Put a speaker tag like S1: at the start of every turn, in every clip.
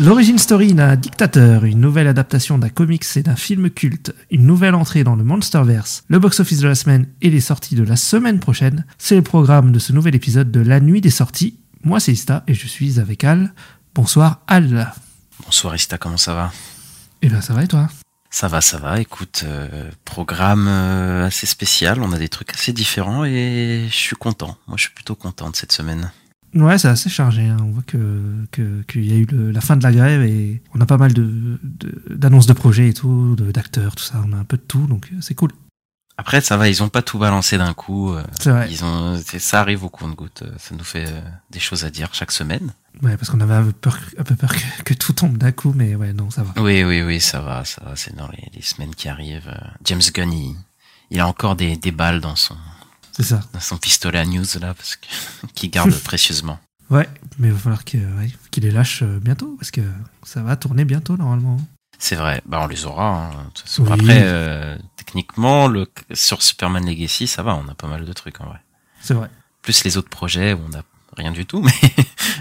S1: L'origine story d'un dictateur, une nouvelle adaptation d'un comics et d'un film culte, une nouvelle entrée dans le Monsterverse, le box-office de la semaine et les sorties de la semaine prochaine, c'est le programme de ce nouvel épisode de La Nuit des Sorties. Moi c'est Ista et je suis avec Al. Bonsoir Al.
S2: Bonsoir Ista, comment ça va?
S1: Eh ben ça va et toi?
S2: Ça va, ça va. Écoute, euh, programme euh, assez spécial, on a des trucs assez différents et je suis content. Moi je suis plutôt content de cette semaine.
S1: Ouais, c'est assez chargé. hein. On voit que que- qu'il y a eu le- la fin de la grève et on a pas mal de de- d'annonces de, projets et tout, de- d'acteurs, tout ça. On a un peu de tout, donc euh, c'est cool.
S2: Après ça va, ils ont pas tout balancé d'un coup. euh,
S1: C'est vrai.
S2: Ils ont, ça arrive au compte-goutte. euh, Ça nous fait des choses à dire chaque semaine.
S1: Ouais, parce qu'on avait un peu peur, un peu peur que, que tout tombe d'un coup, mais ouais, non, ça va.
S2: Oui, oui, oui, ça va, ça va. C'est dans les, les semaines qui arrivent. James Gunn, il, il a encore des, des balles dans son,
S1: C'est ça.
S2: son pistolet à news là, parce que qu'il garde précieusement.
S1: Ouais, mais il va falloir ouais, qu'il les lâche euh, bientôt, parce que ça va tourner bientôt normalement.
S2: C'est vrai. Bah, on les aura. hein.
S1: Oui.
S2: Après, euh, techniquement, le, sur Superman Legacy, ça va. On a pas mal de trucs en vrai.
S1: C'est vrai.
S2: Plus les autres projets où on a rien du tout, mais,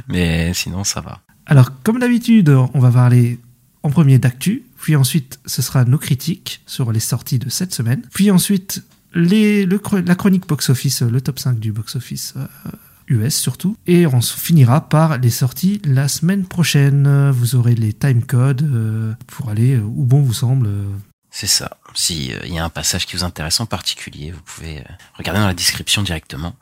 S2: mais sinon, ça va.
S1: Alors, comme d'habitude, on va parler en premier d'actu, puis ensuite ce sera nos critiques sur les sorties de cette semaine, puis ensuite les, la chronique box-office, euh, le top 5 du box-office euh, US surtout, et on finira par les sorties la semaine prochaine. Vous aurez les timecodes euh, pour aller euh, où bon vous semble. euh.
S2: C'est ça. Si euh, il y a un passage qui vous intéresse en particulier, vous pouvez euh, regarder dans la description directement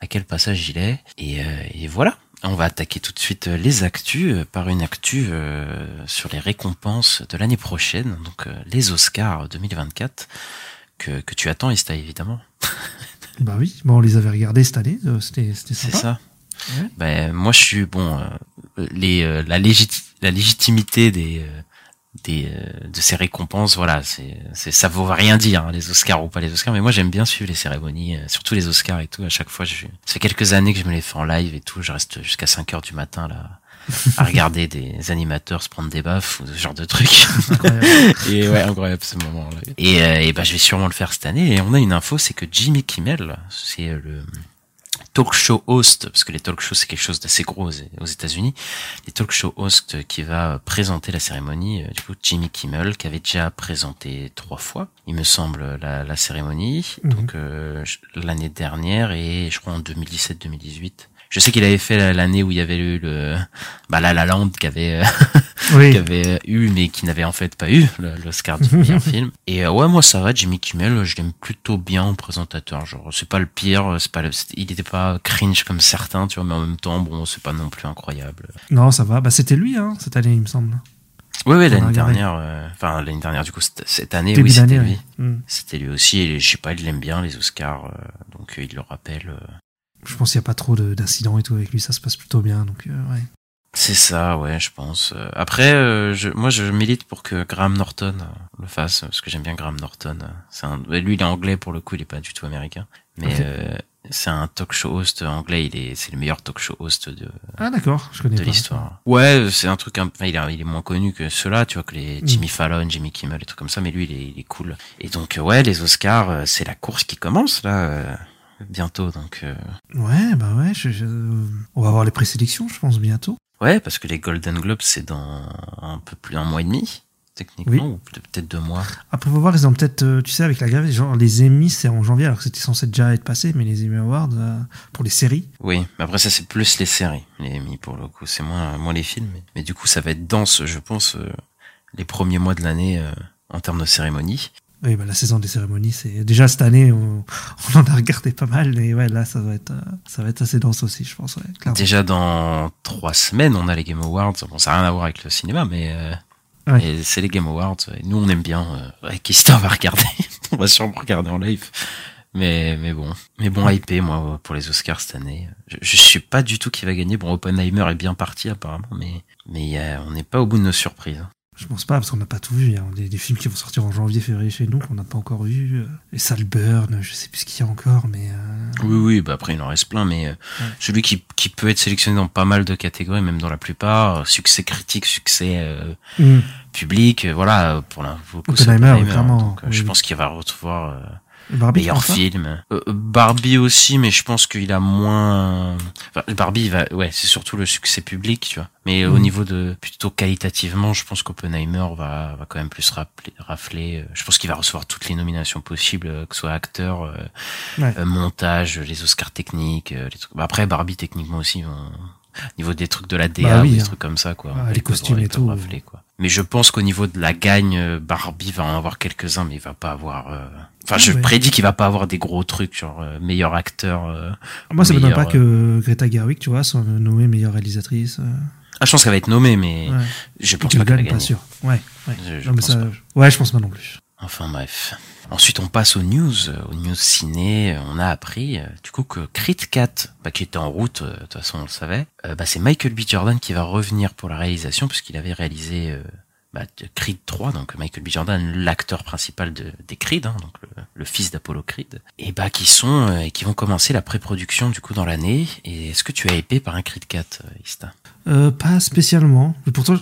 S2: à quel passage il est. Et, euh, et voilà. On va attaquer tout de suite euh, les actus euh, par une actu euh, sur les récompenses de l'année prochaine, donc euh, les Oscars 2024 que, que tu attends, Ista, évidemment.
S1: Bah oui, bon, on les avait regardés cette année, euh, c'était
S2: C'est ça.
S1: Ouais.
S2: Ben moi je suis bon euh, les euh, la légiti- la légitimité des euh, des de ces récompenses voilà c'est c'est ça vaut rien dire hein, les Oscars ou pas les Oscars mais moi j'aime bien suivre les cérémonies surtout les Oscars et tout à chaque fois je ça fait quelques années que je me les fais en live et tout je reste jusqu'à 5 heures du matin là à regarder des animateurs se prendre des baffes ou ce genre de trucs et ouais, incroyable ce moment. -là. Et, euh, et bah, je vais sûrement le faire cette année. Et on a une info, c'est que Jimmy Kimmel, c'est euh, le talk show host, parce que les talk shows c'est quelque chose d'assez gros aux- États-Unis. Les talk show host qui va présenter la cérémonie, euh, du coup Jimmy Kimmel, qui avait déjà présenté trois fois, il me semble, la, la cérémonie.
S1: Mhm.
S2: Donc euh, l'année dernière et je crois en 2017-2018. Je sais qu'il avait fait la- l'année où il y avait eu le, bah La La Land qui avait, euh,
S1: Oui,
S2: qui avait eu mais qui n'avait en fait pas eu l'Oscar du meilleur film. Et euh, ouais, moi ça va, Jimmy Kimmel, je l'aime plutôt bien en présentateur. Genre, c'est pas le pire, c'est pas, le- il était pas cringe comme certains, tu vois, mais en même temps, bon, c'est pas non plus incroyable.
S1: non, ça va. Bah, c'était lui, hein, cette année, il me semble. On a
S2: l'année dernière, euh, enfin l'année dernière, du coup, cette, année,
S1: Début
S2: oui, c'était lui.
S1: ouais. Hmm.
S2: C'était lui aussi, et je sais pas, il l'aime bien les Oscars, euh, donc euh, il le rappelle.
S1: Je pense qu'il n'y a pas trop de- d'incidents et tout avec lui, ça se passe plutôt bien. Donc, euh, ouais.
S2: C'est ça, ouais, je pense. Euh, Après, euh, je, moi, je milite pour que Graham Norton euh, le fasse, parce que j'aime bien Graham Norton. euh, un, lui, il est anglais pour le coup, il est pas du tout américain, mais euh, c'est un talk show host anglais. Il est, c'est le meilleur talk show host de,
S1: Ah, d'accord, je connais
S2: de l'histoire. Ouais, c'est un truc, un- enfin, il, est, il est moins connu que ceux-là, tu vois, que les
S1: Mm.
S2: Jimmy Fallon, Jimmy Kimmel, et trucs comme ça, mais lui, il est, il est cool. Et donc, ouais, les Oscars, c'est la course qui commence là. Bientôt donc euh,
S1: Ouais, bah ouais, je- je- on va avoir les présélections, je pense, bientôt.
S2: ouais parce que les Golden Globes c'est dans un peu plus d'un mois et demi techniquement ou peut- peut-être deux mois
S1: Après, faut voir, ils ont peut-être, euh, tu sais, avec la grève, genre les Emmys, c'est en janvier, alors que c'était censé déjà être passé, mais les Emmy Awards, euh, pour les séries.
S2: Oui, mais après ça c'est plus les séries, les Emmy pour le coup, c'est moins moins les films. Mais, mais du coup ça va être dense, je pense, euh, les premiers mois de l'année euh, en termes de cérémonie.
S1: Oui, bah la saison des cérémonies, c'est déjà cette année, on, on en a regardé pas mal, et ouais, là, ça va être, euh, ça va être assez dense aussi, je pense, ouais.
S2: Déjà dans trois semaines on a les Game Awards. Bon ça n'a rien à voir avec le cinéma, mais euh,
S1: Ouais.
S2: c'est les Game Awards. Et nous on aime bien. Euh, avec Christophe va regarder, on va sûrement regarder en live. Mais mais bon, mais bon hypé moi pour les Oscars cette année. Je, je suis pas du tout qui va gagner. Bon Oppenheimer est bien parti apparemment, mais mais a- on n'est pas au bout de nos surprises. Hein.
S1: Je pense pas, parce qu'on n'a pas tout vu. Il y a des, des films qui vont sortir en janvier, février chez nous, qu'on n'a pas encore vu. euh, Les Salburn, je sais plus ce qu'il y a encore, mais euh,
S2: Oui, oui, bah après il en reste plein, mais euh, celui qui, qui peut être sélectionné dans pas mal de catégories, même dans la plupart, euh, succès critique, succès euh,
S1: Mm.
S2: public, euh, voilà, pour la pour
S1: Oppenheimer,
S2: Oppenheimer,
S1: clairement,
S2: donc,
S1: oui,
S2: je pense qu'il va recevoir euh,
S1: Barbie,
S2: meilleur film. Euh, Barbie aussi, mais je pense qu'il a moins. Enfin, Barbie, va, ouais, c'est surtout le succès public, tu vois. Mais au
S1: Mhm.
S2: niveau de plutôt qualitativement, je pense qu'Oppenheimer va va quand même plus rafler. rafler. Je pense qu'il va recevoir toutes les nominations possibles, euh, que ce soit acteur, euh,
S1: Ouais.
S2: euh, montage, les Oscars techniques, euh, les trucs. Bah, après, Barbie techniquement aussi. on- Au niveau des trucs de la DA
S1: Bah oui,
S2: ou des
S1: hein.
S2: trucs comme ça, quoi.
S1: Ah, les costumes et tout.
S2: rafler, quoi. Mais je pense qu'au niveau de la gagne, euh, Barbie va en avoir quelques-uns, mais il va pas avoir. euh, Enfin,
S1: Ah,
S2: je
S1: ouais.
S2: prédis qu'il va pas avoir des gros trucs, genre euh, meilleur acteur. euh.
S1: Moi, ça me donne
S2: meilleur,
S1: pas que Greta Gerwig, tu vois, soit nommée meilleure réalisatrice. euh,
S2: Ah, je pense qu'elle va être nommée, mais
S1: ouais.
S2: je pense pas qu'elle va
S1: gagne, pas
S2: gagner.
S1: sûr. Ouais, ouais.
S2: Je- je
S1: Non, mais
S2: pense
S1: ça-
S2: pas.
S1: Ouais, je pense pas non plus.
S2: Enfin bref. Ensuite, on passe aux news, euh, aux news ciné. On a appris, euh, du coup, que Creed 4, bah, qui était en route, euh, de toute façon, on le savait, bah, c'est Michael B. Jordan qui va revenir pour la réalisation, puisqu'il avait réalisé euh, bah, Creed 3, donc Michael B. Jordan, l'acteur principal de, des Creed, hein, donc le, fils d'Apollo Creed, et bah qui sont et qui vont commencer la pré-production du coup dans l'année. Et est-ce que tu as épé par un Creed 4, euh, Ista?
S1: Euh, pas spécialement. Pourtant,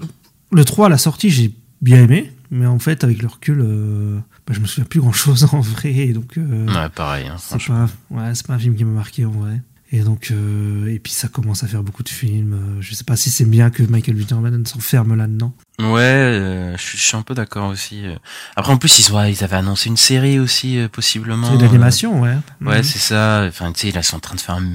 S1: le 3 à la sortie, j'ai bien aimé. Mais en fait, avec le recul, euh, bah, je me souviens plus grand chose en vrai. Donc, euh,
S2: Ouais, pareil. Hein,
S1: c'est
S2: franchement.
S1: pas, ouais, c'est pas un film qui m'a marqué en vrai. Et donc, euh, et puis ça commence à faire beaucoup de films. Euh, Je sais pas si c'est bien que Michael. Jordan s'enferme là-dedans.
S2: Ouais, euh, je, suis, je suis un peu d'accord aussi. euh. Après, en plus, ils, avaient annoncé une série aussi, euh, possiblement.
S1: C'est d'animation, ouais.
S2: Ouais,
S1: Mhm.
S2: c'est ça. Enfin, tu sais, là, ils sont en train de faire un,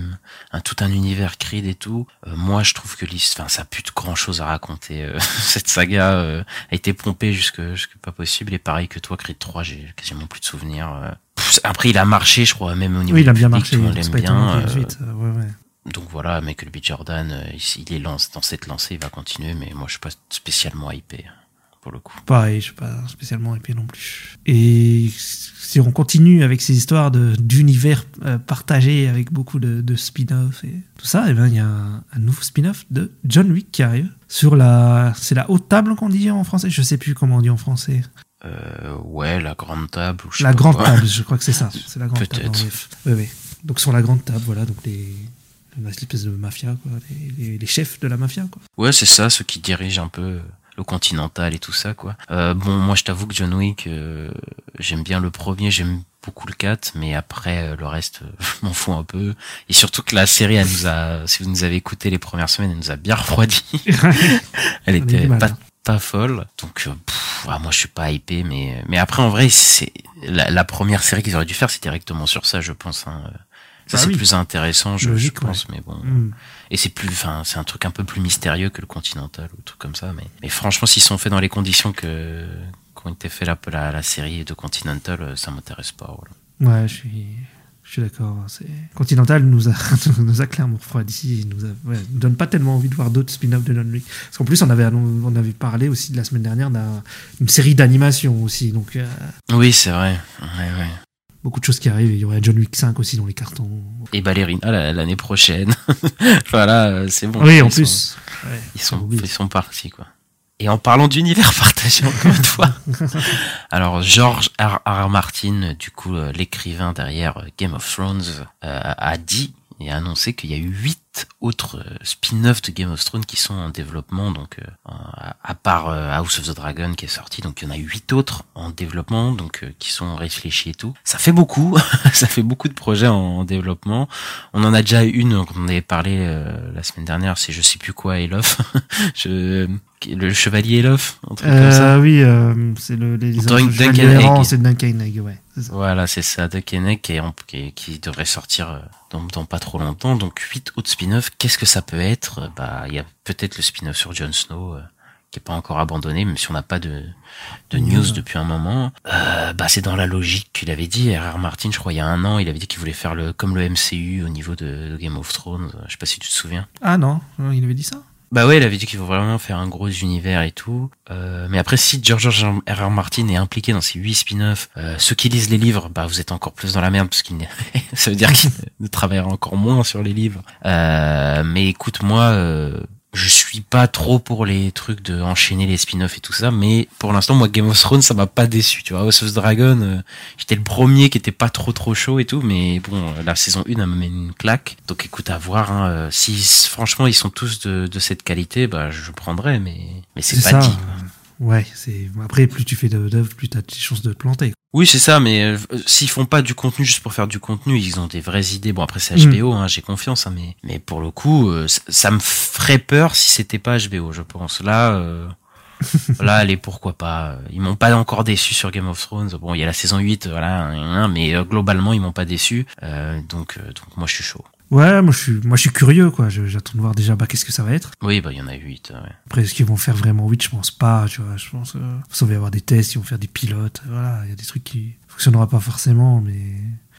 S2: un- tout un univers Creed et tout. Euh, moi, je trouve que l'histoire, enfin, ça a plus de grand chose à raconter. euh. Cette saga euh, a été pompée jusque, jusque pas possible. Et pareil que toi, Creed 3, j'ai quasiment plus de souvenirs. Après, il a marché, je crois, même au niveau
S1: Oui, il a bien
S2: public,
S1: marché.
S2: tout le monde l'aime bien. euh,
S1: euh, ouais, ouais.
S2: donc voilà, Michael B. Jordan, euh, il, est lance, dans cette lancée, il va continuer, mais moi, je suis pas spécialement hypé, pour le coup.
S1: Pareil, je suis pas spécialement épais non plus. Et si on continue avec ces histoires de d'univers partagés avec beaucoup de, de spin-off et tout ça, et ben il y a un, un nouveau spin-off de John Wick qui arrive sur la c'est la haute table qu'on dit en français, je sais plus comment on dit en français.
S2: Euh, ouais, la grande table. Ou je sais
S1: La
S2: pas
S1: grande
S2: quoi.
S1: table, je crois que c'est ça, c'est la grande table. Ouais, ouais. Donc sur la grande table, voilà, donc les espèce de mafia quoi, les, les- les chefs de la mafia quoi.
S2: Ouais, c'est ça, ceux qui dirigent un peu le continental et tout ça, quoi. Euh, bon, moi, je t'avoue que John Wick, euh, j'aime bien le premier, j'aime beaucoup le 4, mais après, euh, le reste, euh, je m'en fous un peu. Et surtout que la série, elle nous a, si vous nous avez écouté les premières semaines, elle nous a bien refroidi. Elle était
S1: mal,
S2: pas,
S1: hein.
S2: Pas folle. Donc, euh, pff, ah, moi, je suis pas hypé, mais, mais après, en vrai, c'est la, la première série qu'ils auraient dû faire, c'est directement sur ça, je pense. Hein. Ça,
S1: Bah
S2: c'est
S1: oui.
S2: plus intéressant, je, pense, mais bon.
S1: Hmm.
S2: Et c'est plus, enfin, c'est un truc un peu plus mystérieux que le continental ou truc comme ça. Mais, mais franchement, s'ils sont faits dans les conditions que qu'ont été fait la, la, la série de Continental, euh, ça m'intéresse pas. Voilà.
S1: Ouais, je suis, je suis d'accord. C'est Continental nous a, nous a clairement refroidi. Il nous, a, ouais, nous donne pas tellement envie de voir d'autres spin-offs de John Wick. Parce qu'en plus, on avait, on avait parlé aussi de la semaine dernière d'une série d'animation aussi. Donc, euh,
S2: Oui, c'est vrai. Ouais, ouais.
S1: beaucoup de choses qui arrivent. Il y aurait John Wick 5 aussi dans les cartons.
S2: Et Ballerina la- l'année prochaine. voilà, euh, c'est bon.
S1: oui, en
S2: sont-
S1: plus.
S2: Ils
S1: on
S2: sont, ils sont partis, quoi. Et en parlant d'univers partagé encore une fois. Alors, George R. R. Martin, du coup, euh, l'écrivain derrière euh, Game of Thrones, euh, a dit et annoncé qu'il y a eu huit autres euh, spin-offs de Game of Thrones qui sont en développement, donc euh, à, part euh, House of the Dragon qui est sorti, donc il y en a huit autres en développement, donc qui sont réfléchis et tout. Ça fait beaucoup, ça fait beaucoup de projets en, en développement. On en a déjà une, quand on avait parlé la semaine dernière, c'est je sais plus quoi, Elof, je, le chevalier Elof, un truc comme ça.
S1: Oui, euh, c'est le, les
S2: Dunk- Duncan Egg.
S1: c'est Duncan Egg, ouais. ça.
S2: Voilà, c'est ça, de Kenneth qui, est en- qui, qui devrait sortir dans, dans pas trop longtemps. Donc huit autres qu'est-ce que ça peut être? Bah, il y a peut-être le spin-off sur Jon Snow euh, qui est pas encore abandonné, même si on n'a pas de, de news depuis un moment. Euh, bah, c'est dans la logique qu'il avait dit. R.R. Martin, je crois, il y a un an, il avait dit qu'il voulait faire le comme le MCU au niveau de, de Game of Thrones. Je sais pas si tu te souviens.
S1: Ah non, il avait dit ça?
S2: Bah ouais, il avait dit qu'il faut vraiment faire un gros univers et tout. Euh, mais après, si George R. R. Martin est impliqué dans ces huit spin-offs, euh, ceux qui lisent les livres, bah vous êtes encore plus dans la merde parce qu'il ça veut dire qu'il travaillera encore moins sur les livres. Euh, mais écoute, moi, euh, je suis pas trop pour les trucs de enchaîner les spin-offs et tout ça, mais pour l'instant, moi, Game of Thrones, ça m'a pas déçu, tu vois. House of the Dragon, euh, j'étais le premier qui était pas trop trop chaud et tout, mais bon, euh, la saison 1, elle m'a mis une claque. Donc écoute, à voir, hein, euh, si franchement ils sont tous de, de cette qualité, bah je prendrais, mais, mais c'est pas
S1: ça.
S2: dit.
S1: Ouais, c'est après plus tu fais d'œuvres, plus t'as de chances de te planter.
S2: Oui, c'est ça, mais euh, s'ils font pas du contenu juste pour faire du contenu, ils ont des vraies idées. Bon, après c'est
S1: Mm.
S2: HBO, hein, j'ai confiance, hein, mais mais pour le coup, euh, ça, ça me ferait peur si c'était pas HBO, je pense. Là, euh, là, allez, pourquoi pas. Ils m'ont pas encore déçu sur Game of Thrones. Bon, il y a la saison 8, voilà, mais euh, globalement, ils m'ont pas déçu. Euh, donc, euh, donc moi, je suis chaud.
S1: Ouais, moi je suis, moi je suis curieux quoi. J'attends de voir déjà bah qu'est-ce que ça va être.
S2: Oui, bah il y en a 8. Ouais.
S1: Après, est-ce qu'ils vont faire vraiment 8 Je pense pas, tu vois. Je pense euh, il va y avoir des tests, ils vont faire des pilotes. Voilà, il y a des trucs qui fonctionnera pas forcément, mais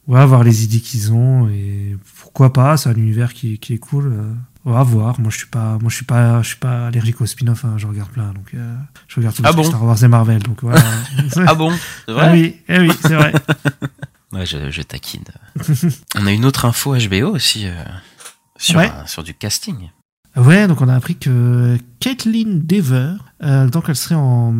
S1: ouais, voir les idées qu'ils ont et pourquoi pas. C'est un univers qui, qui est cool. euh, on va voir. Moi, je suis pas, moi je suis pas, je suis pas allergique au spin-off. Hein, je regarde plein, donc euh, je regarde tout
S2: Ah bon?
S1: Star Wars et Marvel. Donc voilà.
S2: Ah bon? C'est vrai?
S1: Ah oui, eh oui, c'est vrai.
S2: Ouais, je, je taquine. on a une autre info HBO aussi euh, sur
S1: Ouais.
S2: un- sur du casting.
S1: Ouais, donc on a appris que Caitlin Dever, euh, donc elle serait en,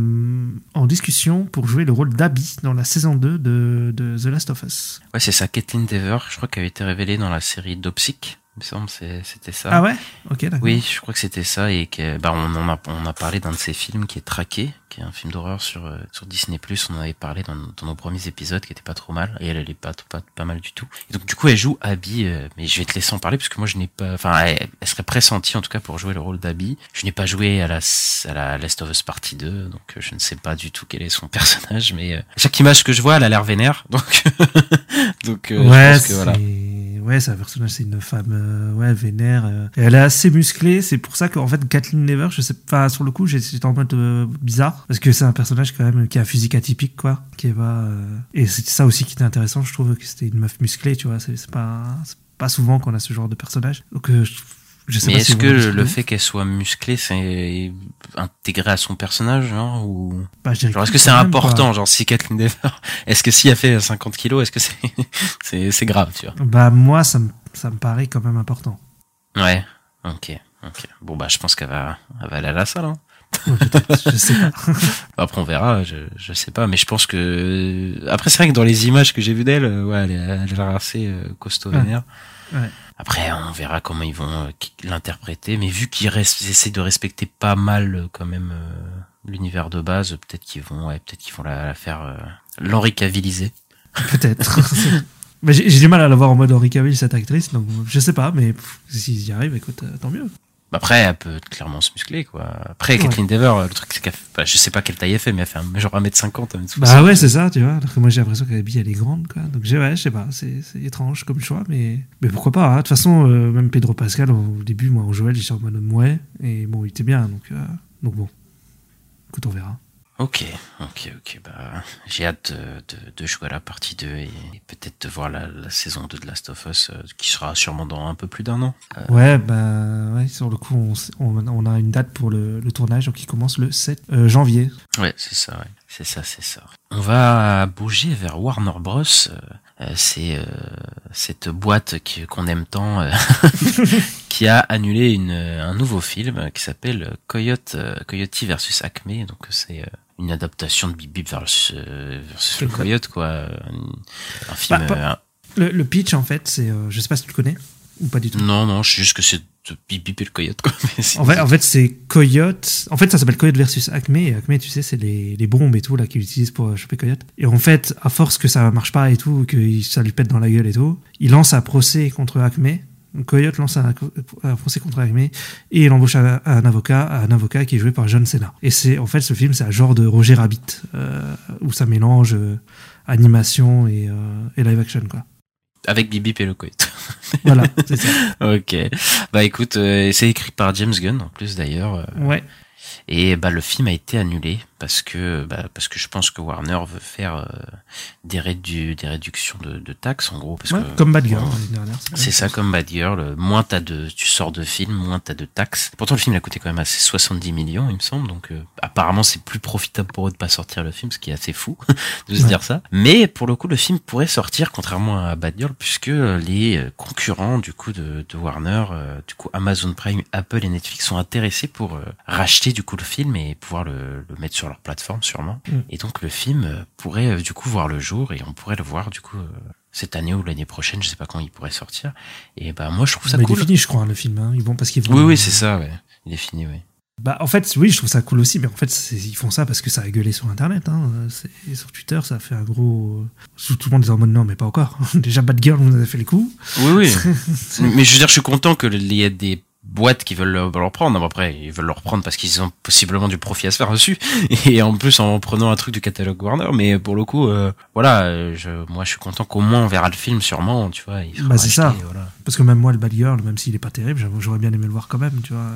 S1: en discussion pour jouer le rôle d'Abby dans la saison 2 de, de The Last of Us.
S2: Ouais, c'est ça, Caitlin Dever, je crois qu'elle avait été révélée dans la série Dopsic, me semble, c'était ça.
S1: Ah ouais? Ok, d'accord.
S2: Oui, je crois que c'était ça et que bah on en a on a parlé d'un de ces films qui est Traqué, qui est un film d'horreur sur euh, sur Disney+. On en avait parlé dans, dans nos premiers épisodes, qui était pas trop mal et elle elle est pas pas pas mal du tout. Et donc du coup elle joue Abby, euh, mais je vais te laisser en parler parce que moi je n'ai pas, enfin elle, elle serait pressentie en tout cas pour jouer le rôle d'Abby. Je n'ai pas joué à la à la Last of Us Partie 2, donc euh, je ne sais pas du tout quel est son personnage, mais chaque image que je vois elle a l'air vénère, donc donc
S1: ouais,
S2: je pense que voilà.
S1: Ouais, c'est un personnage, c'est une femme euh, ouais vénère. euh, elle est assez musclée, c'est pour ça qu'en fait Kathleen Lever, je sais pas sur le coup, j'étais en mode euh, bizarre parce que c'est un personnage quand même qui a un physique atypique quoi, qui est et c'est ça aussi qui était intéressant, je trouve que c'était une meuf musclée, tu vois, c'est pas pas souvent qu'on a ce genre de personnage. Donc je, je sais
S2: Mais est-ce
S1: si
S2: que le fait qu'elle soit musclée, c'est intégré à son personnage, genre, ou
S1: Bah,
S2: genre est-ce
S1: que
S2: c'est important, genre si Kathleen Dever, est-ce que si elle fait 50 kilos, est-ce que c'est c'est c'est grave, tu vois?
S1: Bah moi ça me ça me paraît quand même important.
S2: Ouais, ok, ok. Bon bah je pense qu'elle va, elle va aller à la salle. Hein.
S1: Ouais, je sais pas.
S2: Après on verra, je je sais pas, mais je pense que après c'est vrai que dans les images que j'ai vues d'elle, euh, ouais, elle est, elle a l'air assez euh, costaud
S1: Ouais. Ouais.
S2: Après, on verra comment ils vont euh, l'interpréter, mais vu qu'ils essaient de respecter pas mal euh, quand même euh, l'univers de base, peut-être qu'ils vont, ouais, peut-être qu'ils vont la, la faire euh.
S1: Peut-être. mais j'ai du mal à la voir en mode Henri Cavill, cette actrice, donc je sais pas, mais s'ils y arrivent, écoute, euh, tant mieux.
S2: Après, elle peut clairement se muscler, quoi. Après, Kathleen Dever, le truc, c'est qu'elle, bah, je sais pas quelle taille elle fait, mais elle fait un, genre 1m50, 1m60.
S1: Bah ouais, c'est ça, tu vois. Alors que moi, j'ai l'impression qu'elle elle est grande, quoi. Donc, j'ai- ouais, je sais pas, c'est étrange comme choix, mais, mais pourquoi pas. hein. De toute façon, euh, même Pedro Pascal, au début, moi, en Joël, j'étais en mode ouais, et bon, il était bien, donc, euh, donc bon. Écoute, on verra.
S2: Ok, ok, ok. Bah, j'ai hâte de, de, de jouer à la partie 2 et, et peut-être de voir la, la saison 2 de Last of Us, euh, qui sera sûrement dans un peu plus d'un an.
S1: Ouais, bah, ouais, sur le coup, on, on, on a une date pour le, le tournage, il commence le 7 euh, janvier.
S2: Ouais, c'est ça, ouais. C'est ça, c'est ça. On va bouger vers Warner Bros. Euh, euh, c'est euh, cette boîte qui- qu'on aime tant, euh, qui a annulé une, un nouveau film qui s'appelle Coyote, euh, Coyote versus Acme. Donc c'est euh, une adaptation de Bip Bip versus, euh, le Coyote, quoi. Un, un film.
S1: Bah, pas-
S2: euh, un-
S1: Le, le pitch, en fait, c'est, euh, je sais pas si tu le connais, ou pas du tout.
S2: non, non, je sais juste que c'est de Bip Bip et le Coyote, quoi.
S1: En fait, en fait c'est Coyote. En fait, ça s'appelle Coyote versus Acme. Et Acme, tu sais, c'est les, les bombes et tout là qu'ils utilisent pour euh, choper Coyote. Et en fait, à force que ça marche pas et tout, que ça lui pète dans la gueule et tout, il lance un procès contre Acme. Coyote lance un, un procès contre Acme et il embauche un, un avocat, un avocat qui est joué par John Cena. Et c'est en fait ce film, c'est un genre de Roger Rabbit euh, où ça mélange euh, animation et, euh, et live action quoi.
S2: Avec Bip et le Coyote.
S1: Voilà, c'est ça.
S2: ok. Bah écoute, c'est écrit par James Gunn en plus d'ailleurs.
S1: Ouais.
S2: Et bah le film a été annulé parce que bah, parce que je pense que Warner veut faire euh, des, rédu des réductions de, de taxes en gros parce
S1: Ouais,
S2: que
S1: comme Bad Girl dernière.
S2: c'est ça comme Bad Girl. Moins t'as de, tu sors de film, moins t'as de taxes. Pourtant le film il a coûté quand même assez 70 millions, il me semble. Donc euh, apparemment c'est plus profitable pour eux de pas sortir le film, ce qui est assez fou de se
S1: Ouais.
S2: dire ça. Mais pour le coup le film pourrait sortir contrairement à Bad Girl puisque les euh, concurrents du coup de, de Warner, euh, du coup Amazon Prime, Apple et Netflix sont intéressés pour euh, racheter du coup le film et pouvoir le, le mettre sur leur plateforme sûrement.
S1: Mm.
S2: Et donc le film euh, pourrait euh, du coup voir le jour et on pourrait le voir du coup euh, cette année ou l'année prochaine, je sais pas quand il pourrait sortir. Et bah moi je trouve ça cool.
S1: Il est fini, je crois, hein, le film. hein. Ils vont parce qu'ils vont.
S2: Oui oui c'est ça ouais. Il est fini oui.
S1: Bah, en fait, oui, je trouve ça cool aussi, mais en fait, ils font ça parce que ça a gueulé sur Internet. Hein. C'est- Sur Twitter, ça a fait un gros. Tout le monde est en mode non, mais pas encore. Déjà, Bad Girl, vous avez fait les coups.
S2: Oui oui. Mais je veux dire je suis content que il y ait des boîtes qui veulent le, le reprendre. Après, ils veulent le reprendre parce qu'ils ont possiblement du profit à se faire dessus. Et en plus, en prenant un truc du catalogue Warner. Mais pour le coup, euh, voilà, je, moi, je suis content qu'au moins on verra le film sûrement, tu vois. Il
S1: Bah, c'est ça.
S2: voilà.
S1: Parce que même moi, le Bad Girl, même s'il est pas terrible, j'aurais bien aimé le voir quand même, tu vois.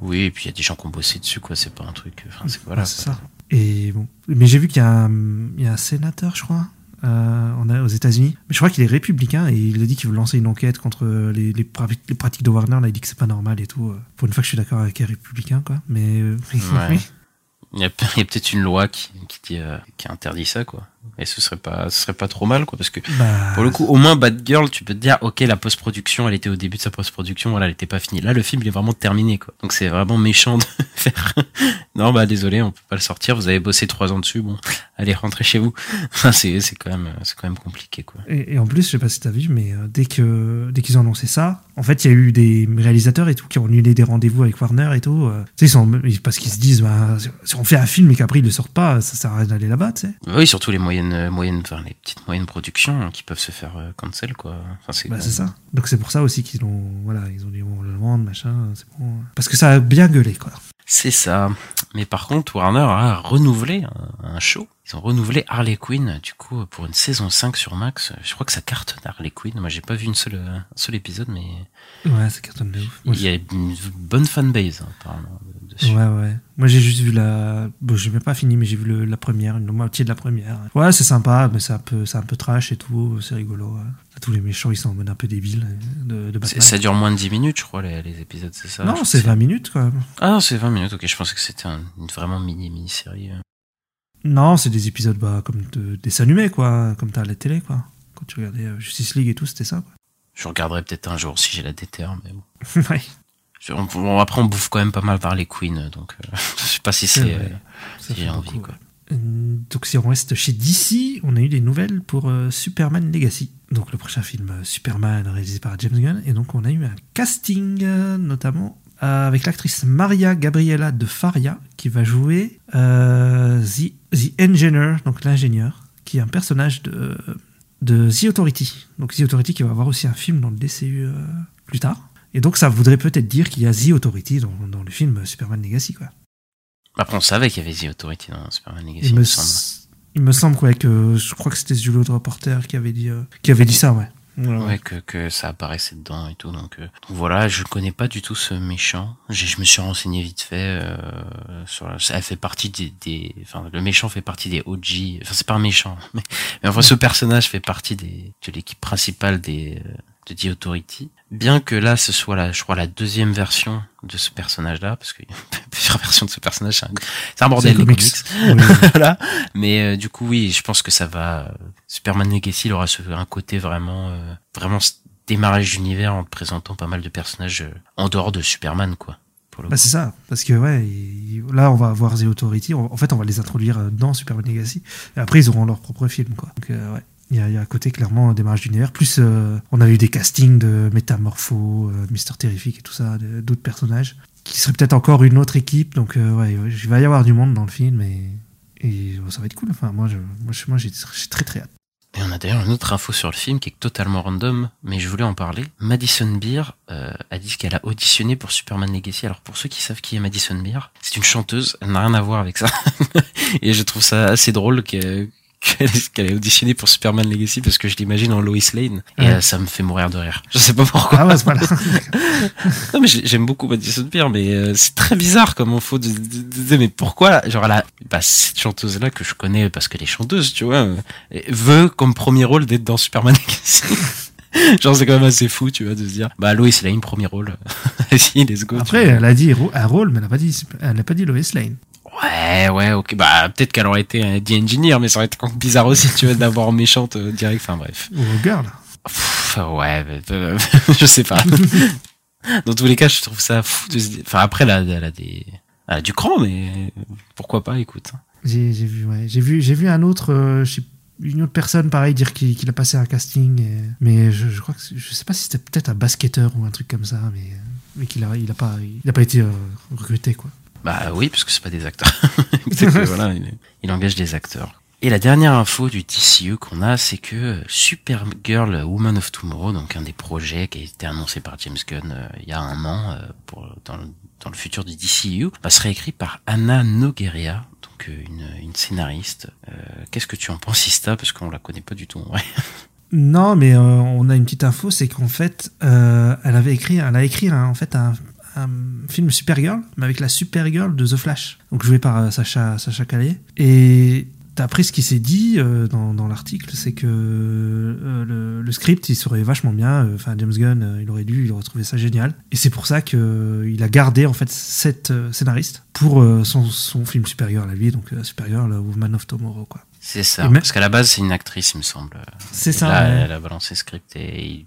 S2: Oui, et puis il y a des gens qui ont bossé dessus, quoi. C'est pas un truc. Enfin, c'est voilà.
S1: Ouais, c'est ça. Et bon. Mais j'ai vu qu'il y a un sénateur, je crois, euh, aux États-Unis. Mais je crois qu'il est républicain et il a dit qu'il veut lancer une enquête contre les, les, pra- les pratiques de Warner. Là, il dit que c'est pas normal et tout. euh. Pour une fois que je suis d'accord avec les républicains, quoi. Mais. euh.
S2: Il y a, peut-être une loi euh, qui interdit ça, quoi. Et ce serait pas, ce serait pas trop mal, quoi, parce que
S1: Bah,
S2: Pour le coup, au moins Bad Girl, tu peux te dire, ok, la post-production, elle était au début de sa post-production, voilà, elle était pas finie. Là, le film, il est vraiment terminé, quoi. Donc c'est vraiment méchant de faire. non, bah désolé, on peut pas le sortir. Vous avez bossé trois ans dessus, bon, allez rentrez chez vous. Enfin, c'est c'est quand même, c'est quand même compliqué, quoi.
S1: Et, et en plus, je sais pas si t'as vu, mais euh, dès que dès qu'ils ont annoncé ça, en fait, il y a eu des réalisateurs et tout qui ont annulé des rendez-vous avec Warner et tout. euh. tu sais, parce qu'ils se disent, bah, si on fait un film et qu'après ils le sortent pas, ça sert à rien d'aller là-bas, tu sais.
S2: Oui, surtout les moyennes, euh, moyennes, enfin les petites moyennes productions qui peuvent se faire euh, cancel, quoi. Enfin, c'est.
S1: Bah, ça. Donc c'est pour ça aussi qu'ils ont, voilà, ils ont dit on le vendre, machin, c'est bon. Parce que ça a bien gueulé, quoi.
S2: C'est ça. Mais par contre, Warner a renouvelé un, show. Ils ont renouvelé Harley Quinn, du coup, pour une saison 5 sur Max. Je crois que ça cartonne Harley Quinn. Moi, j'ai pas vu une seule, un seul épisode, mais
S1: Ouais, c'est carton de ouf.
S2: Il y a une bonne fanbase, hein, apparemment, dessus.
S1: Ouais, ouais. Moi, j'ai juste vu la. Bon, j'ai même pas fini, mais j'ai vu le- la première, une moitié de la première. Ouais, c'est sympa, mais c'est un peu, c'est un peu trash et tout. C'est rigolo. ouais. Tous les méchants, ils sont en mode un peu débile de, de
S2: C'est-
S1: Batman.
S2: Ça dure moins de 10 minutes, je crois, les, les épisodes, c'est ça?
S1: Non, c'est
S2: que
S1: 20 minutes, quand même.
S2: Ah non, c'est 20 minutes, ok. Je pensais que c'était un- une vraiment mini, mini-série. euh.
S1: Non, c'est des épisodes bah, comme de, dessins animés, quoi. Comme t'as à la télé, quoi. Quand tu regardais euh, Justice League et tout, c'était ça, quoi.
S2: Je regarderai peut-être un jour si j'ai la déterre, mais bon.
S1: ouais.
S2: On- après, on bouffe quand même pas mal par les Queens, donc euh, je sais pas si
S1: C'est
S2: euh, j'ai envie,
S1: beaucoup,
S2: quoi.
S1: Euh, Donc si on reste chez DC, on a eu des nouvelles pour euh, Superman Legacy. Donc le prochain film euh, Superman réalisé par James Gunn. Et donc on a eu un casting euh, notamment euh, avec l'actrice Maria Gabriela de Faria qui va jouer euh, the, the Engineer, donc l'ingénieur, qui est un personnage de, de The Authority. Donc The Authority qui va avoir aussi un film dans le DCU euh, plus tard. Et donc ça voudrait peut-être dire qu'il y a The Authority dans, dans le film Superman Legacy. Quoi.
S2: Après, on savait qu'il y avait The Authority dans Superman Legacy,
S1: Il
S2: il
S1: me,
S2: semble.
S1: il me semble ouais, que je crois que c'était Julio de reporter qui avait dit euh, qui avait dit ça ouais. Ouais,
S2: que, que ça apparaissait dedans et tout. Donc, euh, donc voilà, je connais pas du tout ce méchant. Je me suis renseigné vite fait. Euh, sur, la- elle fait partie des, des, enfin, le méchant fait partie des OG. Enfin, c'est pas un méchant, mais, mais enfin, ce personnage fait partie des, de l'équipe principale des de The Authority. Bien que là, ce soit la, je crois, la deuxième version de ce personnage-là, parce qu'il y a plusieurs versions de ce personnage. C'est un, un bordel, les
S1: le
S2: comics.
S1: comics. Oui.
S2: voilà. Mais euh, du coup, oui, je pense que ça va. euh, Superman Legacy, il aura ce, un côté vraiment, euh, vraiment démarrage d'univers en présentant pas mal de personnages euh, en dehors de Superman, quoi.
S1: Bah c'est ça, parce que ouais, là on va avoir The Authority, en fait on va les introduire euh, dans Superman Legacy, et après ils auront leur propre film quoi. Donc euh, ouais, il y, a, il y a un côté clairement démarrage d'univers, plus euh, on a eu des castings de Métamorpho, euh, Mister Terrific et tout ça, d'autres personnages, qui seraient peut-être encore une autre équipe, donc euh, ouais, ouais, il va y avoir du monde dans le film, et, et oh, ça va être cool, enfin moi, je, moi, moi j'ai très très hâte.
S2: Et on a d'ailleurs une autre info sur le film qui est totalement random, mais je voulais en parler. Madison Beer euh, a dit qu'elle a auditionné pour Superman Legacy. Alors pour ceux qui savent qui est Madison Beer, c'est une chanteuse, elle n'a rien à voir avec ça. Et je trouve ça assez drôle que- qu'elle qu'elle ait auditionné pour Superman Legacy parce que je l'imagine en Lois Lane et
S1: Ouais.
S2: euh, ça me fait mourir de rire. Je sais pas pourquoi.
S1: Ah ouais, c'est pas là.
S2: Non mais j'ai- j'aime beaucoup Madison Beer, mais euh, c'est très bizarre comme info de, de, de- de- mais pourquoi genre elle a, bah, cette chanteuse là que je connais parce qu'elle est chanteuse, tu vois, euh, veut comme premier rôle d'être dans Superman Legacy. genre c'est quand même assez fou, tu vois, de se dire bah Lois Lane premier rôle. Vas-y, let's go.
S1: Après, elle a dit un rôle, mais elle n'a pas dit, elle n'a pas dit Lois Lane.
S2: Ouais, ouais, ok. Bah, peut-être qu'elle aurait été un The Engineer, mais ça aurait été bizarre aussi, tu vois, d'avoir méchante euh, direct. Enfin, bref.
S1: Ou Girl.
S2: Pff, ouais, euh, je sais pas. Dans tous les cas, je trouve ça fou de. Enfin, après, elle a, elle a des, elle a du cran, mais pourquoi pas, écoute.
S1: J'ai j'ai vu, ouais. J'ai vu, j'ai vu un autre, euh, je sais- une autre personne, pareil, dire qu'il a passé un casting. et- mais je, je crois que, je sais pas si c'était peut-être un basketteur ou un truc comme ça, mais, mais qu'il a, il a pas, il a pas été euh, recruté, quoi.
S2: Bah oui, parce que c'est pas des acteurs. Voilà, il, engage des acteurs. Et la dernière info du DCU qu'on a, c'est que Supergirl Woman of Tomorrow, donc un des projets qui a été annoncé par James Gunn euh, il y a un an euh, pour, dans, le, futur du DCU, bah, serait écrit par Anna Nogueria, donc euh, une, scénariste. Qu'est-ce que tu en penses, Ista Parce qu'on la connaît pas du tout. vrai.
S1: Non, mais on a une petite info, c'est qu'en fait, elle avait écrit, elle a écrit un- en fait un, un film Supergirl, mais avec la Supergirl de The Flash, donc joué par euh, Sacha Sacha Calais. Et d'après ce qui s'est dit euh, dans, dans l'article, c'est que euh, le, le script, il serait vachement bien. euh, Enfin, James Gunn, il aurait dû, il aurait trouvé ça génial. Et c'est pour ça que euh, il a gardé en fait cette scénariste pour son, son film Supergirl à lui, donc euh, Supergirl Woman of Tomorrow, quoi.
S2: C'est ça.
S1: Même-
S2: Parce qu'à la base, c'est une actrice, il me semble.
S1: C'est ça.
S2: Là,
S1: ouais.
S2: elle a balancé script et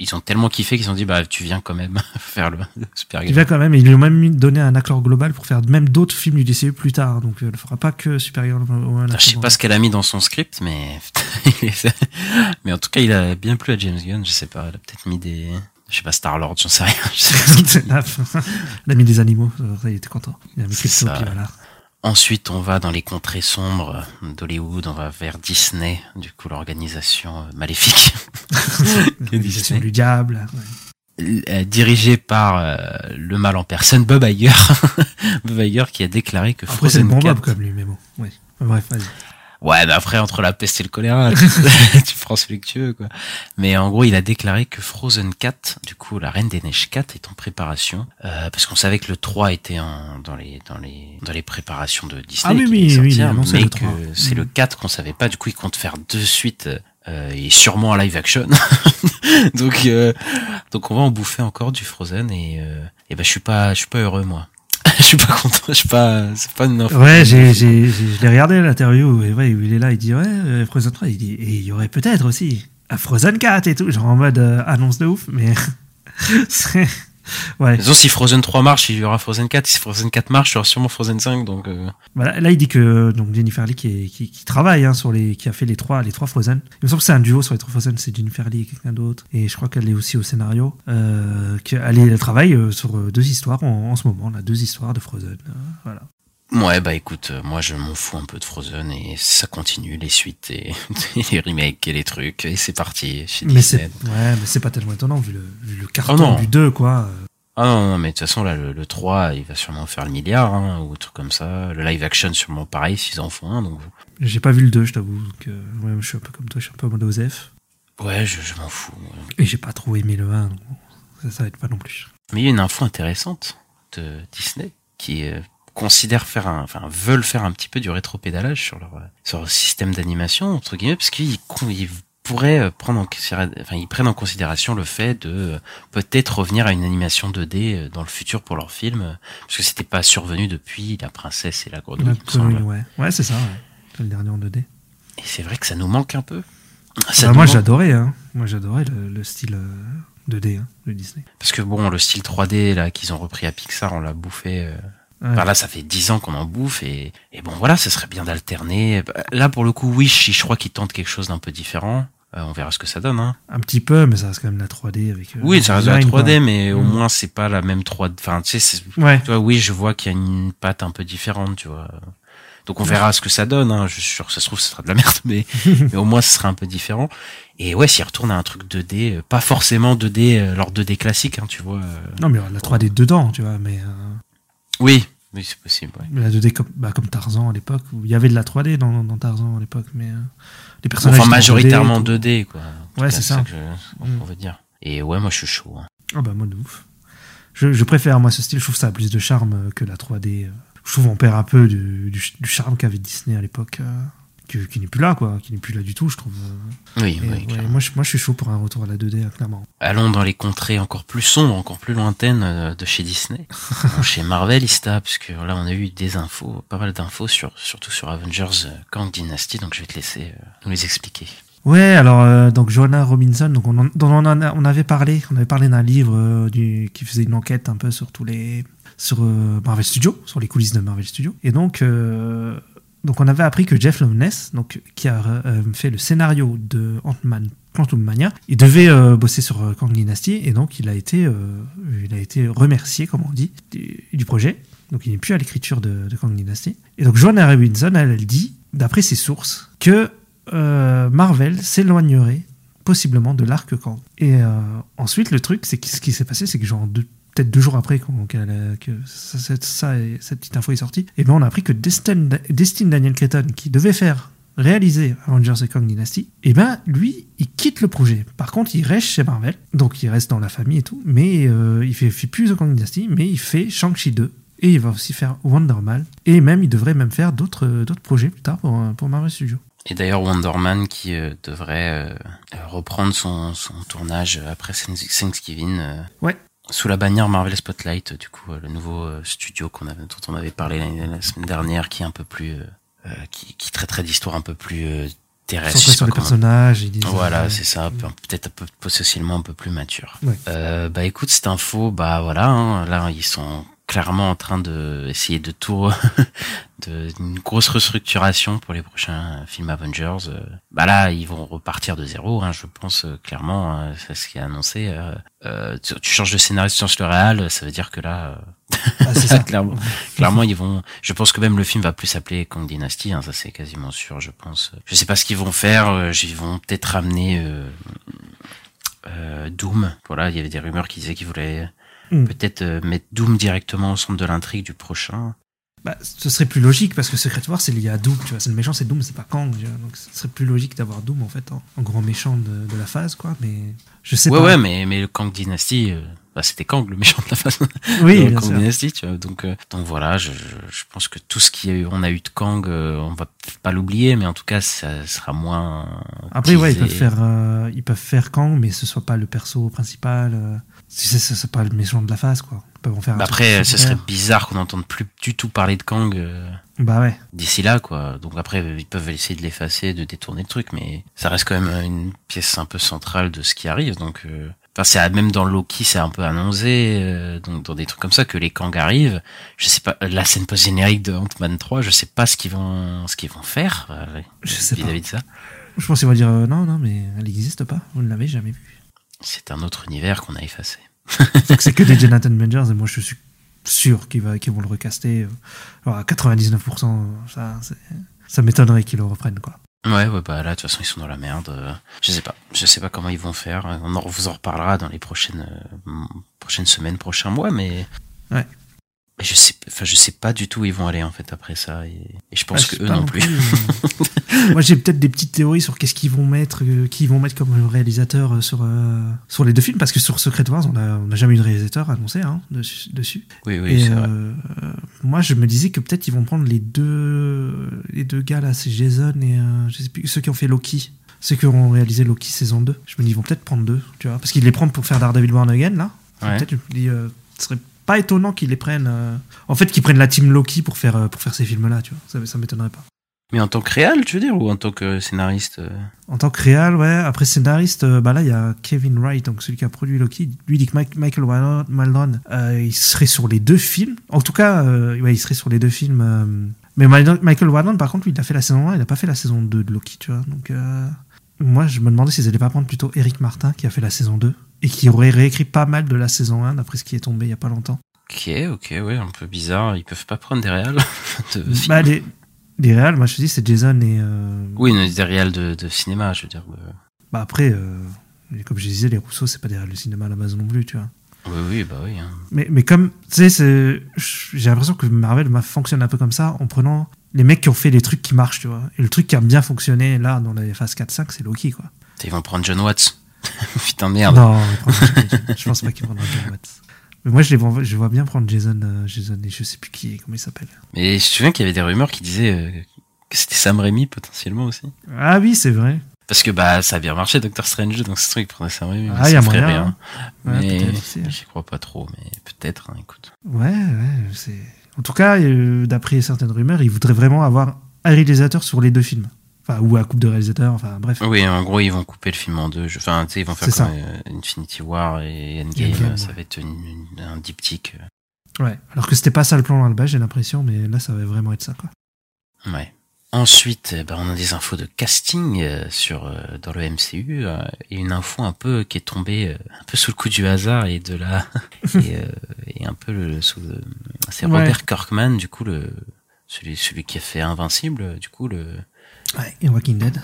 S2: ils, ont tellement kiffé qu'ils ont dit bah tu viens quand même faire le, le Supergirl.
S1: Il va quand même, ils lui ont même donné un accord global pour faire même d'autres films du DCU plus tard. Donc, euh, elle ne fera pas que Supergirl. Woman of
S2: Je sais pas ce qu'elle a mis dans son script, mais mais en tout cas, il a bien plu à James Gunn. Je sais pas, elle a peut-être mis des, je sais pas Star Lord, j'en sais rien. Je sais pas ce
S1: a mis des animaux, euh, il était content. Il a mis
S2: ça.
S1: voilà.
S2: Ensuite, on va dans les contrées sombres d'Hollywood, on va vers Disney, du coup l'organisation euh, maléfique que
S1: L'organisation du diable. ouais.
S2: euh, dirigée par euh, le mal en personne, Bob Iger, Bob Iger qui a déclaré que
S1: Après,
S2: Frozen
S1: bon
S2: 4
S1: Bob comme lui, mais bon. Ouais. Bref, vas-y.
S2: Ouais, mais après, entre la peste et le choléra, tu, tu prends celui que tu veux, quoi. Mais en gros, il a déclaré que Frozen 4, du coup, la Reine des Neiges 4 est en préparation, euh, parce qu'on savait que le 3 était en, dans les, dans les, dans les préparations de Disney.
S1: Ah oui,
S2: qu'il
S1: oui, oui, il a
S2: sortir,
S1: annoncé
S2: mais
S1: le
S2: que
S1: 3.
S2: c'est le 4 qu'on savait pas, du coup, il compte faire deux suites, euh, et sûrement en live action. donc, euh, donc on va en bouffer encore du Frozen et, euh, et ben, je suis pas, je suis pas heureux, moi. je suis pas content, je suis pas, c'est pas une info.
S1: Ouais, j'ai, j'ai, je l'ai regardé l'interview, et ouais, il est là, il dit, ouais, euh, Frozen 3, il dit, et il y aurait peut-être aussi Frozen 4 et tout, genre en mode euh, annonce de ouf, mais c'est. Ouais.
S2: Si Frozen 3 marche, il y aura Frozen 4. Si Frozen 4 marche, il y aura sûrement Frozen 5. Donc, euh,
S1: Voilà, là, il dit que donc Jennifer Lee qui, est- qui, qui travaille hein, sur les, qui a fait les trois, les trois Frozen. Il me semble que c'est un duo sur les trois Frozen, c'est Jennifer Lee et quelqu'un d'autre. Et je crois qu'elle est aussi au scénario. Euh, elle travaille euh, sur euh, deux histoires en, en ce moment, là, deux histoires de Frozen. Euh, voilà.
S2: Ouais, bah écoute, euh, moi je m'en fous un peu de Frozen et ça continue, les suites et, et les remakes et les trucs. Et c'est parti chez
S1: Mais c'est, ouais, mais c'est pas tellement étonnant vu le, vu le carton
S2: Oh non.
S1: du 2, quoi.
S2: Ah non, non, mais de toute façon, là, le, le 3, il va sûrement faire le milliard, hein, ou un truc comme ça. Le live action, sûrement pareil, s'ils en font un. Donc,
S1: J'ai pas vu le 2, je t'avoue. Donc, euh, ouais, je suis un peu comme toi, je suis un peu mode Osef.
S2: ouais, je, je m'en fous. ouais.
S1: Et j'ai pas trop aimé le 1, donc ça, ça va être pas non plus.
S2: Mais il y a une info intéressante de Disney qui euh, considère faire un, enfin veulent faire un petit peu du rétropédalage sur leur sur leur système d'animation entre guillemets parce qu'ils pourraient euh, prendre en enfin ils prennent en considération le fait de euh, peut-être revenir à une animation 2D euh, dans le futur pour leur film parce que c'était pas survenu depuis La princesse et la grenouille. Semble.
S1: ouais, ouais c'est ça, ouais. Le dernier en 2D.
S2: Et c'est vrai que ça nous manque un peu. Ça
S1: Bah, moi,
S2: manque.
S1: j'adorais, hein. Moi, j'adorais le, le style euh, 2D hein, de Disney.
S2: parce que bon le style 3D là qu'ils ont repris à Pixar on l'a bouffé euh,
S1: Ouais.
S2: Enfin, là, ça fait 10 ans qu'on en bouffe et, et bon voilà, ce serait bien d'alterner. Là, pour le coup, Wish, je crois qu'ils tentent quelque chose d'un peu différent. Euh, on verra ce que ça donne. Hein.
S1: Un petit peu, mais ça reste quand même la 3D avec. euh,
S2: Oui, ça reste de la
S1: design,
S2: 3D,
S1: quoi.
S2: mais au
S1: Mm.
S2: moins c'est pas la même 3D. Enfin, tu sais,
S1: Ouais.
S2: tu vois, oui, je vois qu'il y a une patte un peu différente, tu vois. Donc on verra ce que ça donne. Hein. Je suis sûr que ça se trouve, ce sera de la merde, mais, mais au moins ce sera un peu différent. Et ouais, s'ils retournent à un truc 2D, euh, pas forcément 2D, euh, leur 2D classique, hein, tu vois. euh.
S1: Non, mais la 3D dedans, tu vois, mais. euh,
S2: Oui, Oui, c'est possible, ouais.
S1: La 2D comme, bah, comme Tarzan à l'époque, où il y avait de la 3D dans, dans Tarzan à l'époque, mais euh, les personnages.
S2: Enfin, majoritairement
S1: 2D,
S2: 2D, quoi.
S1: Ouais, c'est ça.
S2: que je-
S1: Mm.
S2: on veut dire. Et ouais, moi, je suis chaud. hein.
S1: Ah bah moi de ouf. Je, je préfère moi ce style, je trouve ça a plus de charme euh, que la 3D. euh. Je trouve on perd un peu du, du, du charme qu'avait Disney à l'époque, qui, qui n'est plus là quoi, qui n'est plus là du tout je trouve.
S2: Oui, oui,
S1: ouais, moi, je, moi je suis chaud pour un retour à la 2D hein, clairement.
S2: Allons dans les contrées encore plus sombres, encore plus lointaines euh, de chez Disney. Bon, chez Marvel, Ista, parce que là, on a eu des infos, pas mal d'infos, sur, surtout sur Avengers euh, Kang Dynasty, donc je vais te laisser euh, nous les expliquer.
S1: Ouais alors euh, donc Joanna Robinson, donc on en, dont on, en a- on avait parlé, on avait parlé d'un livre euh, du, qui faisait une enquête un peu sur tous les sur euh, Marvel Studios, sur les coulisses de Marvel Studios. Et donc donc on avait appris que Jeff Loveness, donc qui a euh, fait le scénario de Ant-Man Quantum Mania, il devait euh, bosser sur euh, Kang Dynasty et donc il a été il a été remercié comme on dit du, projet. Donc il n'est plus à l'écriture de, Kang Dynasty. Et donc Joanna Robinson, elle, elle dit, d'après ses sources, que Marvel s'éloignerait possiblement de l'arc Kang. Et ensuite, le truc, c'est que ce qui s'est passé, c'est que genre peut-être deux jours après que ça, cette- ça cette petite info est sortie, et ben on a appris que Destin, Destin Daniel Cretton, qui devait faire réaliser Avengers et Kang Dynasty, et ben lui, il quitte le projet. Par contre, il reste chez Marvel, donc il reste dans la famille et tout, mais euh, il fait, fait plus The Kang Dynasty, mais il fait Shang-Chi 2. Et il va aussi faire Wonder Man. Et même, il devrait même faire d'autres d'autres projets plus tard pour, pour Marvel Studios.
S2: Et d'ailleurs, Wonder Man qui euh, devrait euh, euh, reprendre son, son tournage après Thanks- Thanksgiving. euh,
S1: Ouais.
S2: Sous la bannière Marvel Spotlight, du coup, euh, le nouveau euh, studio qu'on avait, dont on avait parlé la, la semaine dernière, qui est un peu plus, euh, euh, qui, qui traiterait d'histoires un peu plus euh, terrestres.
S1: sur les personnages. Ils disent,
S2: Voilà, c'est ça, peut-être un peu potentiellement un peu plus mature.
S1: Ouais.
S2: Euh, bah écoute, cette info, bah voilà, hein, là ils sont clairement en train de essayer de tout, de une grosse restructuration pour les prochains films Avengers. Euh, Bah là, ils vont repartir de zéro, hein, je pense euh, clairement, euh, c'est ce qui est annoncé. Euh, tu, tu changes de scénariste, tu changes le réal, ça veut dire que là,
S1: ah, c'est ça.
S2: clairement, clairement ils vont. Je pense que même le film va plus s'appeler Kong Dynasty, hein, ça c'est quasiment sûr, je pense. Je sais pas ce qu'ils vont faire, ils vont peut-être ramener euh, euh, Doom. Voilà, il y avait des rumeurs qui disaient qu'ils voulaient
S1: Mm.
S2: peut-être euh, mettre Doom directement au centre de l'intrigue du prochain.
S1: Bah, ce serait plus logique parce que Secret War c'est lié à Doom, tu vois. C'est le méchant, c'est Doom, c'est pas Kang. Donc ce serait plus logique d'avoir Doom en fait en, en grand méchant de, de la phase, quoi. Mais je sais
S2: ouais,
S1: pas.
S2: ouais, mais mais le Kang Dynasty, euh, bah, c'était Kang le méchant de la phase.
S1: oui, bien
S2: Kang
S1: sûr.
S2: Dynasty, tu vois. Donc euh, donc voilà, je, pense que tout ce y a a eu de Kang, euh, on va pas l'oublier, mais en tout cas ça sera moins.
S1: Après, ouais, ils peuvent faire, ils peuvent faire Kang, mais ce soit pas le perso principal. Euh, c'est pas le méchant de la phase, quoi. Ils peuvent en faire. un
S2: Bah après, ce serait bizarre qu'on n'entende plus du tout parler de Kang euh,
S1: Bah ouais.
S2: d'ici là, quoi. Donc après, ils peuvent essayer de l'effacer, de détourner le truc, mais ça reste quand même une pièce un peu centrale de ce qui arrive. Donc, euh, enfin, c'est même dans Loki, c'est un peu annoncé, euh, donc dans des trucs comme ça que les Kang arrivent. Je sais pas, la scène post générique de Ant-Man 3, je sais pas ce qu'ils vont, ce qu'ils vont faire euh,
S1: Je sais pas.
S2: de ça.
S1: Je pense qu'ils vont dire euh, non, non, mais elle n'existe pas. Vous ne l'avez jamais vue.
S2: C'est un autre univers qu'on a effacé.
S1: Donc c'est que des Jonathan Majors et moi je suis sûr qu'ils vont le recaster. alors à 99%, ça, ça m'étonnerait qu'ils le reprennent, quoi.
S2: Ouais, ouais, bah là, de toute façon, ils sont dans la merde. euh, Je sais pas. Je sais pas comment ils vont faire. On en, vous en reparlera dans les prochaines, euh, prochaines semaines, prochains mois, mais.
S1: Ouais.
S2: Je sais, enfin, je sais pas du tout où ils vont aller, en fait, après ça. Et, et je pense
S1: Ah,
S2: que eux non plus.
S1: Moi, j'ai peut-être des petites théories sur qu'est-ce qu'ils vont mettre, euh, qui vont mettre comme réalisateur euh, sur euh, sur les deux films, parce que sur Secret Wars, on a on n'a jamais eu de réalisateur annoncé hein, dessus. dessus.
S2: oui, oui,
S1: Et
S2: c'est vrai.
S1: moi, je me disais que peut-être ils vont prendre les deux les deux gars là, c'est Jason et je sais plus ceux qui ont fait Loki. Ceux qui ont réalisé Loki saison 2. Je me dis, ils vont peut-être prendre deux, tu vois. Parce qu'ils les prennent pour faire Daredevil Born Again, là.
S2: Ouais.
S1: Peut-être, je me dis, ce serait pas étonnant qu'ils les prennent. euh, En fait, qu'ils prennent la team Loki pour faire, euh, pour faire ces films-là, tu vois. Ça, ça m'étonnerait pas.
S2: Mais en tant que réal, tu veux dire, ou en tant que scénariste euh,
S1: En tant que réal, ouais. Après scénariste, euh, bah là, il y a Kevin Wright, donc celui qui a produit Loki. Lui dit que Mike- Michael Waldron, Waldron, euh, il serait sur les deux films. En tout cas, euh, ouais, il serait sur les deux films. euh, Mais Michael Waldron, par contre, lui, il a fait la saison 1, il a pas fait la saison 2 de Loki, tu vois. Donc, euh, moi, je me demandais s'ils allaient pas prendre plutôt Eric Martin, qui a fait la saison 2, et qui aurait réécrit pas mal de la saison 1, d'après ce qui est tombé il y a pas longtemps.
S2: Ok, ok, ouais, un peu bizarre. Ils peuvent pas prendre des réals de.
S1: Bah, les, les réals, moi, je te dis, c'est Jason et. euh,
S2: Oui, mais des réals de, de cinéma, je veux dire.
S1: Bah après, euh, comme je disais, les Rousseau, c'est pas des réals de cinéma à la base non plus, tu vois.
S2: Oui, oui, bah oui. hein.
S1: Mais, mais comme, tu sais, j'ai l'impression que Marvel m'a- fonctionne un peu comme ça en prenant les mecs qui ont fait des trucs qui marchent, tu vois. Et le truc qui a bien fonctionné là dans les phases 4-5, c'est Loki, quoi.
S2: Ils vont prendre John Watts. Putain de merde.
S1: Non, prendront- je pense pas qu'ils prendront John Watts. Mais moi, je, les vois, je vois bien prendre Jason, euh, Jason et je sais plus qui, comment il s'appelle.
S2: Mais je me souviens qu'il y avait des rumeurs qui disaient euh, que c'était Sam Raimi potentiellement aussi.
S1: Ah oui, c'est vrai.
S2: Parce que bah ça a bien marché Doctor Strange donc ce truc il Sam Raimi. mais
S1: Ah,
S2: ça
S1: y a moyen,
S2: rien.
S1: Ouais,
S2: mais
S1: hein.
S2: j'y crois pas trop, mais peut-être, hein, écoute.
S1: Ouais, ouais, c'est. En tout cas, euh, d'après certaines rumeurs, ils voudraient vraiment avoir un réalisateur sur les deux films. Enfin, ou un couple de réalisateurs, enfin, bref.
S2: Oui, en gros, ils vont couper le film en deux. Enfin, tu sais, ils vont faire comme euh, Infinity War et Endgame.
S1: Endgame,
S2: ça
S1: ouais.
S2: va être une- une- un diptyque. euh.
S1: Ouais. Alors que c'était pas ça le plan à la base, j'ai l'impression, mais là, ça va vraiment être ça, quoi.
S2: Ouais. Ensuite, ben, on a des infos de casting euh, sur euh, dans le MCU euh, et une info un peu qui est tombée euh, un peu sous le coup du hasard et de la et, euh, et un peu le, sous le c'est
S1: Ouais.
S2: Robert Kirkman du coup le celui celui qui a fait Invincible du coup le
S1: Ouais, et Walking Dead.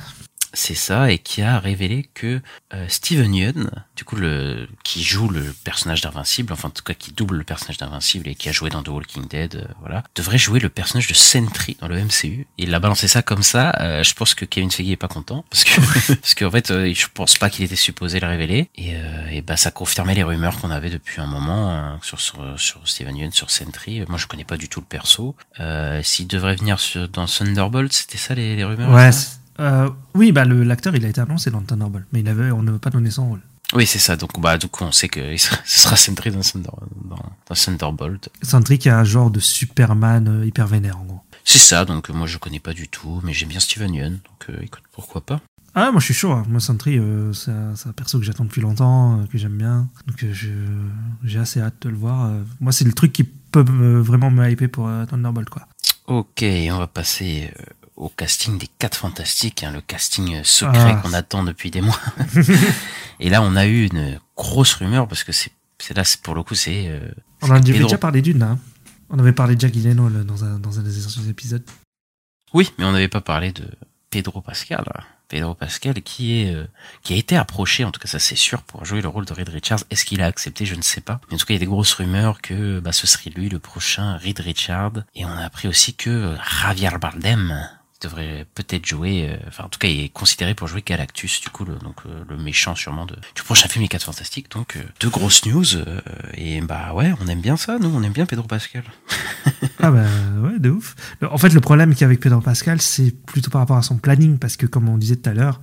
S2: C'est ça et qui a révélé que euh, Steven Yeun du coup le qui joue le personnage d'Invincible enfin en tout cas qui double le personnage d'Invincible et qui a joué dans The Walking Dead euh, voilà devrait jouer le personnage de Sentry dans le MCU il a balancé ça comme ça euh, je pense que Kevin Feige est pas content parce que parce qu'en fait euh, je pense pas qu'il était supposé le révéler. Et, euh, et bah ça confirmait les rumeurs qu'on avait depuis un moment euh, sur, sur sur Steven Yeun sur Sentry. Moi je connais pas du tout le perso. Euh, s'il devrait venir sur, dans Thunderbolt c'était ça les, les rumeurs
S1: Ouais. Euh, oui, bah, le- l'acteur, il a été annoncé dans Thunderbolt, mais il avait, on ne veut pas donner son rôle.
S2: Oui, c'est ça. Donc, bah, du coup, on sait que ce sera Sentry dans, Thunder, dans, dans Thunderbolt.
S1: Sentry qui a un genre de Superman euh, hyper vénère, en gros.
S2: C'est ça. Donc, euh, moi, je connais pas du tout, mais j'aime bien Steven Yeun. Donc, euh, écoute, pourquoi pas?
S1: Ah, moi je suis chaud. hein. Moi, Sentry, euh, c'est un, perso que j'attends depuis longtemps, euh, que j'aime bien. Donc, j'ai assez hâte de le voir. Moi, c'est le truc qui peut me- vraiment me hyper pour Thunderbolt, quoi.
S2: Ok, on va passer au casting des 4 Fantastiques, hein, le casting euh, secret
S1: Ah.
S2: qu'on attend depuis des mois. Et là, on a eu une grosse rumeur parce que c'est, là, pour le coup, c'est. euh,
S1: On en avait déjà parlé d'une, hein. On avait parlé de Jack Gyllenhaal dans un, dans un des épisodes.
S2: Oui, mais on n'avait pas parlé de Pedro Pascal. Pedro Pascal qui est euh, qui a été approché, en tout cas ça c'est sûr, pour jouer le rôle de Reed Richards. Est-ce qu'il a accepté? Je ne sais pas. Mais en tout cas, il y a des grosses rumeurs que bah, ce serait lui le prochain Reed Richards. Et on a appris aussi que euh, Javier Bardem devrait peut-être jouer, euh, enfin en tout cas il est considéré pour jouer Galactus, du coup le, donc euh, le méchant sûrement de, du prochain film Les 4 Fantastiques. Donc euh, deux grosses news euh, et bah ouais, on aime bien ça, nous on aime bien Pedro Pascal.
S1: Ah bah ouais, de ouf. En fait, le problème qu'il y a avec Pedro Pascal, c'est plutôt par rapport à son planning, parce que comme on disait tout à l'heure,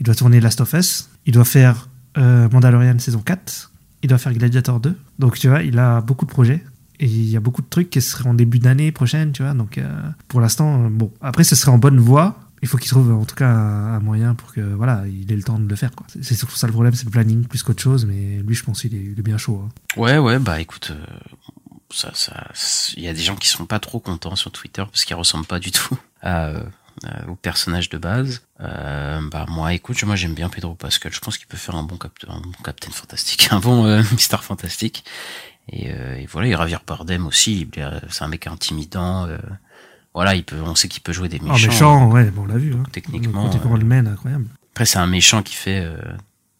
S1: il doit tourner Last of Us, il doit faire Mandalorian saison 4, il doit faire Gladiator 2. Donc tu vois, il a beaucoup de projets. Et il y a beaucoup de trucs qui seraient en début d'année prochaine, tu vois. Donc euh, pour l'instant, euh, bon. Après, ce serait en bonne voie. Il faut qu'il trouve en tout cas un, moyen pour que voilà, il ait le temps de le faire. quoi. C'est- surtout ça le problème, c'est le planning plus qu'autre chose. Mais lui, je pense il est bien chaud. hein.
S2: Ouais, ouais, bah écoute, euh, ça, ça, il y a des gens qui sont pas trop contents sur Twitter parce qu'ils ressemblent pas du tout à, euh, au personnage de base. Bah moi, écoute, moi j'aime bien Pedro Pascal. Je pense qu'il peut faire un bon, cap un bon Captain Fantastique, un bon euh, Mister Fantastique. Et, euh, et voilà, et Javier Bardem aussi. il euh, C'est un mec intimidant. euh, voilà, il peut, on sait qu'il peut jouer des
S1: Ah,
S2: méchants.
S1: méchant, ouais, bon, on l'a vu. Hein.
S2: techniquement,
S1: il le mène, incroyable.
S2: Après, c'est un méchant qui fait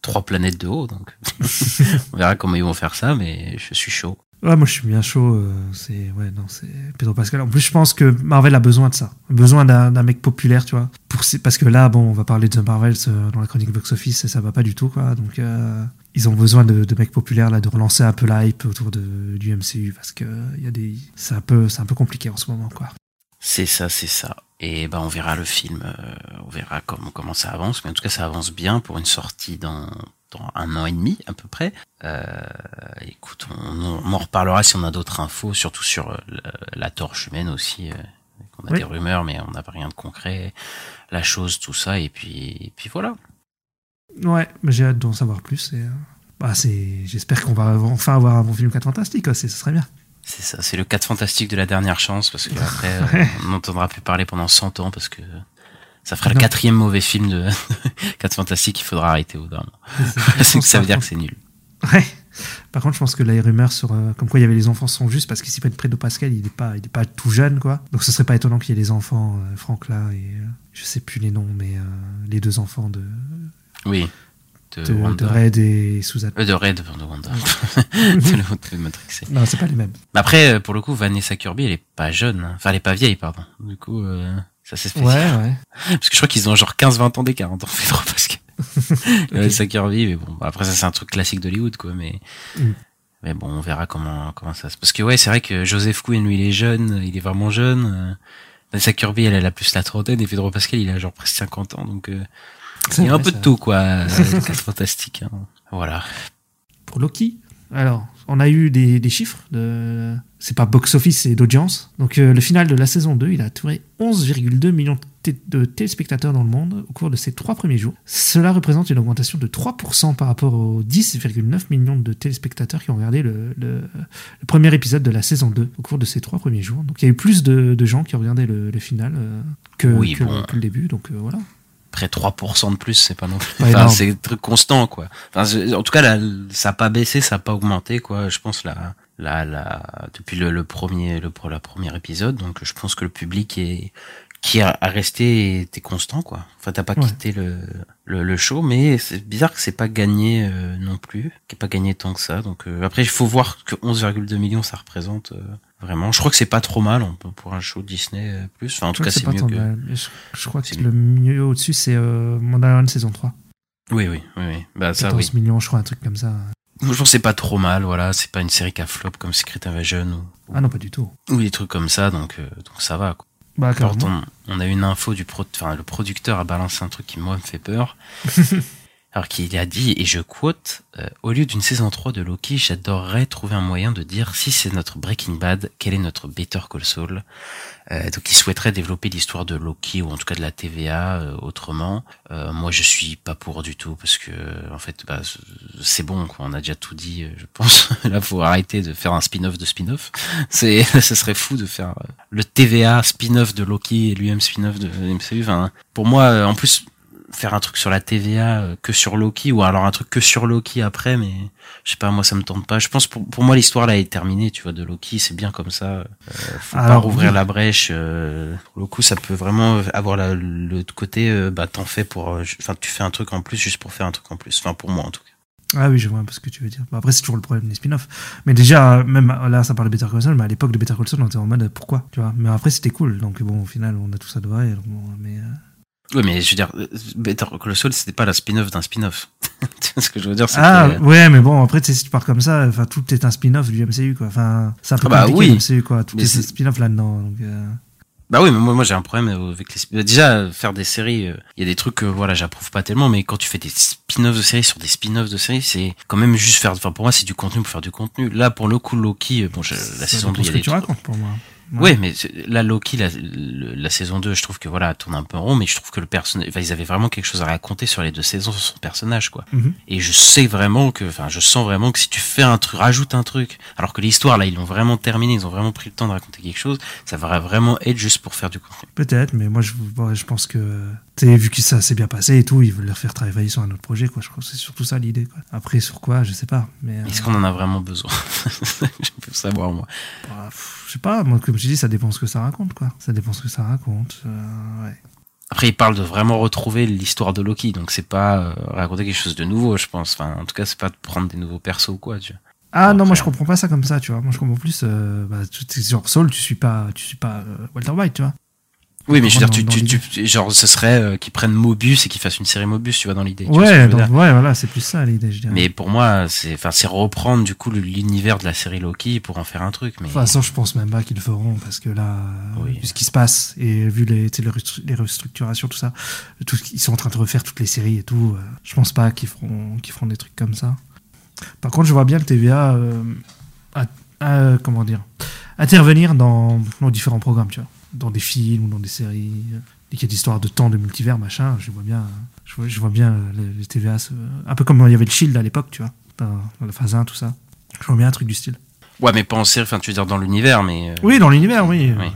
S2: trois planètes de haut, donc on verra comment ils vont faire ça, mais je suis chaud.
S1: Ouais, moi je suis bien chaud. c'est ouais, non, c'est Pedro Pascal. En plus, je pense que Marvel a besoin de ça, besoin d'un mec populaire, tu vois. Pour parce que là, bon, on va parler de The Marvels dans la chronique box office, et ça va pas du tout, quoi. Donc, euh, ils ont besoin de, de mecs populaires là, de relancer un peu la hype autour de, du MCU, parce que il y a des, c'est un peu, c'est un peu compliqué en ce moment, quoi.
S2: C'est ça, c'est ça. Et ben on verra le film, euh, on verra comment comment ça avance, mais en tout cas ça avance bien pour une sortie dans dans un an et demi à peu près. Euh, écoute, on, on en reparlera si on a d'autres infos, surtout sur euh, la, la torche humaine aussi. On a
S1: Oui.
S2: des rumeurs, mais on n'a rien de concret. La chose, tout ça, et puis et puis voilà.
S1: Ouais, mais j'ai hâte d'en savoir plus. Et, euh, bah, c'est, j'espère qu'on va enfin avoir un bon film 4 fantastique, quoi. C'est, ce serait bien.
S2: C'est ça, c'est le 4 fantastique de la dernière chance, parce que après, euh, on n'entendra plus parler pendant 100 ans, parce que ça ferait le quatrième mauvais film de 4 fantastique, il faudra arrêter au
S1: C'est
S2: que ça veut dire que c'est nul.
S1: Ouais. Par contre, je pense que la rumeur sur euh, comme quoi il y avait les enfants sont justes parce que si Pedro Pascal, il est pas, il est pas tout jeune, quoi. Donc ce serait pas étonnant qu'il y ait les enfants, euh, Franck là et euh, je sais plus les noms, mais les deux enfants de
S2: Oui, de,
S1: de, de
S2: Wanda.
S1: Red et Susan.
S2: Euh, de Red, de Wanda. de l'autre de Matrixé.
S1: Non, c'est pas les mêmes.
S2: Après, euh, pour le coup, Vanessa Kirby, elle est pas jeune. hein. Enfin, elle est pas vieille, pardon. Du coup, euh, ça c'est
S1: Ouais,
S2: spécial.
S1: ouais.
S2: Parce que je crois qu'ils ont genre 15-20 ans d'écart entre Pedro Pascal. Vanessa Kirby, mais bon, après ça c'est un truc classique d'Hollywood, quoi, mais...
S1: Mm.
S2: Mais bon, on verra comment comment ça se... Parce que ouais, c'est vrai que Joseph Quinn, lui, il est jeune, il est vraiment jeune. euh, Vanessa Kirby, elle, elle a plus la trentaine, et Pedro Pascal, il a genre presque 50 ans, donc... euh, il y a un peu
S1: ça.
S2: de tout, quoi. C'est fantastique. Hein. Voilà.
S1: Pour Loki, alors, on a eu des, des chiffres. De... C'est pas box-office, c'est d'audience. Donc, euh, le final de la saison 2, il a attiré 11,2 millions de, té- de téléspectateurs dans le monde au cours de ses trois premiers jours. Cela représente une augmentation de 3% par rapport aux 10,9 millions de téléspectateurs qui ont regardé le, le- le premier épisode de la saison 2 au cours de ces trois premiers jours. Donc, il y a eu plus de, de gens qui ont regardé le, le final euh, que,
S2: Oui,
S1: que-
S2: bon.
S1: que le début. Donc, euh, voilà.
S2: Après 3% de plus, c'est pas non plus. Enfin, c'est quoi. Enfin, en tout cas, là, ça a pas baissé, ça a pas augmenté, quoi. Je pense là, là, là, depuis le, le premier, le la premier épisode, donc je pense que le public est qui a, a resté était constant, quoi. Enfin, t'as pas
S1: Ouais.
S2: quitté le, le le show, mais c'est bizarre que c'est pas gagné euh, non plus, qu'il ait pas gagné tant que ça. Donc euh, après, il faut voir que 11,2 millions, ça représente. euh, Vraiment, je crois que c'est pas trop mal on peut- pour un show Disney euh, plus. Enfin, en tout cas, c'est mieux que.
S1: je, je crois que le mieux au-dessus, c'est euh, Mandalorian saison 3.
S2: Oui, oui, oui, oui. Bah ça,
S1: 14
S2: oui.
S1: millions, je crois, un truc comme ça.
S2: Je pense que c'est pas trop mal, voilà. C'est pas une série qui a flop comme Secret Invasion ou,
S1: Ah non, pas du tout.
S2: ou des trucs comme ça, donc, euh, donc ça va. Quoi.
S1: Bah,
S2: on, on a une info du pro, enfin, le producteur a balancé un truc qui moi me fait peur. Alors qu'il a dit, et je quote, euh, au lieu d'une saison 3 de Loki, j'adorerais trouver un moyen de dire si c'est notre Breaking Bad, quel est notre Better Call Saul? Euh, donc il souhaiterait développer l'histoire de Loki ou en tout cas de la TVA euh, autrement. Euh, moi je suis pas pour du tout parce que en fait bah, c'est bon quoi, on a déjà tout dit euh, je pense. Là faut arrêter de faire un spin-off de spin-off. C'est ça serait fou de faire euh, le TVA spin-off de Loki et lui-même spin-off de MCU. Enfin, pour moi en plus faire un truc sur la TVA euh, que sur Loki ou alors un truc que sur Loki après mais je sais pas moi ça me tente pas je pense pour, pour moi l'histoire là est terminée tu vois de Loki c'est bien comme ça euh, faut pas rouvrir
S1: oui.
S2: la brèche euh, pour le coup ça peut vraiment avoir la- le côté euh, bah t'en fais pour enfin tu fais un truc en plus juste pour faire un truc en plus enfin pour moi en tout cas
S1: Ah oui, je vois un peu ce que tu veux dire. Bah, après, c'est toujours le problème des spin-offs. Mais déjà, même là, ça parle de Better Call Saul, mais à l'époque de Better Call Saul, on était en mode pourquoi, tu vois? Mais après, c'était cool. Donc bon, au final, on a tout ça de vrai. donc bon, mais
S2: oui mais je veux dire euh, Better Call Saul c'était pas la spin-off d'un spin-off ce que je veux dire c'est
S1: ah
S2: que-
S1: ouais, mais bon, après, si tu pars comme ça, enfin, tout est un spin-off du MCU, quoi. Enfin, c'est un peu
S2: Ah bah oui.
S1: MCU, quoi. Tout
S2: Mais
S1: est spin-off là-dedans. Donc, euh,
S2: Bah oui, mais moi, moi j'ai un problème avec les. Déjà, faire des séries, euh, il y a des trucs que voilà, j'approuve pas tellement, mais quand tu fais des spin-offs de séries sur des spin-offs de séries, c'est quand même juste faire. Enfin, pour moi, c'est du contenu pour faire du contenu. Là, pour le coup, Loki, euh, bon, je- la saison 2,
S1: dépend
S2: il y a
S1: que
S2: des
S1: tu racontes pour moi.
S2: Ouais, mais c'est- là, Loki, la, la saison 2, je trouve que voilà, elle tourne un peu en rond, mais je trouve que le personnage, enfin, ils avaient vraiment quelque chose à raconter sur les deux saisons sur son personnage, quoi.
S1: Mhm.
S2: Et je sais vraiment que, enfin, je sens vraiment que si tu fais un truc, rajoute un truc, alors que l'histoire, là, ils l'ont vraiment terminé, ils ont vraiment pris le temps de raconter quelque chose, ça va vraiment être juste pour faire du contenu.
S1: Peut-être, mais moi je, je pense que vu que ça s'est bien passé et tout, ils veulent les faire travailler sur un autre projet, quoi. Je crois que c'est surtout ça l'idée, quoi. Après, sur quoi, je sais pas. Mais
S2: Est-ce
S1: euh,
S2: qu'on en a vraiment besoin? Je peux savoir, moi.
S1: bah, pff, je sais pas, moi, comme je dis, ça dépend ce que ça raconte, quoi. Ça dépend ce que ça raconte. euh, ouais.
S2: Après, il parle de vraiment retrouver l'histoire de Loki, donc c'est pas euh, raconter quelque chose de nouveau, je pense. Enfin, en tout cas, c'est pas de prendre des nouveaux persos ou quoi, tu vois.
S1: Ah non, moi je comprends pas ça comme ça, tu vois. Moi je comprends plus, euh, bah, genre Saul, tu suis pas, tu suis pas euh, Walter White, tu vois.
S2: Oui, mais je veux dire, tu, tu, genre, ce serait euh, qu'ils prennent Mobius et qu'ils fassent une série Mobius, tu vois, dans l'idée.
S1: Ouais, donc, voilà, c'est plus ça l'idée, je dirais.
S2: Mais pour moi, c'est, enfin, c'est reprendre du coup l'univers de la série Loki pour en faire un truc. Mais
S1: De toute façon, je pense même pas qu'ils le feront parce que là, euh,
S2: Oui.
S1: vu ce qui se passe et vu les, les, restru- les restructurations, tout ça, tout, qu'ils sont en train de refaire toutes les séries et tout, euh, je pense pas qu'ils feront, qu'ils feront des trucs comme ça. Par contre, je vois bien le TVA, euh, à- à- comment dire, intervenir dans, dans différents programmes, tu vois, dans des films ou dans des séries. euh, Dès qu'il y a des histoires de temps, de multivers, machin, je vois bien, je vois, je vois bien euh, le, le TVA, se- un peu comme il y avait le Shield à l'époque, tu vois, dans, dans la phase 1, tout ça. Je vois bien un truc du style.
S2: ouais, mais pas en série. Enfin, tu veux dire dans l'univers, mais. euh,
S1: Oui, dans l'univers, oui.
S2: Oui.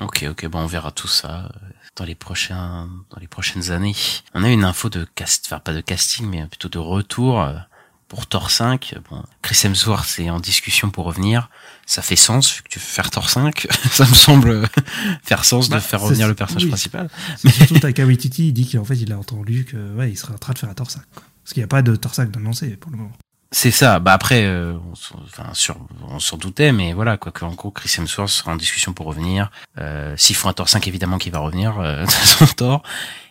S2: Ok, ok, bon, on verra tout ça euh, dans les prochains, dans les prochaines années. On a une info de cast, enfin pas de casting, mais plutôt de retour euh, pour Thor 5. Bon, Chris Hemsworth est en discussion pour revenir. Ça fait sens vu que tu veux faire Thor 5. ça me semble euh, faire sens
S1: Bah,
S2: de faire
S1: c'est-
S2: revenir le personnage
S1: oui.
S2: principal.
S1: C'est surtout Taika Waititi, il dit qu'en fait, il a entendu que ouais, il serait en train de faire un Thor 5. quoi. Parce qu'il n'y a pas de Torsac d'annoncé pour le moment.
S2: C'est ça. Bah après, euh, on, s'en- enfin, sur, on s'en doutait, mais voilà, quoi qu'en gros, Chris Hemsworth sera en discussion pour revenir. Euh, S'ils font un Thor 5, évidemment, qu'il va revenir, euh, de façon, Thor.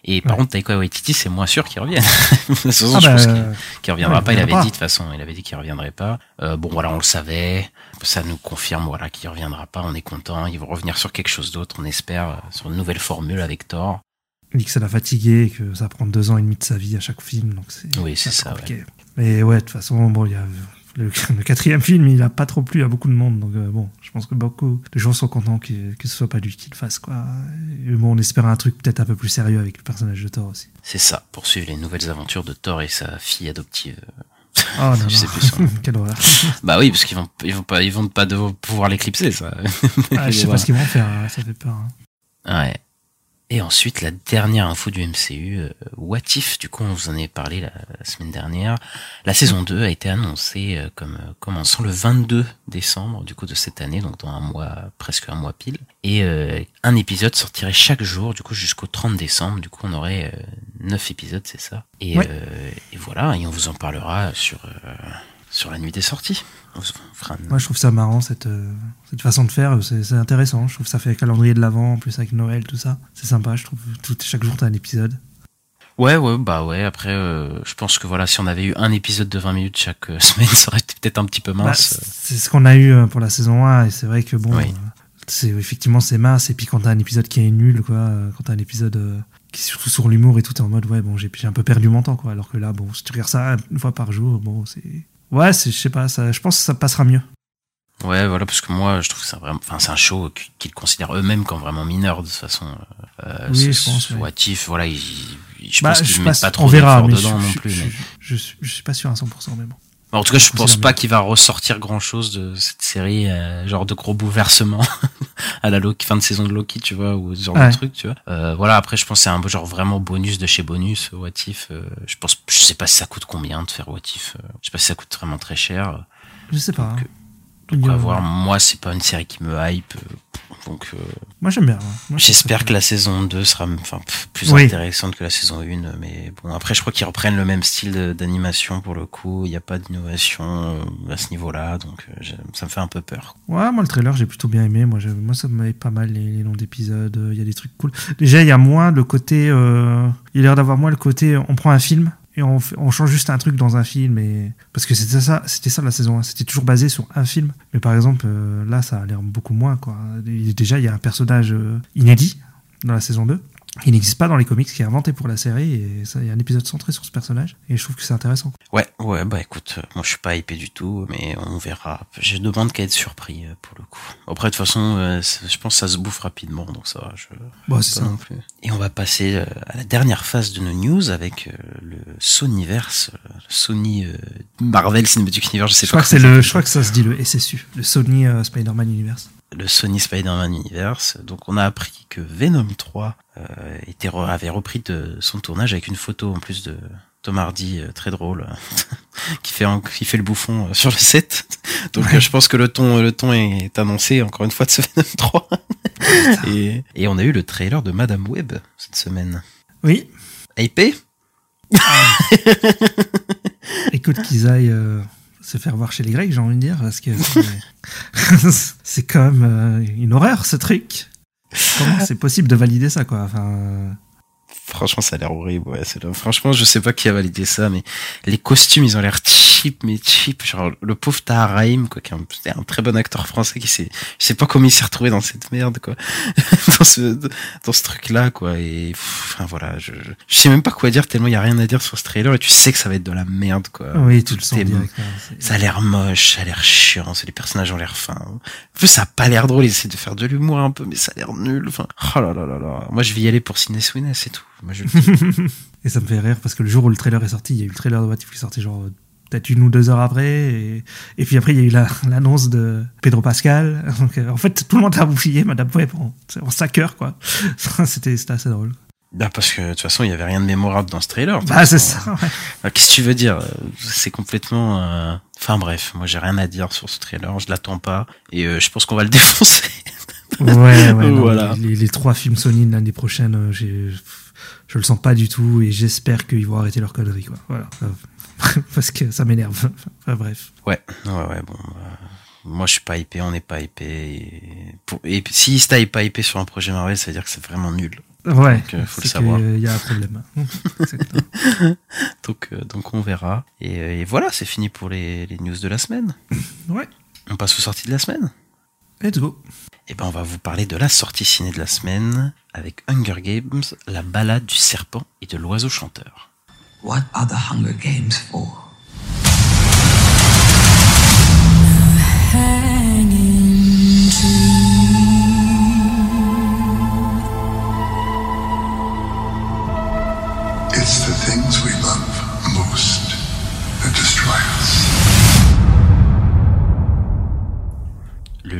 S2: Et par
S1: Ouais.
S2: contre, Taika Waititi, c'est moins sûr qu'il revienne. de toute façon,
S1: Ah
S2: je
S1: bah,
S2: pense qu'il qu'il reviendra
S1: ouais,
S2: pas. Il avait dit de toute façon, il avait dit qu'il reviendrait pas. Euh, bon, voilà, on le savait. Ça nous confirme, voilà, qu'il reviendra pas. On est content. Ils vont revenir sur quelque chose d'autre. On espère euh, sur une nouvelle formule avec Thor.
S1: Il dit que ça l'a fatigué que ça prend deux ans et demi de sa vie à chaque film. Donc c'est
S2: Oui, c'est ça,
S1: compliqué. Mais ouais, de toute façon, bon, il y a le, le quatrième film, il a pas trop plu à beaucoup de monde. Donc euh, bon, je pense que beaucoup de gens sont contents que, que ce soit pas lui qui le fasse, quoi. Et bon, on espère un truc peut-être un peu plus sérieux avec le personnage de Thor aussi.
S2: C'est ça. Poursuivre les nouvelles aventures de Thor et sa fille adoptive.
S1: Oh non,
S2: Je sais
S1: non.
S2: plus son.
S1: Quelle horreur.
S2: Bah oui, parce qu'ils vont, ils vont pas, ils vont pas devoir pouvoir l'éclipser, ça.
S1: Ah, je sais pas ce qu'ils vont faire, hein, ça fait peur. hein.
S2: Ouais. Et ensuite, la dernière info du MCU, euh, What If, du coup, on vous en est parlé la, la semaine dernière. La saison 2 a été annoncée euh, comme euh, commençant le 22 décembre, du coup, de cette année, donc dans un mois, presque un mois pile. Et euh, un épisode sortirait chaque jour, du coup, jusqu'au 30 décembre. Du coup, on aurait euh, 9 épisodes, c'est ça. Et,
S1: Ouais.
S2: euh, et voilà, et on vous en parlera sur, euh, sur la nuit des sorties.
S1: Moi, je trouve ça marrant, cette, euh, cette façon de faire. C'est intéressant. Je trouve que ça fait calendrier de l'avant, en plus avec Noël, tout ça. C'est sympa, je trouve. Tout, chaque jour, t'as un épisode.
S2: Ouais, ouais, bah ouais. Après, euh, je pense que voilà, si on avait eu un épisode de 20 minutes chaque euh, semaine, ça aurait été peut-être un petit peu
S1: Bah,
S2: mince.
S1: c'est ce qu'on a eu pour la saison 1, et c'est vrai que bon,
S2: Oui.
S1: c'est effectivement c'est mince. Et puis quand t'as un épisode qui est nul, quoi, quand t'as un épisode euh, qui est surtout sur l'humour et tout, t'es en mode ouais, bon, j'ai j'ai un peu perdu mon temps, quoi. Alors que là, bon, si tu regardes ça une fois par jour, bon, c'est. Ouais, c'est- je sais pas, ça, je pense que ça passera mieux.
S2: Ouais, voilà, parce que moi, je trouve que c'est un vraiment, enfin, c'est un show qu- qu'ils considèrent eux-mêmes comme vraiment mineur de toute façon. Euh,
S1: Oui,
S2: ce-
S1: je pense, ouais.
S2: What If, voilà, ils, je
S1: Bah,
S2: pense qu'ils mettent
S1: pas, on
S2: trop
S1: verra,
S2: d'efforts
S1: mais
S2: dedans
S1: je,
S2: non plus.
S1: je-
S2: mais-
S1: je suis pas sûr à 100%, mais bon.
S2: En tout cas, je pense pas qu'il va ressortir grand chose de cette série, euh, genre de gros bouleversements à la Loki, fin de saison de Loki, tu vois, ou ce genre
S1: Ouais.
S2: de truc, tu vois. Euh, voilà, après, je pense que c'est un genre vraiment bonus de chez bonus, What If. euh, je pense, je sais pas si ça coûte combien de faire What If. euh, je sais pas si ça coûte vraiment très cher.
S1: Je sais pas.
S2: Donc,
S1: hein.
S2: Donc
S1: a-
S2: à voir. Moi, c'est pas une série qui me hype. euh, Donc euh,
S1: Moi, j'aime bien. je
S2: j'espère que la saison 2 sera enfin plus
S1: Oui.
S2: intéressante que la saison 1. Mais bon, après, je crois qu'ils reprennent le même style d'animation pour le coup. Il n'y a pas d'innovation euh, à ce niveau-là, donc euh, ça me fait un peu peur.
S1: Ouais, moi, le trailer, j'ai plutôt bien aimé. Moi, moi ça m'avait pas mal les, d'épisodes. euh, Il y a des trucs cool. Déjà, il y a moins le côté. euh, il a l'air d'avoir moins le côté. On prend un film et on, change juste un truc dans un film. Et... Parce que c'était ça, c'était ça la saison 1. C'était toujours basé sur un film. Mais par exemple, euh, là, ça a l'air beaucoup moins. Quoi. Déjà, il y a un personnage euh, inédit dans la saison 2. Il n'existe pas dans les comics, qui est inventé pour la série. Et il y a un épisode centré sur ce personnage. Et je trouve que c'est intéressant.
S2: Ouais, ouais, bah écoute, euh, moi je suis pas hypé du tout, mais on verra. Je demande qu'à être surpris euh, pour le coup. Après, de toute façon, euh, c'est- je pense que ça se bouffe rapidement, donc ça va. Je...
S1: Bon, c'est
S2: pas
S1: ça.
S2: non plus. Et on va passer à la dernière phase de nos news avec le Sonyverse, le Sony Marvel Cinematic Universe, je sais
S1: Je
S2: pas
S1: crois, que c'est le, je crois que ça se dit le SSU, le Sony Spider-Man Universe.
S2: Le Sony Spider-Man Universe. Donc on a appris que Venom 3 euh, était re- avait repris de son tournage avec une photo en plus de Tom Hardy euh, très drôle qui fait en- qui fait le bouffon euh, sur le set. Donc je pense que le ton le ton est annoncé encore une fois de ce Venom 3. et, et on a eu le trailer de Madame Web cette semaine.
S1: Oui,
S2: Hypé?
S1: Écoute qu'ils aillent se faire voir chez les Grecs, j'ai envie de dire, parce que c'est- quand même euh, une horreur ce truc. Comment c'est possible de valider ça, quoi? Enfin,
S2: Franchement, ça a l'air horrible. Ouais, Franchement, je sais pas qui a validé ça, mais les costumes, ils ont l'air cheap, mais cheap. Genre le pauvre Tahar Rahim, quoi, qui est un, c'est un très bon acteur français, qui s'est, je sais pas comment il s'est retrouvé dans cette merde, quoi, dans ce dans ce truc-là, quoi. Et pff, enfin voilà, je, je je sais même pas quoi dire tellement il y a rien à dire sur ce trailer et tu sais que ça va être de la merde, quoi.
S1: oui, tu le
S2: Tout
S1: sens direct. hein,
S2: Ça a l'air moche, ça a l'air chiant, c'est les personnages ont l'air fins. En plus, ça a pas l'air drôle, ils essaient de faire de l'humour un peu, mais ça a l'air nul. Enfin, oh là là là là. Moi, je vais y aller pour Ciné Sweeney, c'est tout. Moi, je.
S1: Et ça me fait rire parce que le jour où le trailer est sorti, il y a eu le trailer de What If qui est sorti genre peut-être une ou deux heures après. Et, et puis après, il y a eu la- l'annonce de Pedro Pascal. Donc, euh, en fait, tout le monde a bouffillé Madame Web en, en 5 heures, quoi. C'était c'était assez drôle.
S2: Bah parce que de toute façon il y avait rien de mémorable dans ce trailer.
S1: Bah, c'est ça. ouais.
S2: Bah, Qu'est-ce que tu veux dire? Euh, C'est complètement. euh, Enfin bref, moi j'ai rien à dire sur ce trailer, je l'attends pas et euh, je pense qu'on va le défoncer.
S1: Ouais, ouais. non,
S2: Voilà.
S1: les, les trois films Sony l'année prochaine, euh, j'ai. Je le sens pas du tout et j'espère qu'ils vont arrêter leur connerie, quoi. Voilà. Parce que ça m'énerve. Enfin, bref.
S2: Ouais, ouais, ouais, bon. euh, moi, je suis pas hypé, on n'est pas hypé. Et, pour, et si pas hypé sur un projet Marvel, ça veut dire que c'est vraiment nul.
S1: Ouais.
S2: Donc, euh, faut le
S1: c'est
S2: savoir.
S1: qu'il y a un problème.
S2: Donc, euh, donc on verra. Et, et voilà, c'est fini pour les, les news de la semaine.
S1: Ouais.
S2: On passe aux sorties de la semaine.
S1: Let's go.
S2: Et ben, on va vous parler de la sortie ciné de la semaine avec Hunger Games, la balade du serpent et de l'oiseau chanteur.
S3: What are the Hunger Games for?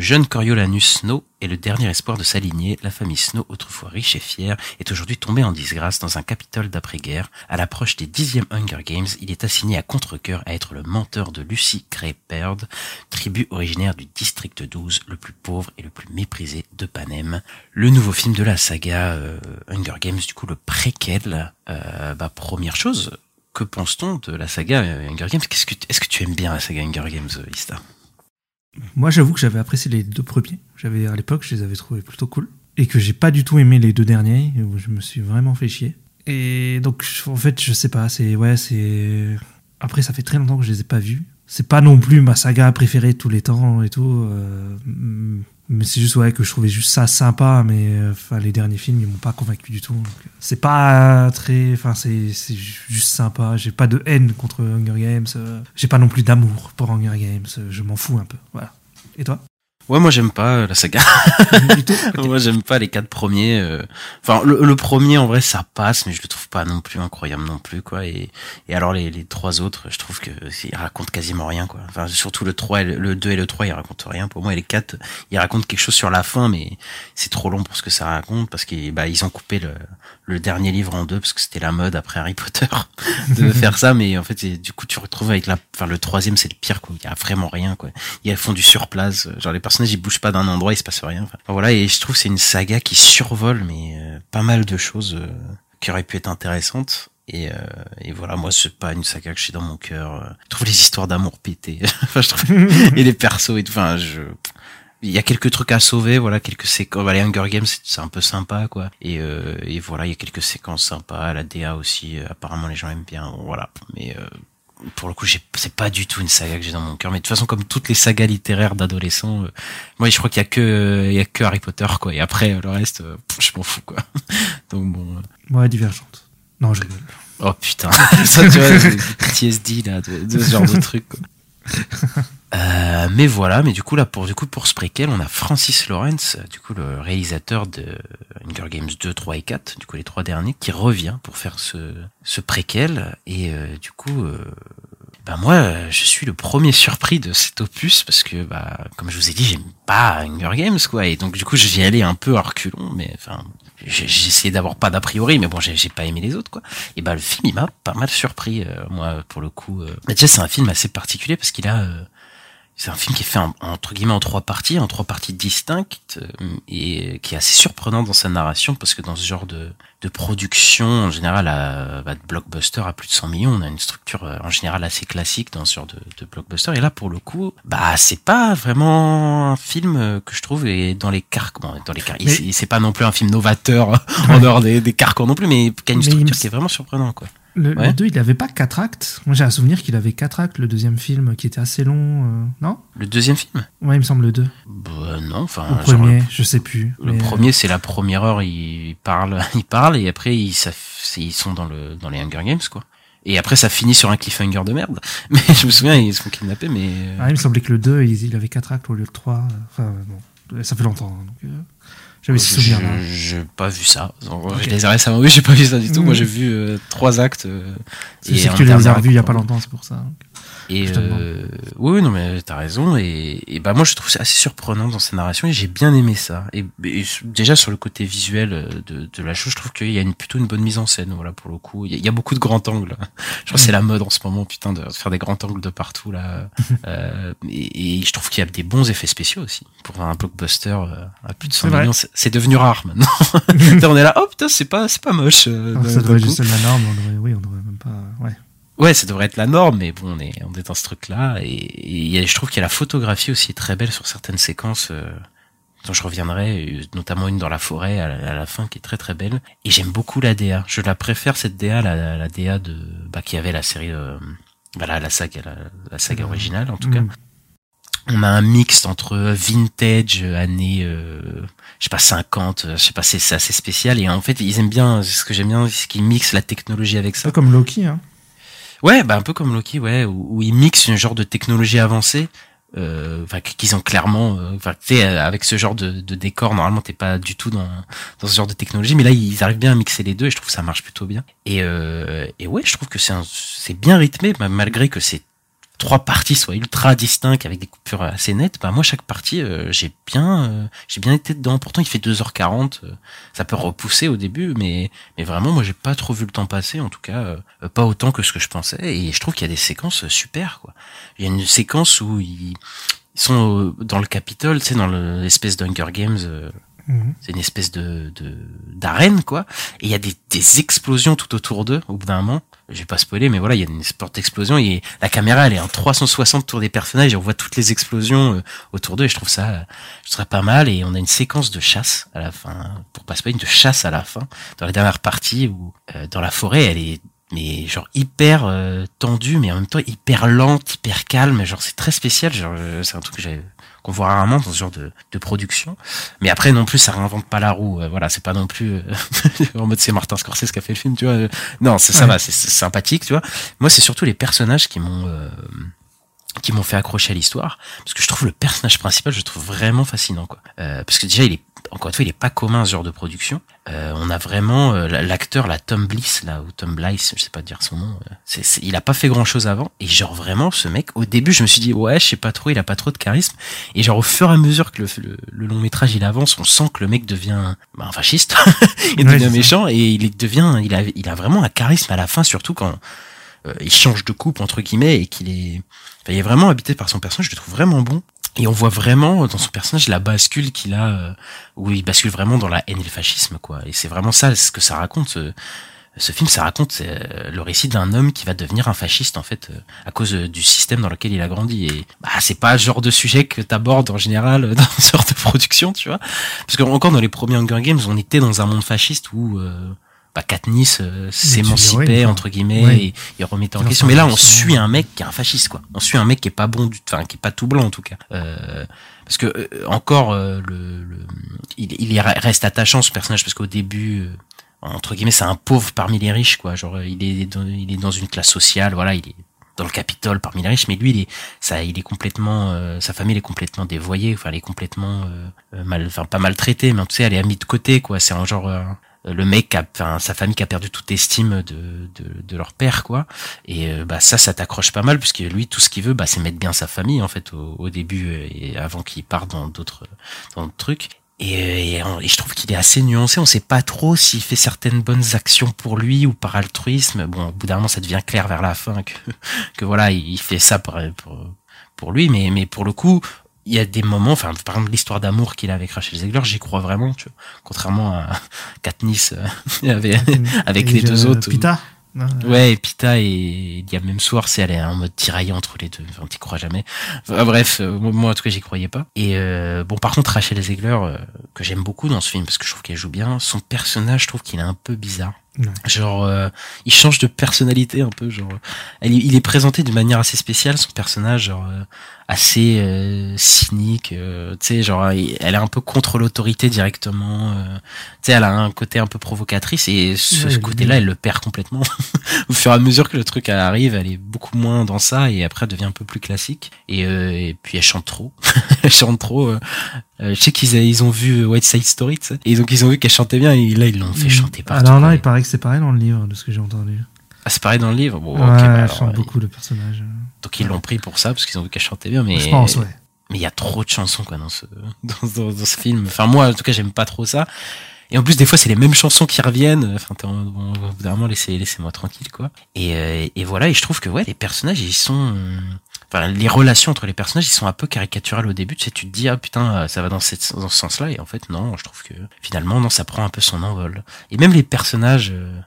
S2: Jeune Coriolanus Snow est le dernier espoir de sa lignée. La famille Snow, autrefois riche et fière, est aujourd'hui tombée en disgrâce dans un Capitole d'après-guerre. À l'approche des dixièmes Hunger Games, il est assigné à contre-cœur à être le menteur de Lucy Gray Baird, tribu originaire du district 12, le plus pauvre et le plus méprisé de Panem. Le nouveau film de la saga euh, Hunger Games, du coup le préquel. Euh, bah, première chose, que pense-t-on de la saga euh, Hunger Games? Est-ce que tu aimes bien la saga Hunger Games, Ista?
S1: Moi, j'avoue que j'avais apprécié les deux premiers. J'avais à l'époque, je les avais trouvés plutôt cool. Et que j'ai pas du tout aimé les deux derniers, je me suis vraiment fait chier. Et donc, en fait, je sais pas, c'est. Ouais, c'est. Après, ça fait très longtemps que je les ai pas vus. C'est pas non plus ma saga préférée de tous les temps et tout. euh, mais c'est juste, ouais, que je trouvais juste ça sympa, mais euh, enfin, les derniers films, ils m'ont pas convaincu du tout. Donc, C'est pas très. Enfin, c'est juste sympa. J'ai pas de haine contre Hunger Games. euh, J'ai pas non plus d'amour pour Hunger Games. euh, Je m'en fous un peu. Voilà. Et toi?
S2: Ouais, moi j'aime pas euh, la saga. Moi j'aime pas les quatre premiers. euh. Enfin, le, le premier en vrai ça passe, mais je le trouve pas non plus incroyable non plus quoi. Et, et alors les, les trois autres, je trouve que ils racontent quasiment rien quoi. Enfin surtout le 3 et le, le 2 et le 3 ils racontent rien pour moi. Et les quatre ils racontent quelque chose sur la fin, mais c'est trop long pour ce que ça raconte parce qu'ils bah ils ont coupé le, le dernier livre en deux parce que c'était la mode après Harry Potter de faire ça. Mais en fait du coup tu retrouves avec la, enfin le troisième c'est le pire quoi. Il y a vraiment rien quoi. Ils font du surplace. Genre les personnages ils bougent pas d'un endroit, il se passe rien. Enfin, voilà et je trouve c'est une saga qui survole mais euh, pas mal de choses euh, qui auraient pu être intéressantes. Et, euh, et voilà, moi c'est pas une saga que j'ai dans mon cœur. Je trouve les histoires d'amour pétées. enfin, je trouve et les persos et tout. Enfin, je il y a quelques trucs à sauver, voilà, quelques séquences. Bah, les Hunger Games, c'est c'est un peu sympa, quoi. Et, euh, et voilà, il y a quelques séquences sympas. La DA aussi, euh, apparemment les gens aiment bien. Voilà, mais euh, pour le coup, c'est pas du tout une saga que j'ai dans mon cœur. Mais de toute façon, comme toutes les sagas littéraires d'adolescents, euh, moi, je crois qu'il y a que, il y a que Harry Potter, quoi. Et après, euh, le reste, euh, je m'en fous, quoi. Donc bon. euh,
S1: Ouais, divergente. Non, je rigole.
S2: Oh putain, ça tu vois, PTSD là, de, de ce genre de truc. Quoi. Euh, mais voilà, mais du coup là pour du coup pour ce préquel, on a Francis Lawrence, du coup le réalisateur de Hunger Games 2, 3 et 4, du coup les trois derniers, qui revient pour faire ce ce préquel. Et euh, du coup euh, bah moi euh, je suis le premier surpris de cet opus parce que bah comme je vous ai dit, j'aime pas Hunger Games quoi. Et donc du coup j'y allais un peu à reculons mais enfin essayé d'avoir pas d'a priori mais bon j'ai j'ai pas aimé les autres quoi. Et bah le film il m'a pas mal surpris euh, moi pour le coup euh. Mais déjà c'est un film assez particulier parce qu'il a euh, c'est un film qui est fait en, entre guillemets en trois parties, en trois parties distinctes euh, et qui est assez surprenant dans sa narration parce que dans ce genre de, de production en général à bah, de blockbuster à plus de 100 millions, on a une structure euh, en général assez classique dans ce genre de, de blockbuster et là pour le coup, bah c'est pas vraiment un film euh, que je trouve est dans les carcans, bon, dans les car-
S1: Mais-
S2: c'est- pas non plus un film novateur en dehors des, des carcans non plus, mais qui a une
S1: me
S2: structure qui est vraiment surprenante quoi.
S1: Le,
S2: Ouais.
S1: le 2, il avait pas quatre actes. Moi, j'ai un souvenir qu'il avait quatre actes, le deuxième film, qui était assez long. euh, Non?
S2: Le deuxième film?
S1: Ouais, il me semble le 2.
S2: Bah non, enfin
S1: le premier, je sais plus.
S2: Le
S1: mais, euh,
S2: premier, c'est la première heure, ils parlent, ils parlent, et après, ils, ça, ils sont dans le, dans les Hunger Games, quoi. Et après, ça finit sur un cliffhanger de merde. Mais je me souviens, ils se font kidnapper, mais... euh,
S1: ah, il me semblait que le 2, il, il avait quatre actes au lieu de 3. Enfin, bon, ça fait longtemps. hein, donc, euh, J'avais ce souvenir
S2: J'ai pas vu ça. Je les ai récemment vus, j'ai pas vu ça du tout.
S1: Mm.
S2: Moi, j'ai vu euh, trois actes. euh,
S1: C'est
S2: et
S1: c'est que tu les as revus il y a pas longtemps, c'est pour ça.
S2: Et euh, oui, non, mais t'as raison. Et, et bah moi, je trouve ça assez surprenant dans sa narration et j'ai bien aimé ça. Et, et déjà sur le côté visuel euh, de, de la chose, je trouve qu'il y a une plutôt une bonne mise en scène. Voilà, pour le coup, il y a, il y a beaucoup de grands angles. Je crois c'est la mode en ce moment, putain, de faire des grands angles de partout là. Euh, et, et je trouve qu'il y a des bons effets spéciaux aussi pour un blockbuster euh, à plus de 100
S1: C'est vrai.
S2: millions. C'est devenu rare maintenant. on est là, oh putain, c'est pas, c'est pas moche. euh,
S1: Ah, ça
S2: coup.
S1: juste être la norme, on devrait, oui, on devrait même pas. Ouais.
S2: Ouais, ça devrait être la norme, mais bon, on est, on est dans ce truc-là. Et, et y a- je trouve qu'il y a la photographie aussi très belle sur certaines séquences euh, dont je reviendrai, notamment une dans la forêt à la, à la fin qui est très très belle. Et j'aime beaucoup la DA. Je la préfère cette DA, la, la DA de bah, qui avait la série, euh, voilà, la saga, la, la saga originale en tout cas.
S1: Mm.
S2: On a un mix entre vintage, années, euh, je sais pas 50, euh, je sais pas, c'est assez spécial. Et en fait, ils aiment bien, ce que j'aime bien, c'est qu'ils mixent la technologie avec ça.
S1: pas comme Loki, hein.
S2: Ouais, bah un peu comme Loki, ouais, où, ils mixent une genre de technologie avancée, euh, enfin qu'ils ont clairement, euh, enfin euh, avec ce genre de, de décor, normalement t'es pas du tout dans dans ce genre de technologie, mais là ils arrivent bien à mixer les deux et je trouve que ça marche plutôt bien. Et euh, et ouais, je trouve que c'est un- c'est bien rythmé, ma- malgré que ces trois parties soient ultra distinctes avec des coupures assez nettes. Bah moi chaque partie, euh, j'ai bien euh, j'ai bien été dedans. Pourtant il fait 2h40, euh, ça peut repousser au début, mais mais vraiment moi j'ai pas trop vu le temps passer, en tout cas pas autant que ce que je pensais. Et je trouve qu'il y a des séquences super quoi. Il y a une séquence où ils, ils sont dans le Capitole, tu sais, dans le- l'espèce d'Hunger Games.
S1: Mhm.
S2: c'est une espèce de de- d'arène quoi. Et il y a des, des explosions tout autour d'eux au bout d'un moment. Je vais pas spoiler, mais voilà, il y a une sorte d'explosion et la caméra elle est en 360 autour des personnages et on voit toutes les explosions euh, autour d'eux et je trouve ça, je trouve pas mal. Et on a une séquence de chasse à la fin, pour pas spoiler, de chasse à la fin dans la dernière partie où euh, dans la forêt elle est mais genre hyper euh, tendue mais en même temps hyper lente, hyper calme. Genre c'est très spécial. Genre euh, c'est un truc que j'ai qu'on voit rarement dans ce genre de, de production. Mais après non plus ça réinvente pas la roue. Euh, voilà, c'est pas non plus euh, en mode c'est Martin Scorsese qui a fait le film, tu vois. Euh, Non, ça
S1: Ouais.
S2: va, c'est sympathique, tu vois. Moi, c'est surtout les personnages qui m'ont euh, qui m'ont fait accrocher à l'histoire parce que je trouve le personnage principal, je le trouve vraiment fascinant quoi. Euh, parce que déjà il est encore une fois, il est pas commun ce genre de production. Euh, on a vraiment euh, l'acteur, la Tom Bliss, là, ou Tom Bliss, je sais pas dire son nom. euh, c'est c'est- il a pas fait grand chose avant. Et genre vraiment, ce mec, au début, je me suis dit, ouais, je sais pas trop, il a pas trop de charisme. Et genre au fur et à mesure que le, le, le long métrage il avance, on sent que le mec devient bah, un fasciste, il
S1: Ouais,
S2: devient
S1: ça.
S2: méchant et il devient, il a, il a vraiment un charisme à la fin, surtout quand euh, il change de coupe entre guillemets et qu'il est, enfin, il est vraiment habité par son personnage. Je le trouve vraiment bon. Et on voit vraiment dans son personnage la bascule qu'il a, euh, où il bascule vraiment dans la haine et le fascisme, quoi. Et c'est vraiment ça ce que ça raconte. Ce, film, ça raconte euh, le récit d'un homme qui va devenir un fasciste en fait euh, à cause du système dans lequel il a grandi. Et bah, c'est pas le genre de sujet que t'abordes en général dans ce genre de production, tu vois. Parce que encore dans les premiers Hunger Games, on était dans un monde fasciste où bah, Katniss euh, s'émancipait entre guillemets
S1: oui.
S2: et, et remettait en question. Mais là, on suit un mec qui est un fasciste, quoi. On suit un mec qui est pas bon du, enfin qui est pas tout blanc en tout cas. Euh, parce que euh, encore euh, le, le- il, il reste attachant ce personnage parce qu'au début. euh, entre guillemets, c'est un pauvre parmi les riches, quoi. Genre, il est dans, il est dans une classe sociale, voilà, il est dans le Capitole parmi les riches, mais lui, il est, ça, il est complètement, euh, sa famille elle est complètement dévoyée, enfin, elle est complètement euh, euh, mal, enfin, pas maltraitée, mais tu sais, elle est mise de côté, quoi. C'est un genre, euh, le mec, a, enfin, sa famille qui a perdu toute estime de, de, de leur père, quoi. Et euh, bah ça, ça t'accroche pas mal, puisque lui, tout ce qu'il veut, bah, c'est mettre bien sa famille, en fait, au, au début euh, et avant qu'il parte dans d'autres, dans d'autres trucs. Et, euh, et, et je trouve qu'il est assez nuancé. On sait pas trop s'il fait certaines bonnes actions pour lui ou par altruisme. Bon, au bout d'un moment, ça devient clair vers la fin que, que voilà, il fait ça pour, pour, pour lui. Mais, mais pour le coup, il y a des moments, enfin, par exemple, l'histoire d'amour qu'il a avec Rachel Zegler, j'y crois vraiment, tu vois. Contrairement à Katniss, euh, avec, avec les deux autres.
S1: Pita
S2: Ouais, et Pita et il y a même soir, c'est elle est en mode tiraillé entre les deux. Enfin, t'y crois jamais. Enfin, bref, euh, moi en tout cas j'y croyais pas. Et euh, bon, par contre Rachel Zegler euh, que j'aime beaucoup dans ce film parce que je trouve qu'elle joue bien. Son personnage, je trouve qu'il est un peu bizarre. Genre, euh, il change de personnalité un peu. Genre, elle, il est présenté d'une manière assez spéciale. Son personnage, genre euh, assez euh, cynique. euh, tu sais, genre, elle est un peu contre l'autorité directement. euh, tu sais, elle a un côté un peu provocatrice et ce,
S1: Ouais,
S2: côté-là, elle le perd complètement. Au fur et à mesure que le truc arrive, elle est beaucoup moins dans ça et après elle devient un peu plus classique. Et, euh, et puis elle chante trop. elle chante trop. Euh, euh, je sais qu'ils ils ont vu White Side Story, et donc ils ont vu qu'elle chantait bien et là ils l'ont fait chanter partout.
S1: Alors là, il paraît que c'est pareil dans le livre, de ce que j'ai entendu.
S2: Ah, c'est pareil dans le livre? Bon,
S1: ouais,
S2: ok, bah alors,
S1: chante
S2: euh,
S1: beaucoup le personnage.
S2: donc ils l'ont pris pour ça parce qu'ils ont vu qu'elle chantait bien, mais
S1: Je pense, ouais.
S2: mais il y a trop de chansons quoi dans ce dans, dans- dans ce film. Enfin moi en tout cas j'aime pas trop ça. Et en plus des fois c'est les mêmes chansons qui reviennent. Enfin t'es en- bon, moment laissez laissez-moi tranquille quoi. Et euh, et voilà et je trouve que ouais les personnages ils sont euh, Enfin, les relations entre les personnages, ils sont un peu caricaturales au début. Tu sais, tu te dis, ah putain, euh, ça va dans, cette, dans ce sens-là. Et en fait, non, je trouve que finalement, non, ça prend un peu son envol. Et même les personnages euh,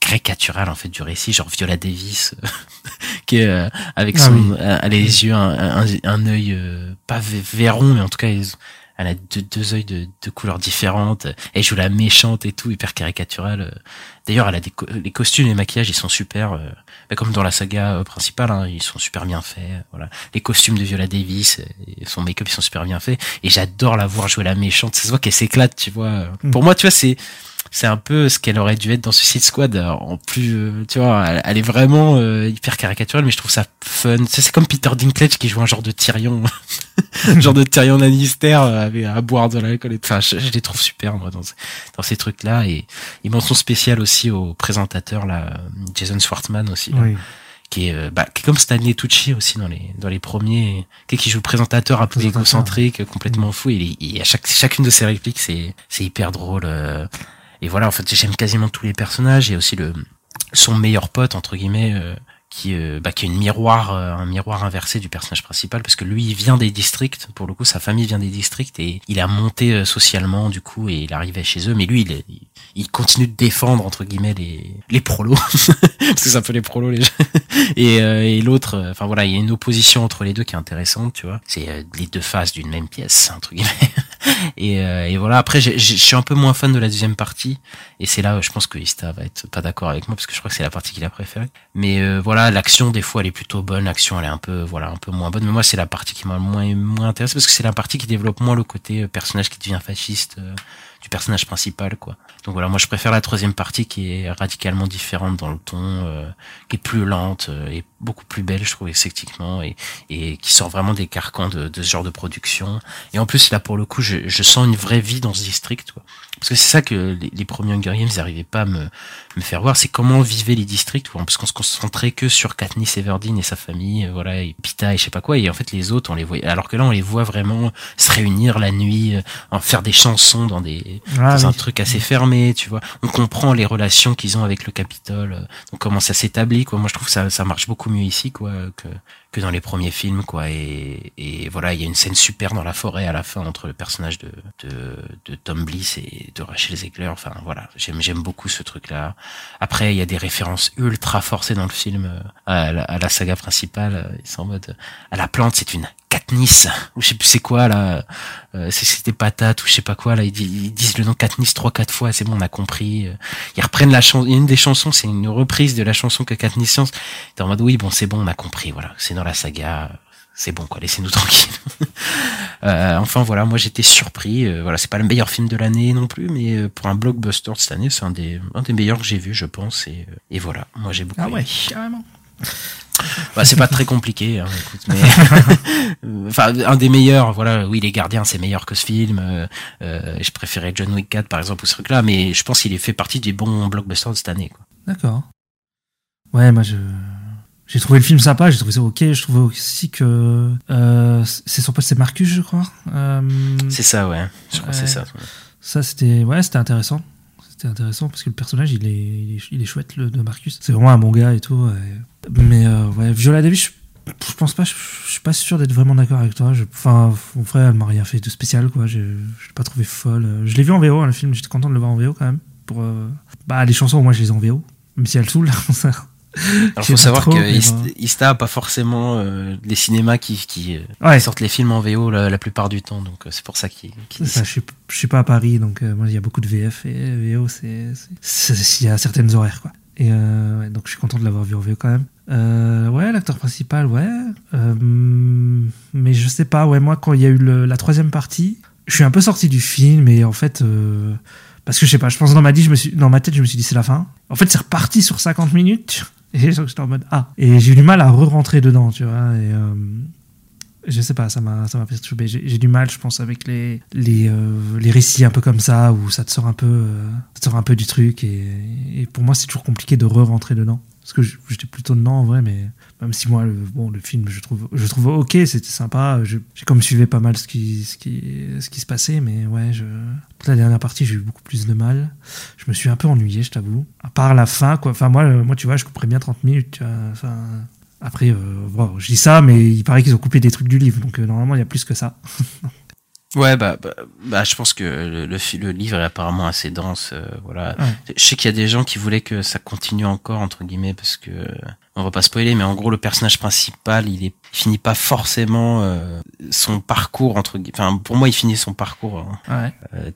S2: caricaturales, en fait, du récit, genre Viola Davis, euh, qui est euh, avec
S1: Ah
S2: son,
S1: oui.
S2: elle a les yeux, un, un, un œil euh, pas vairon, mais en tout cas, elle a deux, deux œils de, de couleurs différentes. Elle joue la méchante et tout, hyper caricaturale. D'ailleurs, elle a des co- les costumes et les maquillages, ils sont super. euh, bah, comme dans la saga euh, principale, hein, ils sont super bien faits. Voilà, les costumes de Viola Davis, euh, et son make-up, ils sont super bien faits. Et j'adore la voir jouer la méchante. Ça se voit qu'elle s'éclate, tu vois.
S1: Mm.
S2: Pour moi, tu vois, c'est c'est un peu ce qu'elle aurait dû être dans Suicide Squad euh, en plus euh, tu vois elle, est vraiment euh, hyper caricaturale mais je trouve ça fun. C'est comme Peter Dinklage qui joue un genre de Tyrion un genre de Tyrion Lannister avec à boire de l'alcool et enfin je, je les trouve super moi dans, dans ces trucs là et ils mention spéciale aussi au présentateur là Jason Schwartzman aussi là,
S1: Oui.
S2: qui est bah, qui est comme Stanley Tucci aussi dans les dans les premiers. Qui, qui joue le présentateur un peu égocentrique complètement fou. Et, et à chaque chacune de ses répliques c'est c'est hyper drôle et voilà en fait j'aime quasiment tous les personnages. Et aussi le son meilleur pote entre guillemets euh, qui euh, bah, qui est une miroir euh, un miroir inversé du personnage principal parce que lui il vient des districts pour le coup sa famille vient des districts et il a monté euh, socialement du coup et il arrivait chez eux mais lui il, il, continue de défendre entre guillemets les les prolos parce que c'est un peu les prolos les gens. Et, euh, et l'autre euh, enfin voilà il y a une opposition entre les deux qui est intéressante tu vois. C'est euh, les deux faces d'une même pièce entre guillemets. Et, et voilà après je suis un peu moins fan de la deuxième partie et c'est là je pense que Ista va être pas d'accord avec moi parce que je crois que c'est la partie qu'il a préférée. Mais euh, voilà l'action des fois elle est plutôt bonne l'action elle est un peu voilà un peu moins bonne. Mais moi c'est la partie qui m'a moins moins intéressé parce que c'est la partie qui développe moins le côté euh, personnage qui devient fasciste euh, du personnage principal quoi. Donc voilà moi je préfère la troisième partie qui est radicalement différente dans le ton euh, qui est plus lente euh, et beaucoup plus belle je trouve esthétiquement et, et qui sort vraiment des carcans de, de ce genre de production. Et en plus là pour le coup je, je sens une vraie vie dans ce district quoi. Parce que c'est ça que les, les premiers Hunger Games n'arrivaient pas à me, me faire voir. C'est comment vivaient les districts parce qu'on se concentrait que sur Katniss Everdeen et sa famille euh, voilà et Pita et je sais pas quoi. Et en fait les autres on les voyait alors que là on les voit vraiment se réunir la nuit euh, en faire des chansons dans des
S1: Ah
S2: dans un truc assez fermé tu vois. On comprend les relations qu'ils ont avec le Capitole euh, donc comment ça s'établit quoi. Moi je trouve que ça ça marche beaucoup mieux ici quoi que que dans les premiers films quoi. Et, et voilà il y a une scène super dans la forêt à la fin entre le personnage de de, de Tom Bliss et de Rachel Zegler. Enfin voilà j'aime j'aime beaucoup ce truc là après il y a des références ultra forcées dans le film euh, à la, saga principale. Euh, sont en mode à la plante c'est une Katniss ou je sais plus c'est quoi là euh, c'était patate ou je sais pas quoi là ils, disent- ils disent le nom Katniss trois quatre fois c'est bon on a compris Euh, ils reprennent la chanson une des chansons c'est une reprise de la chanson que Katniss chante t'es en mode oui bon c'est bon on a compris voilà c'est dans la saga c'est bon quoi laissez-nous tranquille Euh, enfin voilà moi j'étais surpris euh, voilà c'est pas le meilleur film de l'année non plus mais euh, pour un blockbuster de cette année c'est un des un des meilleurs que j'ai vu je pense et, euh, et voilà moi j'ai beaucoup
S1: Ah ouais,
S2: aimé.
S1: carrément.
S2: Bah, c'est pas très compliqué, hein, écoute, mais enfin un des meilleurs. Voilà, oui, les Gardiens, c'est meilleur que ce film. Euh, euh, je préférais John Wick 4 par exemple ou ce truc-là, mais je pense qu'il est fait partie des bons blockbusters de cette année. Quoi.
S1: D'accord. Ouais, moi je. J'ai trouvé le film sympa, j'ai trouvé ça ok. Je trouve aussi que euh, c'est son pote, c'est Marcus, je crois. Euh,
S2: C'est ça, ouais. Je crois c'est
S1: Ouais.
S2: ça.
S1: ça, c'était ouais, c'était intéressant. C'était intéressant parce que le personnage, il est, il est, il est chouette, le de Marcus. C'est vraiment un bon gars et tout. Mais euh, ouais, Viola Davis, je, je pense pas, je, suis pas sûr d'être vraiment d'accord avec toi. Enfin, mon frère, elle m'a rien fait de spécial, quoi. Je, je l'ai pas trouvé folle. Je l'ai vu en VO, hein, le film. J'étais content de le voir en VO quand même. Pour, euh, Bah, les chansons, moi, je les ai en VO. Même si elles saoulent. ça. Sais
S2: faut savoir. Ista a pas forcément euh, les cinémas qui qui, euh,
S1: Ouais.
S2: sortent les films en VO la, la plupart du temps, donc euh, c'est pour ça qu'il qu'il dit
S1: Ça,
S2: ça.
S1: je suis, je suis pas à Paris, donc euh, moi il y a beaucoup de VF et VO, c'est il y a certaines horaires quoi. Et euh, ouais, donc je suis content de l'avoir vu en VO quand même. Ouais, l'acteur principal, ouais. Mais je sais pas, ouais, moi quand il y a eu le- la troisième partie, je suis un peu sorti du film et en fait, parce que je sais pas, je pense dans ma, dit, je me suis, dans ma tête, je me suis dit c'est la fin. En fait, c'est reparti sur 50 minutes et j'étais en mode ah. Et j'ai eu du mal à re-rentrer dedans, tu vois. Et, euh, je sais pas, ça m'a, perturbé. J'ai, du mal, je pense, avec les, les, euh, les récits un peu comme ça, où ça te sort un peu, euh, ça sort un peu du truc. Et, et pour moi, c'est toujours compliqué de re-rentrer dedans. Parce que j'étais plutôt dedans en vrai, mais même si moi, le, bon, le film, je trouve, je trouve ok, c'était sympa. J'ai comme suivi pas mal ce qui, ce qui, ce qui se passait, mais ouais, je, la dernière partie, j'ai eu beaucoup plus de mal. Je me suis un peu ennuyé, je t'avoue. À part la fin, quoi. Enfin, moi, euh, moi, tu vois, je couperais bien 30 minutes. après, euh, bon, je dis ça, mais il paraît qu'ils ont coupé des trucs du livre, donc euh, normalement, il y a plus que ça.
S2: Ouais, bah, bah, bah, je pense que le, le, le livre est apparemment assez dense. euh, voilà.
S1: Ouais.
S2: Je sais qu'il y a des gens qui voulaient que ça continue encore entre guillemets parce que on va pas spoiler, mais en gros le personnage principal, il est il finit pas forcément euh, son parcours entre guillemets. Enfin, pour moi, il finit son parcours. hein.
S1: Ouais.
S2: Euh,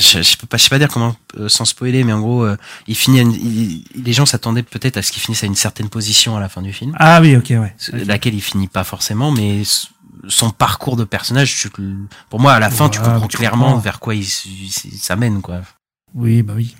S2: je, je peux pas, je sais pas dire comment euh, sans spoiler, mais en gros, euh, il finit. une- il- les gens s'attendaient peut-être à ce qu'il finisse à une certaine position à la fin du film,
S1: Ah oui, ok, ouais.
S2: laquelle il finit pas forcément, mais son parcours de personnage, tu- pour moi, à la fin, tu comprends clairement
S1: comprends.
S2: vers quoi il, s- il s- ça mène, quoi.
S1: Oui, bah oui.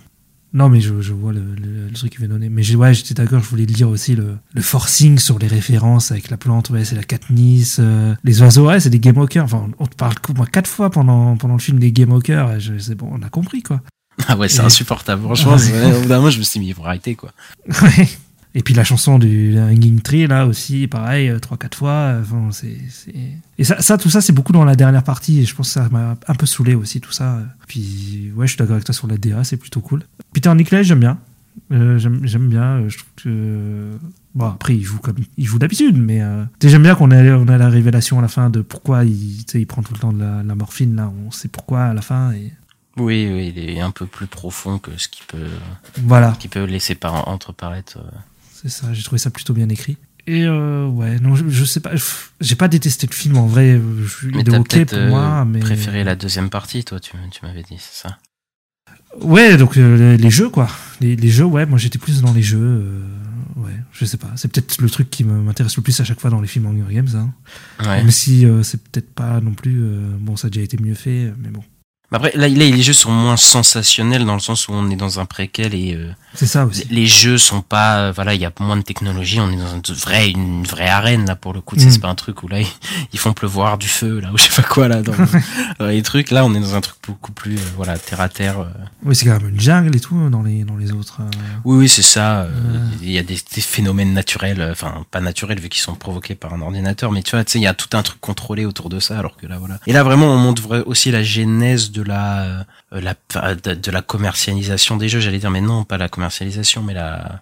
S1: Non, mais je, je vois le, le, le truc qu'il veut donner. Mais ouais, j'étais d'accord, je voulais lire aussi le, le forcing sur les références avec la plante, ouais, c'est la Katniss, euh, les oiseaux, ouais, c'est des Game Walkers. Enfin, on te parle moi, quatre fois pendant, pendant le film des Game Walkers, et je- c'est bon, on a compris, quoi.
S2: Ah ouais, c'est
S1: Et-
S2: insupportable. Franchement,
S1: Ouais.
S2: au bout d'un moment, je me suis mis, faut arrêter, quoi.
S1: Ouais. Et puis la chanson du Hanging Tree, là aussi, pareil, euh, trois, quatre fois. euh, Enfin, c'est, c'est... Et ça, ça, tout ça, c'est beaucoup dans la dernière partie. Et je pense que ça m'a un peu saoulé aussi, tout ça. Puis, ouais, je suis d'accord avec toi sur la DA, c'est plutôt cool. Peter Nickley, j'aime bien. Euh, j'aime, bien. euh, Je trouve que. Bon, après, il joue comme il joue d'habitude, mais euh, j'aime bien qu'on ait, on a la révélation à la fin de pourquoi il, prend tout le temps de la, la morphine. Là, on sait pourquoi à la fin. Et
S2: Oui, oui, il est un peu plus profond que ce qui peut,
S1: voilà.
S2: qui peut laisser par, entreparaître. euh.
S1: C'est ça, j'ai trouvé ça plutôt bien écrit. Et euh, ouais, non, je, je sais pas, j'ai pas détesté le film en vrai. Je suis
S2: Mais
S1: il est ok pour
S2: euh,
S1: moi, mais
S2: préféré la deuxième partie, toi, tu, tu m'avais dit, c'est ça?
S1: Ouais, donc euh, les, jeux quoi, les, les jeux, ouais, moi j'étais plus dans les jeux, euh, ouais, je sais pas, c'est peut-être le truc qui m'intéresse le plus à chaque fois dans les films Hunger Games, hein.
S2: Ouais.
S1: même si euh, c'est peut-être pas non plus, euh, bon, ça a déjà été mieux fait, mais bon,
S2: Après, là, là, les jeux sont moins sensationnels dans le sens où on est dans un préquel et euh,
S1: c'est ça aussi.
S2: les jeux sont pas, euh, voilà, il y a moins de technologie, on est dans une vraie, une vraie arène là pour le coup. tu sais,
S1: Mm.
S2: C'est pas un truc où là ils, font pleuvoir du feu là ou je sais pas quoi là dans, dans les trucs. Là, on est dans un truc beaucoup plus, euh, voilà, terre à terre. euh.
S1: Oui, c'est quand même une jungle et tout dans les dans les autres.
S2: Oui, oui, c'est ça. Il y a des, des phénomènes naturels, enfin pas naturels vu qu'ils sont provoqués par un ordinateur, mais tu vois, tu sais, il y a tout un truc contrôlé autour de ça, alors que là, voilà. Et là, vraiment, on montre aussi la genèse de la, euh, la, de, la commercialisation des jeux. J'allais dire, mais non, pas la commercialisation, mais la,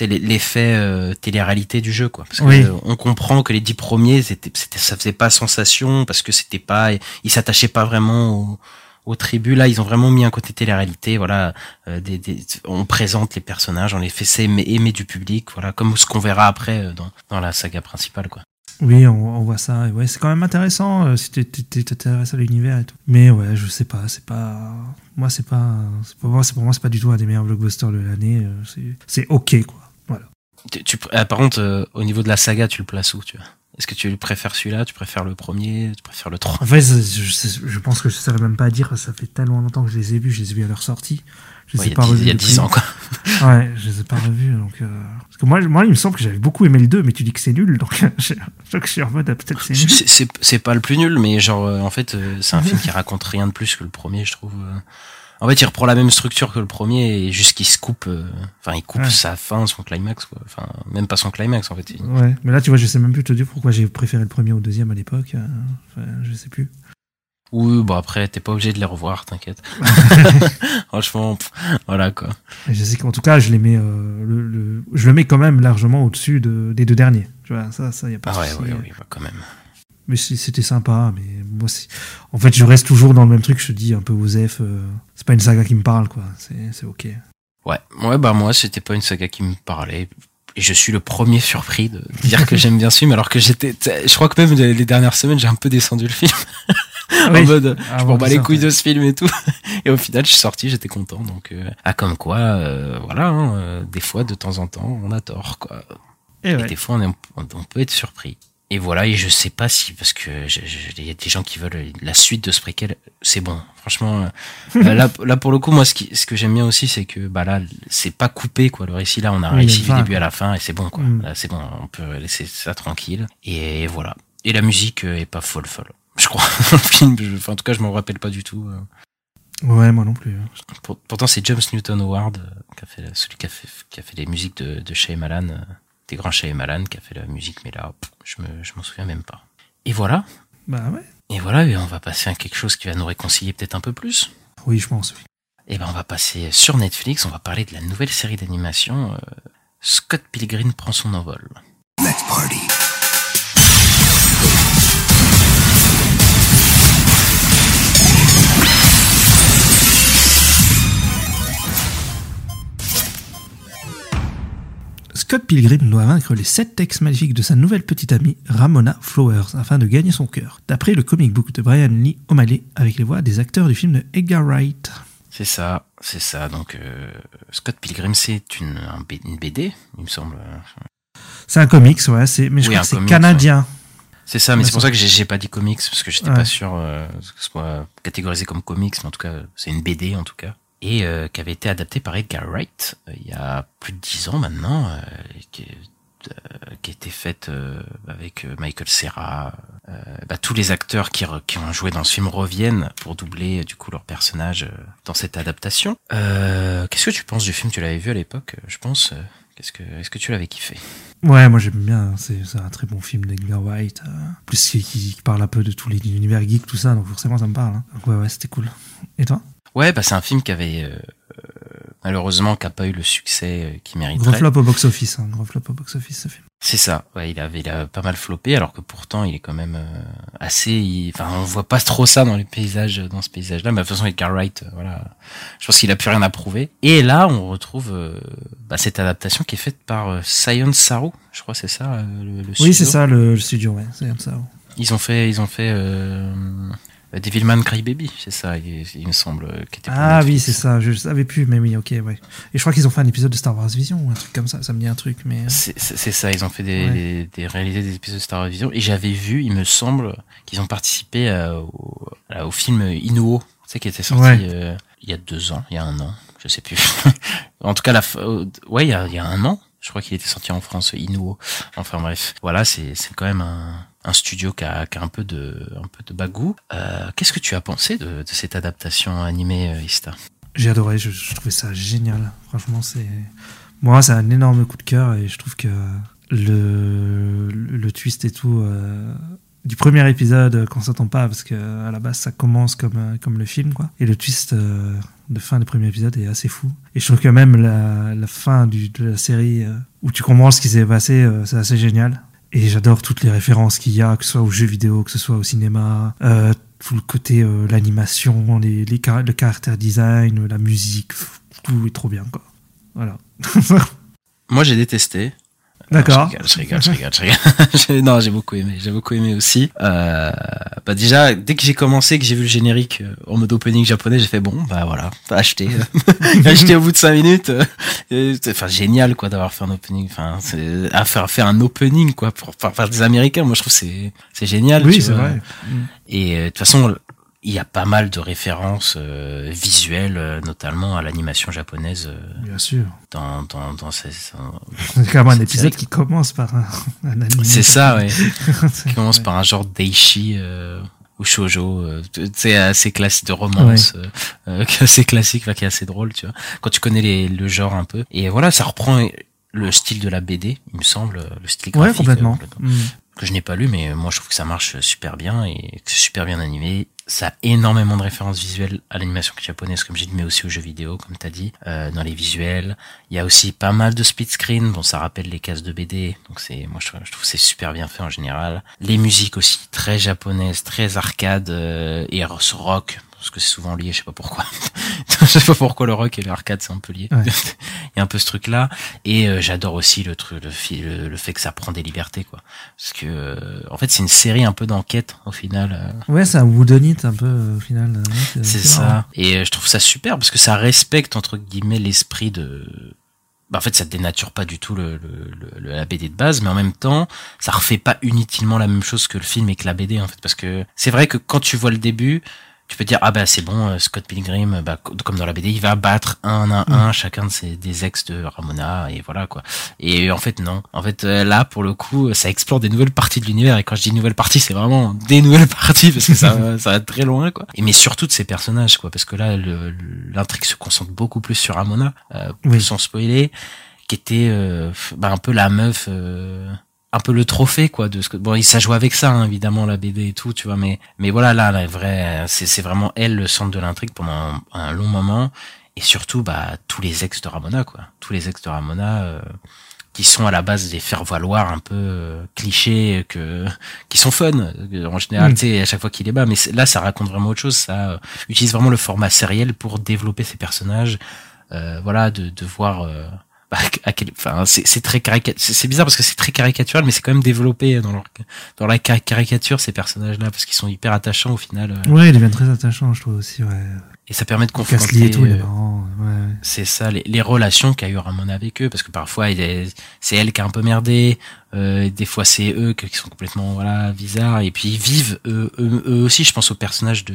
S2: l'effet euh, télé-réalité du jeu, quoi. Parce que
S1: Oui.
S2: euh, on comprend que les dix premiers, c'était, c'était, ça faisait pas sensation parce que c'était pas, ils s'attachaient pas vraiment au aux tribus là ils ont vraiment mis un côté télé-réalité voilà euh, des, des, on présente les personnages on les fait aimer, aimer du public voilà comme ce qu'on verra après euh, dans, dans la saga principale quoi
S1: Oui, on, on voit ça. Et ouais, c'est quand même intéressant euh, si tu t'intéresses à l'univers et tout. Mais ouais, je sais pas, c'est pas. Moi, c'est pas. Pour moi, c'est pour moi, c'est pas du tout un des meilleurs blockbusters de l'année. euh, c'est- ok, quoi. Voilà.
S2: tu, tu- ah, par contre euh, au niveau de la saga tu le places où tu vois? Est-ce que tu préfères celui-là tu préfères le premier tu préfères le 3
S1: En fait, je pense que je saurais même pas dire. Ça fait tellement longtemps que je les ai vus. Je les ai vus à leur sortie. Je
S2: Ouais, y
S1: pas
S2: dix-
S1: revus.
S2: il y a
S1: depuis.
S2: 10 ans quoi
S1: Ouais, je les ai pas revus. Donc, euh, Parce que moi, moi, il me semble que j'avais beaucoup aimé le 2, mais tu dis que c'est nul. Donc, je, je, suis en mode, ah, peut-être c'est nul.
S2: c'est pas le plus nul mais genre euh, en fait euh, c'est un film qui raconte rien de plus que le premier je trouve en fait il reprend la même structure que le premier et juste qu'il se coupe enfin il coupe
S1: Ouais.
S2: sa fin son climax quoi enfin même pas son climax en fait
S1: Ouais, mais là, tu vois, je sais même plus te dire pourquoi j'ai préféré le premier au deuxième à l'époque. Enfin, je sais plus.
S2: Oui, bon après, t'es pas obligé de les revoir, t'inquiète. Franchement, pff, voilà quoi.
S1: Et je sais qu'en tout cas, je les mets, euh, le, le- je le mets quand même largement au-dessus de, des deux derniers. Tu vois, ça, ça, y a pas
S2: Ah
S1: de
S2: ouais,
S1: souci.
S2: ouais, ouais, bah, quand même.
S1: Mais c'était sympa, mais moi, c'est- en fait, je reste toujours dans le même truc. Je te dis un peu Osef. euh, c'est pas une saga qui me parle, quoi. C'est, c'est ok.
S2: Ouais, ouais, bah moi, c'était pas une saga qui me parlait. Et je suis le premier surpris de dire que j'aime bien ce film, alors que j'étais, je crois que même les dernières semaines, j'ai un peu descendu le film. en mode,
S1: Ah,
S2: je m'en bats les couilles de ce film et tout. Et au final, je suis sorti, j'étais content. Donc, euh, ah, comme quoi, euh, voilà, hein, euh, des fois, de temps en temps, on a tort, quoi.
S1: Et
S2: Et
S1: ouais.
S2: des fois, on, est- on peut être surpris. Et voilà, et je sais pas si, parce que il y a des gens qui veulent la suite de ce préquel, c'est bon. Franchement, euh, là, là, pour le coup, moi, ce, qui, ce que j'aime bien aussi, c'est que, bah là, c'est pas coupé, quoi. Le récit, là, on a
S1: Oui, il y
S2: du début à la fin, et c'est bon, quoi.
S1: Mm.
S2: Là, c'est bon, on peut laisser ça tranquille. Et voilà. Et la musique est pas folle folle. Je crois. Dans le film, je- enfin, en tout cas, je m'en rappelle pas du tout. euh.
S1: Ouais, moi non plus. hein.
S2: Pour- pourtant, c'est James Newton Howard, euh, qui a fait, celui qui a fait, qui a fait les musiques de, de Shyamalan, euh, des grands Shyamalan, qui a fait la musique, mais là, pff, je me, je m'en souviens même pas. Et voilà.
S1: Bah ouais.
S2: Et voilà, et on va passer à quelque chose qui va nous réconcilier peut-être un peu plus.
S1: Oui, je pense, oui.
S2: Et ben, on va passer sur Netflix, on va parler de la nouvelle série d'animation, euh, Scott Pilgrim prend son envol.
S4: Let's party.
S1: Scott Pilgrim doit vaincre les sept textes magiques de sa nouvelle petite amie Ramona Flowers afin de gagner son cœur, d'après le comic book de Brian Lee O'Malley avec les voix des acteurs du film de Edgar Wright.
S2: C'est ça, c'est ça. Donc, euh, Scott Pilgrim, c'est une, une BD, il me semble.
S1: C'est un comics, ouais, c'est, mais je
S2: Oui,
S1: crois que c'est canadien.
S2: C'est ça, mais c'est pour
S1: ça-
S2: que j'ai j'ai pas dit comics, parce que j'étais
S1: Ouais.
S2: pas sûr euh, que ce soit catégorisé comme comics, mais en tout cas, c'est une BD en tout cas. Et euh, qui avait été adapté par Edgar Wright euh, il y a plus de dix ans maintenant, euh, qui, qui a été faite avec Michael Serra. Bah, tous les acteurs qui, ont joué dans ce film reviennent pour doubler du coup leur personnage dans cette adaptation. Qu'est-ce que tu penses du film? Tu l'avais vu à l'époque, je pense. Qu'est-ce que est-ce que tu l'avais kiffé?
S1: Ouais, moi j'aime bien, c'est, c'est un très bon film d'Edgar Wright. euh, plus qui, parle un peu de tous les univers geeks, tout ça, donc forcément ça me parle. hein. Ouais, ouais, c'était cool. Et toi?
S2: Ouais, bah c'est un film qui avait euh, euh, malheureusement qui a pas eu le succès euh, qu'il
S1: Gros
S2: mériterait.
S1: flop au box-office, hein, gros flop au box-office ce film.
S2: C'est ça. Ouais, il avait il a pas mal floppé alors que pourtant il est quand même euh, assez il- enfin on voit pas trop ça dans les paysages dans ce paysage là mais de toute façon Edgar Wright voilà, je pense qu'il a plus rien à prouver. Et là, on retrouve euh, bah, cette adaptation qui est faite par euh, Science Saru, je crois c'est ça euh, le, le
S1: Oui, c'est ça le, le studio, ouais, comme ça.
S2: Ils ont fait ils ont fait euh, Devilman Crybaby, c'est ça, il, il me semble euh, qui était
S1: Ah oui, c'est ça, je savais plus, mais oui, ok, ouais. Et je crois qu'ils ont fait un épisode de Star Wars Vision ou un truc comme ça, ça me dit un truc, mais. euh,
S2: C'est ça, ils ont fait des,
S1: Ouais.
S2: des, des- réalisé des épisodes de Star Wars Vision et j'avais vu, il me semble, qu'ils ont participé euh, au, à- au film Inuo, tu sais, qui était sorti
S1: Ouais.
S2: euh, il y a deux ans, il y a un an, je sais plus. en tout cas, la, euh, ouais, il y a, il y a un an, je crois qu'il était sorti en France, Inuo. Enfin bref, voilà, c'est quand même un, un studio qui a, un peu de un bagou. Euh, Qu'est-ce que tu as pensé de, cette adaptation animée, euh, Ista?
S1: J'ai adoré, je, trouvais ça génial. Franchement, c'est. Moi, c'est un énorme coup de cœur et je trouve que le, twist et tout. euh, du premier épisode, qu'on s'attend pas, parce que à la base, ça commence comme, le film, quoi. Et le twist de fin du premier épisode est assez fou. Et je trouve que même la, fin de la série, où tu comprends ce qui s'est passé, c'est assez génial. Et j'adore toutes les références qu'il y a, que ce soit aux jeux vidéo, que ce soit au cinéma, euh, tout le côté, euh, l'animation, les, les car- le character design, la musique, tout est trop bien, quoi. Voilà.
S2: Moi, j'ai détesté.
S1: D'accord.
S2: Non, Je rigole, je rigole, je rigole. je rigole. J'ai- non, j'ai beaucoup aimé, j'ai beaucoup aimé aussi. Euh, bah déjà, dès que j'ai commencé, que j'ai vu le générique euh, en mode opening japonais, j'ai fait bon, bah voilà, acheter, acheter au bout de cinq minutes. Enfin, génial quoi d'avoir fait un opening. Enfin, c'est à faire faire un opening quoi pour par, par des Américains. Moi, je trouve que c'est c'est génial.
S1: Oui, c'est vrai.
S2: Et euh, de toute façon, il y a pas mal de références euh, visuelles, euh, notamment à l'animation japonaise euh,
S1: Bien sûr.
S2: dans dans dans ces.
S1: C'est quand même un épisode
S2: série.
S1: qui commence par un, un anime.
S2: C'est ça, ouais.
S1: C'est-
S2: qui commence
S1: ouais.
S2: par un genre d'eishi euh, ou shoujo, euh, tu sais, assez classique de romance, euh, euh, qui est assez classique, qui est assez drôle, tu vois. Quand tu connais les, le genre un peu. Et voilà, ça reprend le style de la BD, il me semble, le style
S1: Ouais,
S2: graphique.
S1: complètement.
S2: euh,
S1: Mm.
S2: que je n'ai pas lu, mais moi je trouve que ça marche super bien et que c'est super bien animé. Ça a énormément de références visuelles à l'animation japonaise, comme j'ai dit, mais aussi aux jeux vidéo, comme t'as dit, euh, dans les visuels. Il y a aussi pas mal de split screen, bon ça rappelle les cases de BD, donc c'est, moi je je trouve c'est super bien fait en général. Les musiques aussi très japonaises, très arcade euh, et rock, parce que c'est souvent lié, je sais pas pourquoi. je sais pas pourquoi le rock et l'arcade c'est un peu lié.
S1: Ouais.
S2: Il y a un peu ce truc là et euh, j'adore aussi le truc le, le, fait que ça prend des libertés quoi parce que euh, en fait c'est une série un peu d'enquête au final euh,
S1: Ouais, c'est un whodunit un peu au final. euh, ouais,
S2: c'est ça et euh, je trouve ça super parce que ça respecte entre guillemets l'esprit de bah, en fait ça dénature pas du tout le, le, le- le- la BD de base mais en même temps ça refait pas inutilement la même chose que le film et que la BD en fait parce que c'est vrai que quand tu vois le début tu peux dire ah bah c'est bon euh, Scott Pilgrim bah, co- comme dans la BD il va battre un à un chacun de ses des ex de Ramona et voilà quoi. Et en fait non. En fait euh, là pour le coup ça explore des nouvelles parties de l'univers. Et quand je dis nouvelles parties c'est vraiment des nouvelles parties parce que ça ça va très loin quoi. Et mais surtout de ces personnages quoi parce que là l'intrigue se concentre beaucoup plus sur Ramona euh,
S1: Oui.
S2: sans spoiler qui était euh, bah, un peu la meuf euh, un peu le trophée quoi de ce que bon il ça joue avec ça hein, évidemment la BD et tout tu vois mais mais voilà là la vraie c'est c'est vraiment elle le centre de l'intrigue pendant un, un long moment. Et surtout bah tous les ex de Ramona quoi. Tous les ex de Ramona euh, qui sont à la base des faire valoir un peu euh, clichés que qui sont fun Euh, en général
S1: Mm.
S2: tu sais à chaque fois qu'il est bas. Mais là ça raconte vraiment autre chose ça euh, utilise vraiment le format sériel pour développer ces personnages euh, voilà de de voir euh, à quel, enfin, c'est très. C'est bizarre parce que c'est très caricatural, mais c'est quand même développé dans leur, dans la ca- caricature ces personnages-là parce qu'ils sont hyper attachants au final. euh,
S1: Ouais, il devient très attachant, je trouve aussi, ouais.
S2: Et ça permet de confronter.
S1: tout,
S2: euh,
S1: ouais.
S2: c'est ça, les, les relations qu'a eu Ramona avec eux, parce que parfois c'est elle qui a un peu merdé, euh, des fois c'est eux qui sont complètement voilà bizarres, et puis ils vivent eux, eux, eux aussi. Je pense au personnage de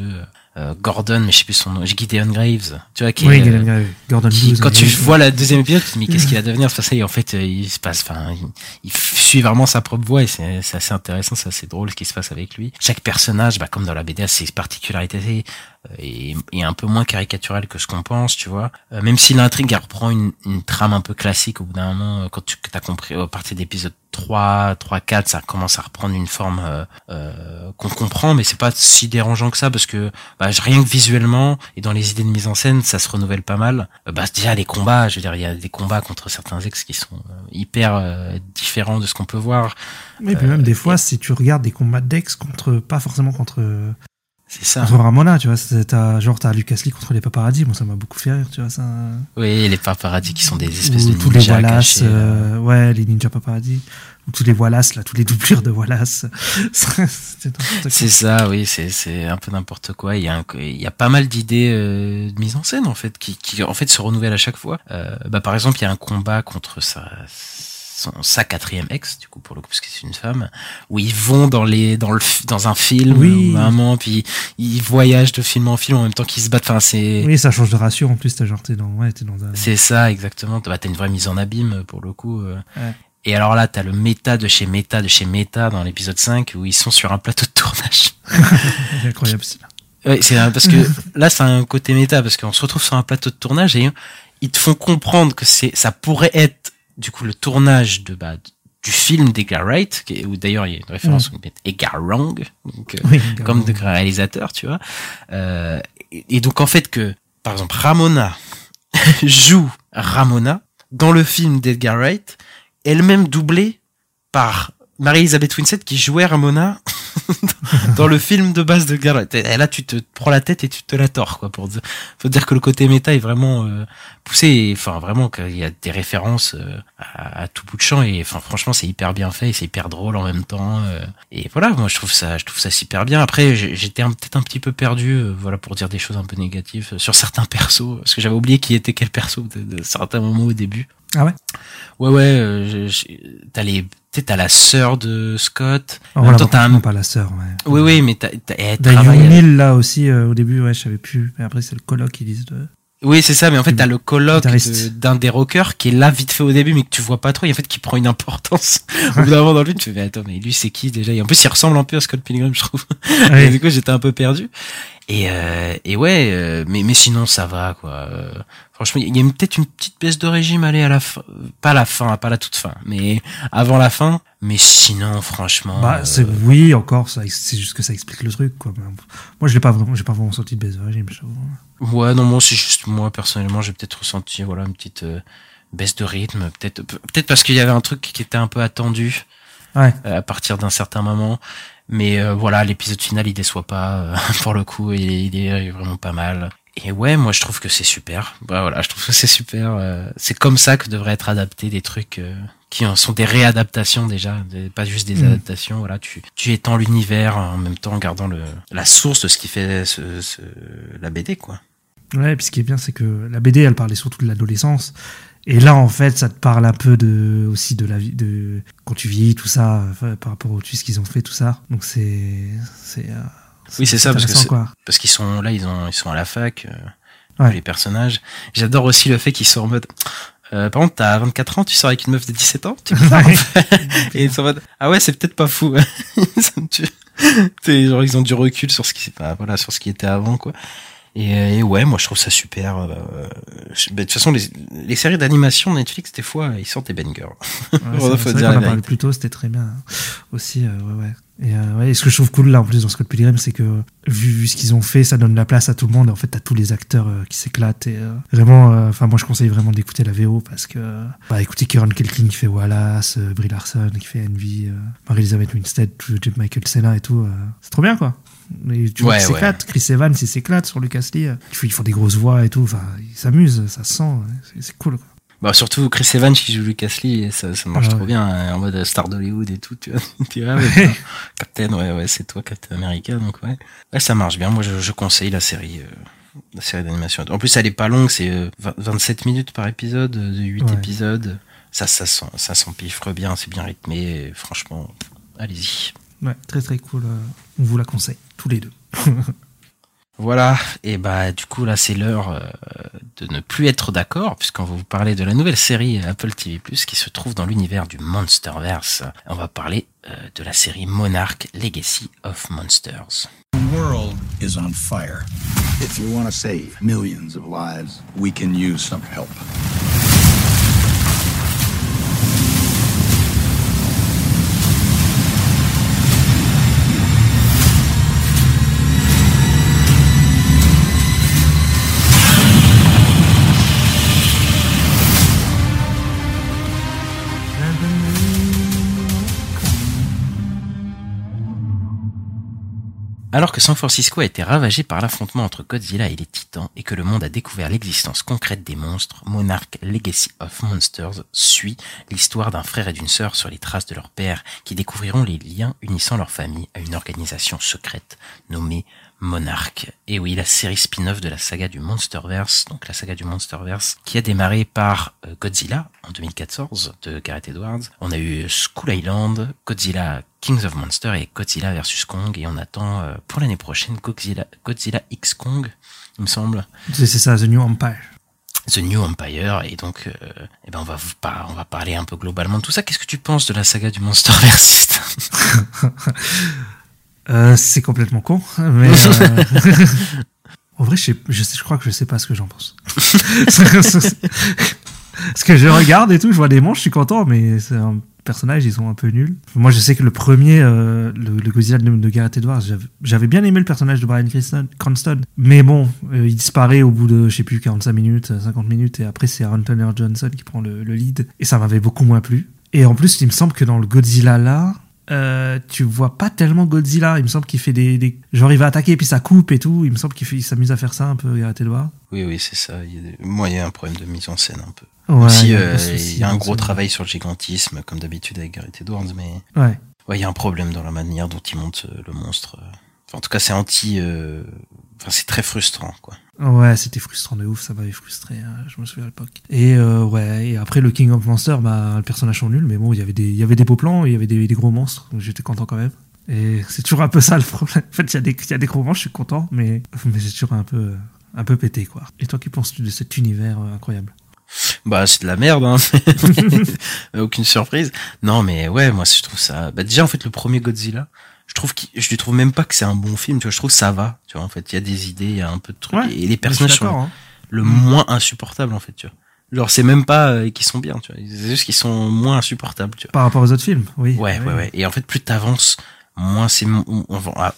S2: Gordon, mais je sais plus son nom, Gideon Graves, tu vois qui
S1: Oui,
S2: est,
S1: Galen
S2: euh,
S1: Gray, Gordon
S2: qui,
S1: Blues,
S2: quand tu vois la deuxième épisode, tu te dis mais qu'est-ce qu'il a devenir? C'est ça et en fait euh, il se passe, enfin il, il suit vraiment sa propre voie et c'est c'est assez intéressant, c'est assez drôle ce qui se passe avec lui. Chaque personnage, bah, comme dans la BD, a ses particularités euh, et, et un peu moins caricatural que ce qu'on pense, tu vois. Euh, même si l'intrigue elle reprend une, une trame un peu classique au bout d'un moment, euh, quand tu as compris à partir d'épisode 3, 3, 4, ça commence à reprendre une forme euh, euh, qu'on comprend, mais c'est pas si dérangeant que ça parce que bah, rien que visuellement et dans les idées de mise en scène, ça se renouvelle pas mal. Euh, bah déjà les combats, je veux dire, il y a des combats contre certains ex qui sont euh, hyper euh, différents de ce qu'on peut voir.
S1: Mais puis même des fois, si tu regardes des combats d'ex contre, pas forcément contre,
S2: C'est ça.
S1: contre Ramona, tu vois, t'as, genre t'as Lucas Lee contre les paparazzi, moi ça m'a beaucoup fait rire, tu vois, ça.
S2: Oui, les paparazzi qui sont des espèces
S1: Ou
S2: de
S1: tous les
S2: ninjas
S1: Wallace,
S2: cachés, euh.
S1: ouais, les ninja paparazzi, ou tous les Wallace, là, tous les doublures de Wallace.
S2: C'est ça, oui, c'est c'est un peu n'importe quoi. Il y a un- il y a pas mal d'idées euh, de mise en scène en fait qui, qui en fait se renouvellent à chaque fois. Euh, bah par exemple, il y a un combat contre sa son, sa quatrième ex du coup pour le coup parce que c'est une femme où ils vont dans les dans le dans un film
S1: Oui.
S2: vraiment puis ils voyagent de film en film en même temps qu'ils se battent enfin c'est
S1: Oui, ça change de ratio en plus, t'as genre, t'es dans, ouais, t'es dans un.
S2: c'est ça, exactement. Bah, t'as une vraie mise en abîme pour le coup. euh.
S1: Ouais.
S2: Et alors là, t'as le méta de chez méta de chez méta dans l'épisode 5 où ils sont sur un plateau de tournage.
S1: C'est incroyable, c'est là.
S2: Ouais, c'est un- parce que là, c'est un côté méta parce qu'on se retrouve sur un plateau de tournage et ils te font comprendre que c'est, ça pourrait être du coup le tournage de bah, du film d'Edgar Wright, où d'ailleurs il y a une référence où Edgar Wrong, donc, euh, comme de réalisateur, tu vois. Euh, et, et donc en fait que, par exemple, Ramona joue Ramona dans le film d'Edgar Wright, elle-même doublée par Marie-Elisabeth Winstead qui jouait Ramona dans le film de base de Wright. Et là, tu te prends la tête et tu te la tords, quoi, pour dire, faut dire que le côté méta est vraiment euh, poussé, et, enfin vraiment qu'il y a des références euh, à, à tout bout de champ et enfin franchement c'est hyper bien fait et c'est hyper drôle en même temps euh, et voilà moi je trouve ça je trouve ça super bien. Après j'étais peut-être un petit peu perdu euh, voilà pour dire des choses un peu négatives euh, sur certains persos parce que j'avais oublié qui était quel perso de, de certains moments au début.
S1: Ah ouais?
S2: Ouais ouais euh, t'as les tu sais, t'as la sœur de Scott
S1: Oh, voilà,
S2: t'as un
S1: pas la sœur, ouais.
S2: oui oui mais t'as, t'as, elle
S1: D'ailleurs,
S2: travaille
S1: là aussi, euh, au début, ouais, je savais plus. Mais après, c'est le colloque qui disent de.
S2: Oui, c'est ça, mais en fait, t'as le colloque de- d'un des rockers qui est là vite fait au début, mais que tu vois pas trop, et en fait, qui prend une importance. au bout d'un moment dans le film, tu fais, mais attends, mais lui, c'est qui déjà? Et en plus, il ressemble un peu à Scott Pilgrim, je trouve.
S1: Ouais.
S2: Et du coup, j'étais un peu perdu. Et, euh, et ouais, euh, mais, mais sinon, ça va, quoi. Euh, franchement, il y a peut-être une petite baisse de régime, allez, à la fin, pas à la fin, pas à la toute fin, mais avant la fin. Mais sinon, franchement.
S1: Bah,
S2: euh,
S1: c'est oui, encore, ça, c'est juste que ça explique le truc, quoi. Moi, je l'ai pas vraiment, j'ai pas vraiment senti de baisse de régime.
S2: Ouais, non, moi, c'est juste moi, personnellement, j'ai peut-être ressenti, voilà, une petite euh, baisse de rythme. Peut-être, peut-être parce qu'il y avait un truc qui était un peu attendu
S1: Ouais.
S2: euh, à partir d'un certain moment. Mais euh, voilà, l'épisode final, il déçoit pas. euh, pour le coup, il est, il est vraiment pas mal. Et ouais, moi, je trouve que c'est super. Bah, voilà, je trouve que c'est super. euh, c'est comme ça que devraient être adaptés des trucs euh, qui sont des réadaptations déjà, des- pas juste des
S1: Mm.
S2: adaptations. Voilà, tu, tu étends l'univers en même temps en gardant le, la source de ce qui fait ce, ce- la BD, quoi.
S1: Ouais, puis ce qui est bien, c'est que la BD, elle parlait surtout de l'adolescence. Et là, en fait, ça te parle un peu de, aussi de la vie, de quand tu vieillis, tout ça, enfin, par rapport au twist qu'ils ont fait, tout ça. Donc c'est, c'est, euh,
S2: Oui, c'est ça, parce que
S1: quoi.
S2: parce qu'ils sont là, ils ont, ils sont à la fac, euh,
S1: Ouais.
S2: les personnages. J'adore aussi le fait qu'ils sont en mode. Euh, par contre, t'as 24 ans, tu sors avec une meuf de 17 ans, tu
S1: Ouais.
S2: et ils sont en mode ah ouais, c'est peut-être pas fou. Genre ils ont du recul sur ce qui, voilà, sur ce qui était avant quoi. Et, euh, et ouais, moi je trouve ça super. euh, je- bah, de toute façon, les, les séries d'animation Netflix des fois ils sortent des bangers.
S1: Ouais, qu'on en parlait plus tôt, c'était très bien aussi. euh, ouais, ouais. Et, euh, ouais, et ce que je trouve cool là en plus dans Scott Pilgrim, c'est que vu, vu ce qu'ils ont fait, ça donne la place à tout le monde. En fait, t'as tous les acteurs euh, qui s'éclatent. Et euh, vraiment, euh, enfin, moi je conseille vraiment d'écouter la VO parce que, euh, bah, écoutez Kieran Culkin qui fait Wallace, euh, Brie Larson qui fait Envy, euh, Marie-Elizabeth Winstead, Michael Cena et tout. euh, c'est trop bien quoi. Et tu vois
S2: Ouais.
S1: Chris Evans, il s'éclate sur Lucas Lee. Ils font- des grosses voix et tout. Enfin, ils s'amusent, ça se sent. ouais, c'est- cool. Quoi.
S2: Bah surtout Chris Evans qui joue Lucas Lee, ça, ça marche
S1: Ouais.
S2: trop bien hein, en mode star d'Hollywood et tout. Tu vois, tu vois, ouais,
S1: Ouais.
S2: putain, Captain, ouais, ouais, c'est toi Captain America, donc ouais, ouais, ça marche bien. Moi, je, je conseille la série, euh, la série d'animation. En plus, elle est pas longue, c'est euh, 20 27 minutes par épisode, euh, de 8
S1: Ouais.
S2: épisodes. Ça, ça, s'en- ça s'empiffre bien, c'est bien rythmé. et franchement, allez-y.
S1: Ouais, très très cool. euh, On vous la conseille, tous les deux.
S2: Voilà, et bah du coup là c'est l'heure euh, de ne plus être d'accord puisqu'on va vous parler de la nouvelle série Apple TV+ qui se trouve dans l'univers du Monsterverse. On va parler euh, de la série Monarch Legacy of Monsters.
S5: The world is on fire.
S4: If you want to save millions of lives, we can use some help.
S2: Alors que San Francisco a été ravagé par l'affrontement entre Godzilla et les Titans et que le monde a découvert l'existence concrète des monstres, Monarch Legacy of Monsters suit l'histoire d'un frère et d'une sœur sur les traces de leur père qui découvriront les liens unissant leur famille à une organisation secrète nommée Monarch. Et oui, la série spin-off de la saga du Monsterverse, donc la saga du Monsterverse, qui a démarré par euh, Godzilla en 2014 de Gareth Edwards. On a eu Skull Island, Godzilla Kings of Monsters et Godzilla vs Kong et on attend euh, pour l'année prochaine Godzilla, Godzilla X Kong, il me semble.
S1: C'est c'est ça, The New Empire.
S2: The New Empire et donc euh, eh ben on va vous par- on va parler un peu globalement de tout ça. Qu'est-ce que tu penses de la saga du Monsterverse?
S1: Euh, c'est complètement con, mais euh, en vrai, je, sais, je, sais- je crois que je sais pas ce que j'en pense. Parce que je regarde et tout, je vois des monstres, je suis content, mais c'est un personnage, ils sont un peu nuls. Moi, je sais que le premier, euh, le, le Godzilla de, de Gareth Edwards, j'avais- bien aimé le personnage de Brian Cranston, mais bon, euh, il disparaît au bout de, je sais plus, 45 minutes, 50 minutes, et après, c'est Aaron Taylor Johnson qui prend le, le lead, et ça m'avait beaucoup moins plu. Et en plus, il me semble que dans le Godzilla là, euh, tu vois pas tellement Godzilla. Il me semble qu'il fait des, des- Genre, il va attaquer et puis ça coupe et tout. Il me semble qu'il s'amuse à faire ça un peu, Gareth Edwards.
S2: Oui oui c'est ça. Il y a des- Moi il y a un problème de mise en scène un peu.
S1: Ouais,
S2: Aussi
S1: il y a un
S2: euh,
S1: gros souci
S2: il y a un
S1: dans
S2: gros
S1: ce-
S2: travail sur le gigantisme comme d'habitude avec Gareth Edwards mais
S1: Ouais.
S2: ouais il y a un problème dans la manière dont il monte euh, le monstre. Enfin, en tout cas c'est anti. euh, Enfin c'est très frustrant quoi.
S1: Ouais, c'était frustrant de ouf, ça m'avait frustré, hein, je me souviens à l'époque. Et euh, ouais, et après le King of Monsters, bah, le personnage sont nuls, mais bon, il y avait des, il y avait des beaux plans, il y avait des, des gros monstres, donc j'étais content quand même. Et c'est toujours un peu ça le problème. En fait, il y a des, il y a des gros monstres, je suis content, mais, mais c'est toujours un peu, un peu pété, quoi. Et toi, qui penses-tu de cet univers euh, incroyable?
S2: Bah c'est de la merde, hein. aucune surprise. Non mais ouais, moi je trouve ça. Bah déjà en fait le premier Godzilla, trouve je lui trouve même pas que c'est un bon film. Tu vois, je trouve que ça va. Tu vois, en fait, il y a des idées, il y a un peu de trucs.
S1: Ouais,
S2: et les personnages sont
S1: hein.
S2: le moins insupportables en fait. Tu vois. Genre c'est même pas euh, qu'ils sont bien. Tu vois, c'est juste qu'ils sont moins insupportables. Tu vois.
S1: Par rapport aux autres films, oui.
S2: Ouais, ouais, ouais. Et en fait, plus t'avances, moins c'est,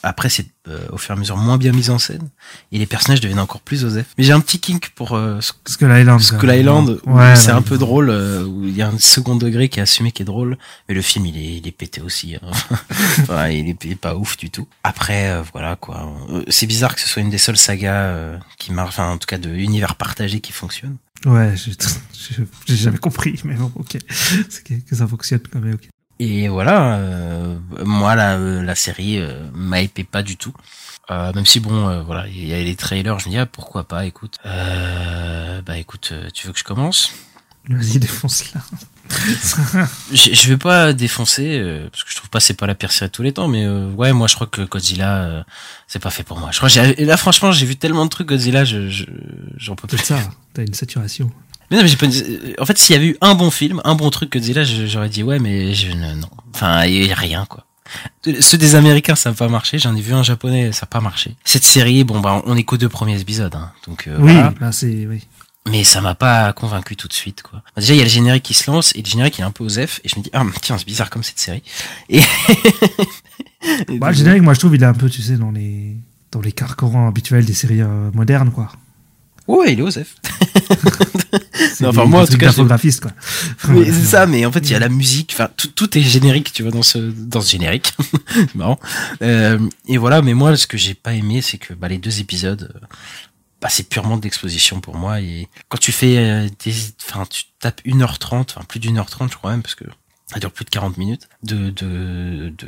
S2: après c'est euh, au fur et à mesure moins bien mis en scène, et les personnages deviennent encore plus osef. Mais j'ai un petit kink pour euh, Sk-
S1: Skull Island.
S2: Skull. Island,
S1: Ouais,
S2: c'est un peu drôle, euh, où il y a un second degré qui est assumé qui est drôle, mais le film il est, il est pété aussi. hein. enfin, il est, il est pas ouf du tout. Après, euh, voilà quoi. Euh, C'est bizarre que ce soit une des seules sagas euh, qui marche, enfin en tout cas de univers partagé qui fonctionne.
S1: Ouais, j'ai jamais compris, mais bon, ok. C'est que, que ça fonctionne quand même, ok.
S2: Et voilà, euh, moi la, la série euh, m'a hypé pas du tout. Euh, même si bon, euh, voilà, il y a les trailers, je me dis ah, pourquoi pas, écoute. Euh, bah écoute, euh, tu veux que je commence?
S1: Vas-y, défonce-la.
S2: je, je vais pas défoncer euh, parce que je trouve pas c'est pas la pire série de tous les temps, mais euh, ouais, moi je crois que Godzilla euh, c'est pas fait pour moi. Je crois que là franchement j'ai vu tellement de trucs Godzilla, je je- j'en peux
S1: C'est
S2: plus.
S1: ça, t'as une saturation.
S2: Mais non, mais j'ai pas- euh, en fait s'il y avait eu un bon film, un bon truc Godzilla, je- j'aurais dit ouais, mais je non. Enfin il y a rien quoi. Ceux des Américains ça n'a pas marché, j'en ai vu un japonais ça a pas marché. Cette série bon bah on est qu'aux deux premiers épisodes, hein, donc euh,
S1: oui,
S2: voilà.
S1: là c'est. Oui.
S2: Mais ça m'a pas convaincu tout de suite, quoi. Bah, Déjà, il y a le générique qui se lance, et le générique il est un peu osef, et je me dis, ah, tiens, c'est bizarre comme cette série. Et... et
S1: Bah, le générique, moi je trouve, il est un peu, tu sais, dans les dans les carcans habituels des séries euh, modernes, quoi.
S2: Ouais, il est osef. Non, enfin, moi, en tout cas, je-
S1: d'infographiste, quoi.
S2: Mais c'est ça, mais en fait, il y a la musique, enfin, tout, tout est générique, tu vois, dans ce, dans ce générique. C'est marrant. Euh, et voilà, mais moi, ce que j'ai pas aimé, c'est que, bah, les deux épisodes, euh, bah, c'est purement de l'exposition pour moi, et quand tu fais euh, des, enfin, tu tapes 1h30, enfin, plus d'une heure trente, je crois même, parce que ça dure plus de 40 minutes de, de, de, de,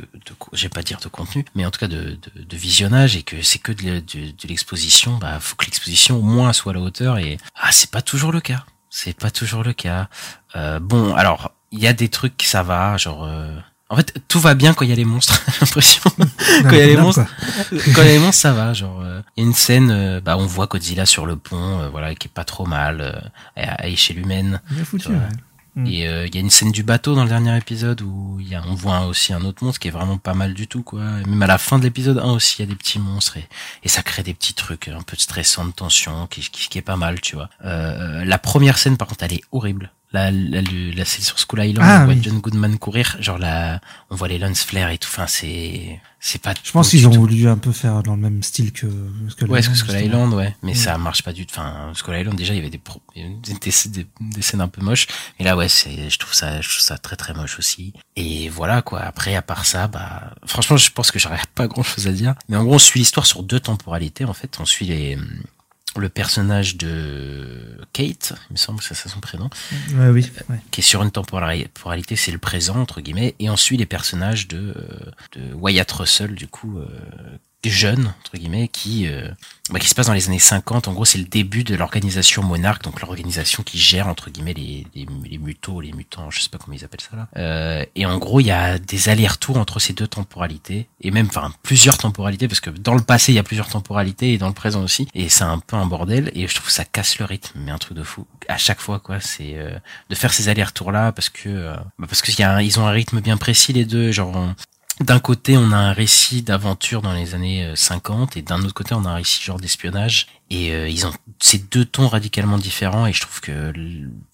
S2: vais pas dire de contenu, mais en tout cas de, de, de visionnage et que c'est que de, de, l'exposition, bah, faut que l'exposition au moins soit à la hauteur et, ah, c'est pas toujours le cas. C'est pas toujours le cas. Euh, bon, alors, il y a des trucs qui ça va, genre, euh, en fait, tout va bien quand il y a les monstres, j'ai l'impression. quand il y a les monstres,
S1: quoi.
S2: quand il y a les monstres, ça va. Genre, euh, il y a une scène, euh, bah, on voit Godzilla sur le pont, euh, voilà, qui est pas trop mal, euh, à, à échelle humaine.
S1: Bien foutu,
S2: ouais.
S1: Mm.
S2: Et euh, il y a une scène du bateau dans le dernier épisode où y a, on voit aussi un autre monstre qui est vraiment pas mal du tout, quoi. Même à la fin de l'épisode 1 aussi, il y a des petits monstres et, et ça crée des petits trucs un peu stressants de tension qui, qui, qui est pas mal, tu vois. Euh, la première scène, par contre, elle est horrible. La, la, la, la scène sur Skull Island,
S1: Ah,
S2: on voit. John Goodman courir, genre là, on voit les lens flares et tout. Enfin, c'est, c'est pas.
S1: Je pense qu'ils ont voulu un peu faire dans le même style que Skull
S2: Ouais,
S1: Island, justement.
S2: Island, ouais. Mais
S1: Mm.
S2: ça marche pas du tout. Enfin, Skull Island, déjà, il y avait des, pro- des, des, des scènes un peu moches. Et là, ouais, c'est, je trouve ça, je trouve ça très, très moche aussi. Et voilà, quoi. Après, à part ça, bah, franchement, je pense que j'aurais pas grand chose à dire. Mais en gros, on suit l'histoire sur deux temporalités, en fait. On suit les, le personnage de Kate, il me semble que c'est ça son prénom,
S1: Ouais, oui. ouais.
S2: qui est sur une temporali- temporalité, c'est le présent, entre guillemets, et on suit les personnages de, euh, de Wyatt Russell, du coup, euh, jeune, entre guillemets, qui, euh, bah, qui se passe dans les années 50. En gros, c'est le début de l'organisation Monarch, donc l'organisation qui gère, entre guillemets, les, les, les mutos, les mutants, je sais pas comment ils appellent ça là. Euh, et en gros, il y a des allers-retours entre ces deux temporalités, et même, enfin, plusieurs temporalités, parce que dans le passé, il y a plusieurs temporalités, et dans le présent aussi, et c'est un peu un bordel, et je trouve que ça casse le rythme, mais un truc de fou. À chaque fois, quoi, c'est euh, de faire ces allers-retours là, parce que, euh, bah, parce qu'ils ils ont un rythme bien précis, les deux, genre, d'un côté, on a un récit d'aventure dans les années euh, 50 et d'un autre côté, on a un récit genre d'espionnage. Et euh, ils ont ces deux tons radicalement différents et je trouve que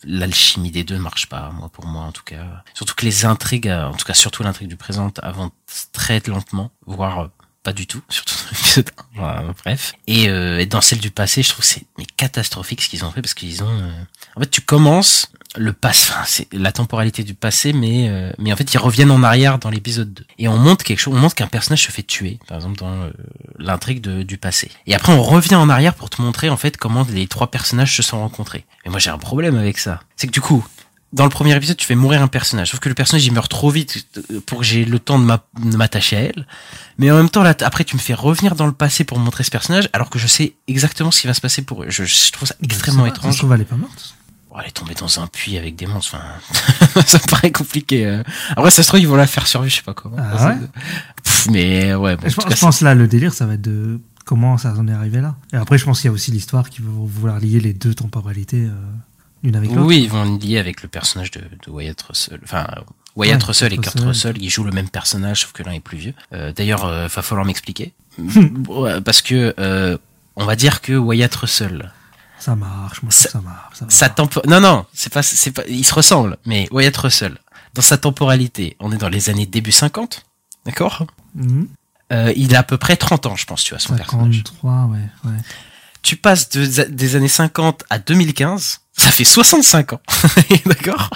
S2: l'alchimie des deux ne marche pas, moi pour moi en tout cas. Surtout que les intrigues, euh, en tout cas surtout l'intrigue du présent, avancent très lentement, voire euh, pas du tout, surtout dans l'épisode 1. Voilà, bref. Et, euh, dans celle du passé, je trouve que c'est catastrophique ce qu'ils ont fait parce qu'ils ont. euh, En fait, tu commences le passé, enfin, c'est la temporalité du passé, mais euh, mais en fait ils reviennent en arrière dans l'épisode 2 et on montre quelque chose, on montre qu'un personnage se fait tuer, par exemple dans euh, l'intrigue du passé. Et après on revient en arrière pour te montrer en fait comment les trois personnages se sont rencontrés. Mais moi j'ai un problème avec ça, c'est que du coup dans le premier épisode, tu fais mourir un personnage. Sauf que le personnage, il meurt trop vite euh, pour que j'ai le temps de m'a- de m'attacher à elle. Mais en même temps, là, après, tu me fais revenir dans le passé pour montrer ce personnage, alors que je sais exactement ce qui va se passer pour eux. Je, je trouve ça extrêmement
S1: Ça va, Ça se
S2: étrange.
S1: trouve, elle est pas morte.
S2: Oh, elle est tombée dans un puits avec des monstres. Enfin, ça me paraît compliqué. euh. Après, ça se trouve, ils vont la faire survivre, je sais pas comment.
S1: Ah ouais
S2: Pff, mais ouais, bon,
S1: je, pense,
S2: cas,
S1: je pense là, le délire, ça va être de comment ça en est arrivé là. Et après, je pense qu'il y a aussi l'histoire qui va vouloir lier les deux temporalités euh, l'une avec l'autre.
S2: Oui, ils vont lier avec le personnage de, de Wyatt Russell. Enfin, Wyatt
S1: Ouais,
S2: Russell et
S1: Kurt Russell.
S2: Russell, ils jouent le même personnage, sauf que l'un est plus vieux. Euh, D'ailleurs, euh, va falloir m'expliquer. Parce que, euh, on va dire que Wyatt Russell,
S1: Ça marche, moi, ça marche. Ça,
S2: tempo... Non, non, c'est pas, c'est pas, ils se ressemblent, mais Wyatt Russell, dans sa temporalité, on est dans les années début 50, d'accord?
S1: Mhm.
S2: euh, Il a à peu près 30 ans, je pense, tu vois, son personnage.
S1: 53, ouais, ouais.
S2: Tu passes de- des années 50 à 2015, ça fait 65 ans, d'accord?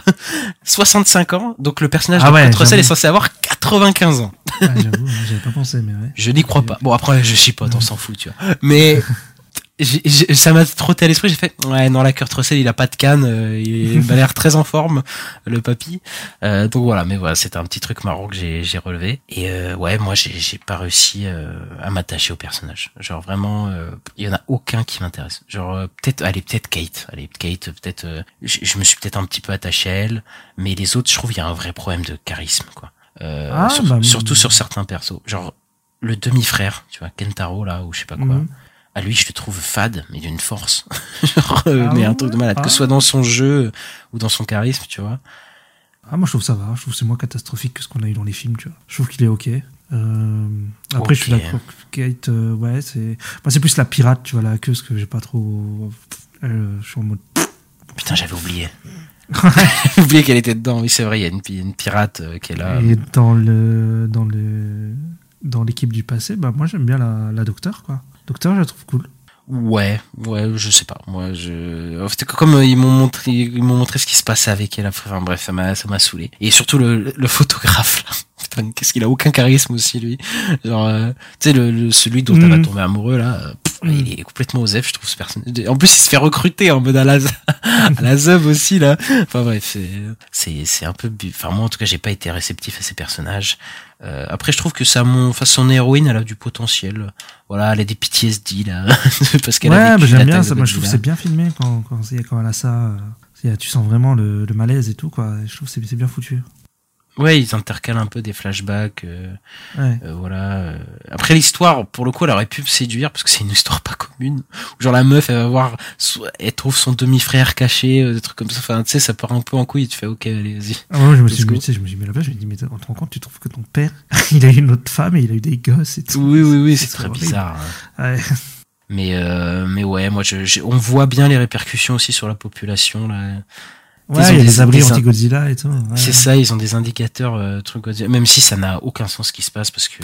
S2: 65 ans, donc le personnage
S1: Ah
S2: de
S1: ouais,
S2: Russell est censé avoir 95 ans.
S1: Ouais, J'avoue, j'avais pas pensé, mais ouais.
S2: Je n'y crois pas. Bon, après, je chipote, on s'en fout, tu vois. Mais j'ai- j'ai- ça m'a trotté à l'esprit. J'ai fait, ouais, non, la Kurt Russell, il a pas de canne. euh, il a l'air très en forme, le papy. Euh, donc voilà, mais voilà, c'était un petit truc marrant que j'ai j'ai relevé. Et euh, ouais, moi, j'ai j'ai pas réussi euh, à m'attacher au personnage. Genre vraiment, euh, il y en a aucun qui m'intéresse. Genre euh, peut-être, allez, peut-être Kate. Allez, Kate, peut-être. euh, je me suis peut-être un petit peu attaché à elle, mais les autres, je trouve, il y a un vrai problème de charisme, quoi. Euh,
S1: Ah,
S2: sur-
S1: bah,
S2: surtout sur certains persos. Genre le demi-frère, tu vois, Kentaro là, ou je sais pas quoi.
S1: Mhm.
S2: À lui, je le trouve fade, mais d'une force. Genre, euh,
S1: Ah
S2: mais un
S1: ouais
S2: truc de malade.
S1: Ah.
S2: Que ce soit dans son jeu ou dans son charisme, tu vois.
S1: Ah, moi je trouve ça va. Je trouve que c'est moins catastrophique que ce qu'on a eu dans les films, tu vois. Je trouve qu'il est ok. Euh, après, je suis d'accord. Kate, euh, ouais, c'est. Moi, c'est plus la pirate, tu vois, la queue, ce que j'ai pas trop. Euh, je suis en mode.
S2: Putain, j'avais oublié. J'avais oublié qu'elle était dedans. Oui, c'est vrai, il y a une, pi- une pirate euh, qui est là.
S1: Et dans le dans le dans l'équipe du passé, bah moi j'aime bien la, la docteur quoi. Docteur, je la trouve cool.
S2: Ouais, ouais, je sais pas. Moi, je, en fait, comme euh, ils m'ont montré, ils m'ont montré ce qui se passait avec elle. Enfin, bref, ça m'a, ça m'a saoulé. Et surtout le, le photographe là. Putain, qu'est-ce qu'il a aucun charisme aussi lui. Genre, euh, tu sais, le, le- celui dont elle va
S1: Mhm.
S2: tomber amoureux là. euh, pff,
S1: Mhm.
S2: Il est complètement osef, je trouve ce personnage. En plus, il se fait recruter en mode à la, à la zeub aussi là. Enfin bref, c'est, c'est, c'est un peu, bu- enfin moi en tout cas, j'ai pas été réceptif à ces personnages. Euh, après, je trouve que ça, mon, enfin, son héroïne, elle a du potentiel. Voilà, elle a des PTSD là, parce qu'elle a
S1: Ouais, bah, j'aime bien ça. Moi je trouve c'est bien filmé quand quand, c'est- quand elle a ça. euh, tu sens vraiment le, le malaise et tout quoi. Je trouve c'est bien foutu.
S2: Ouais, ils intercalent un peu des flashbacks. euh,
S1: Ouais.
S2: euh, voilà. euh. Après l'histoire, pour le coup, elle aurait pu me séduire parce que c'est une histoire pas commune. Genre la meuf, elle va voir, elle trouve son demi-frère caché, euh, des trucs comme ça. Enfin, tu sais, ça part un peu en couille. Tu fais, ok, allez, vas-y.
S1: Ah, moi je me suis mis, je me suis mis place, je me dis mais on te rend compte, tu trouves que ton père, il a eu une autre femme et il a eu des gosses et tout.
S2: Oui, oui, oui, c'est très
S1: horrible.
S2: bizarre. hein.
S1: Ouais.
S2: Mais, euh, mais ouais, moi, je, je- on voit bien les répercussions aussi sur la population là.
S1: Ouais, il y a
S2: des-
S1: des abris anti-Godzilla et tout. ouais.
S2: C'est ça, ils ont des indicateurs euh, trucs Godzilla, même si ça n'a aucun sens ce qui se passe parce que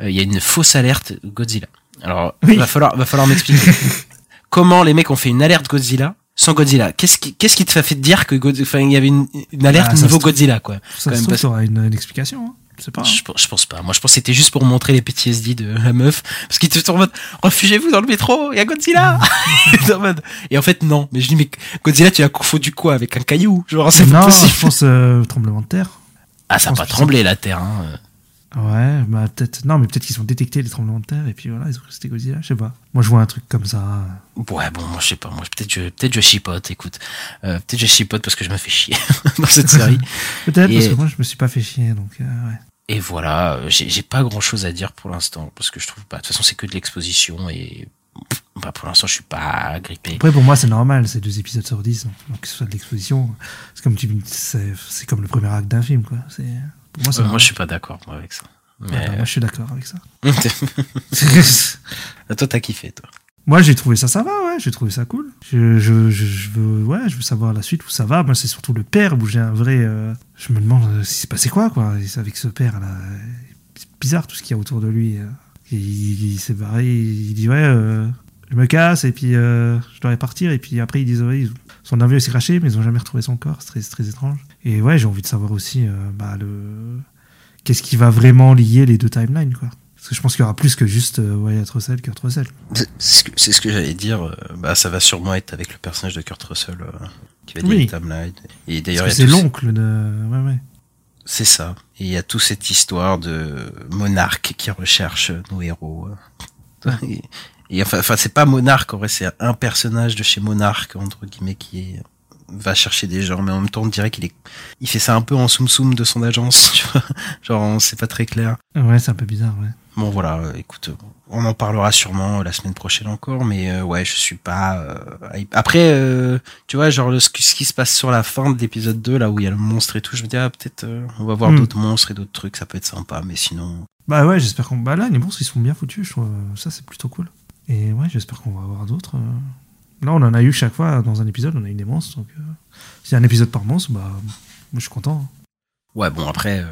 S2: euh, il y a une fausse alerte Godzilla. Alors,
S1: Oui.
S2: va falloir va falloir m'expliquer comment les mecs ont fait une alerte Godzilla sans Godzilla? Qu'est-ce qui qu'est-ce qui te fait dire que enfin il y avait une, une alerte
S1: Ah,
S2: niveau Godzilla quoi.
S1: Ça
S2: quand
S1: se
S2: même,
S1: trouve,
S2: parce-
S1: une, une explication. Hein. Pas.
S2: je, pense- je pense pas. Moi, je pense que c'était juste pour montrer les PTSD de la meuf. Parce qu'ils étaient en mode, refugiez-vous dans le métro, il y a Godzilla! Et en fait, non. Mais je dis, mais Godzilla, tu as confondu quoi avec un caillou? Genre, c'est pas possible.
S1: je pense euh, tremblement de terre.
S2: Ah, ça a
S1: pense
S2: pas tremblé, la terre, hein.
S1: Ouais, bah peut-être. Non, mais peut-être qu'ils ont détecté les tremblements de terre et puis voilà, ils ont cru que c'était Godzilla. Je sais pas. Moi, je vois un truc comme ça.
S2: Ouais, bon, moi, je sais pas. Moi, peut-être je, peut-être je chipote, écoute. Euh, peut-être je chipote parce que je me fais chier dans cette série.
S1: Peut-être
S2: Et-
S1: parce que moi, je me suis pas fait chier, donc euh, ouais.
S2: Et voilà, euh, j'ai pas grand chose à dire pour l'instant. Parce que je trouve pas. De toute façon, c'est que de l'exposition et, bah, pour l'instant, je suis pas grippé.
S1: Après, pour moi, c'est normal. C'est deux épisodes sur dix, donc, donc que ce soit de l'exposition. C'est comme tu, c'est c'est comme le premier acte d'un film, quoi. C'est pour moi,
S2: Euh, moi, je suis pas d'accord, avec ça. Mais,
S1: bah, moi, je suis d'accord avec ça.
S2: Ah, toi, t'as kiffé, toi.
S1: Moi, j'ai trouvé ça, ça va, ouais, j'ai trouvé ça cool. Je, je, veux, ouais, je veux savoir la suite où ça va. Moi, c'est surtout le père où j'ai un vrai. euh, je me demande euh, si c'est passé quoi, quoi, avec ce père là. C'est bizarre tout ce qu'il y a autour de lui. euh. Il, il s'est barré, il dit ouais, euh, je me casse et puis je dois partir et puis après ils disent ouais, ils- son avion s'est craché mais ils ont jamais retrouvé son corps. C'est très, très étrange. Et ouais, j'ai envie de savoir aussi bah, le qu'est-ce qui va vraiment lier les deux timelines, quoi. Que je pense qu'il y aura plus que juste euh, Wyatt Russell, Kurt Russell.
S2: C'est ce que, j'allais dire. euh, Bah, ça va sûrement être avec le personnage de Kurt Russell euh, qui va dire
S1: Oui.
S2: timeline. Et d'ailleurs,
S1: c'est l'oncle de. Ouais, ouais.
S2: C'est ça. Et il y a toute cette histoire de monarque qui recherche nos héros. euh. Et, et enfin, enfin, c'est pas monarque en vrai, c'est un personnage de chez monarque entre guillemets qui est va chercher des gens, mais en même temps on dirait qu'il est, il fait ça un peu en soum soum de son agence, tu vois. Genre, c'est pas très clair.
S1: Ouais, c'est un peu bizarre, ouais.
S2: Bon voilà, écoute, on en parlera sûrement la semaine prochaine encore, mais euh, ouais, je suis pas. euh. Après, euh, tu vois, genre le, ce, qui- ce qui se passe sur la fin de l'épisode 2, là où il y a le monstre et tout, je me dis ah peut-être on va voir
S1: Hmm.
S2: d'autres monstres et d'autres trucs, ça peut être sympa, mais sinon.
S1: Bah ouais, j'espère qu'on. Bah là, les monstres, ils sont bien foutus, je trouve. Ça, c'est plutôt cool. Et ouais, j'espère qu'on va avoir d'autres. Là, on en a eu chaque fois dans un épisode, on a eu des monstres. Donc, s'il y a un épisode par monstre, bah, moi, je suis content.
S2: Ouais, bon après, euh,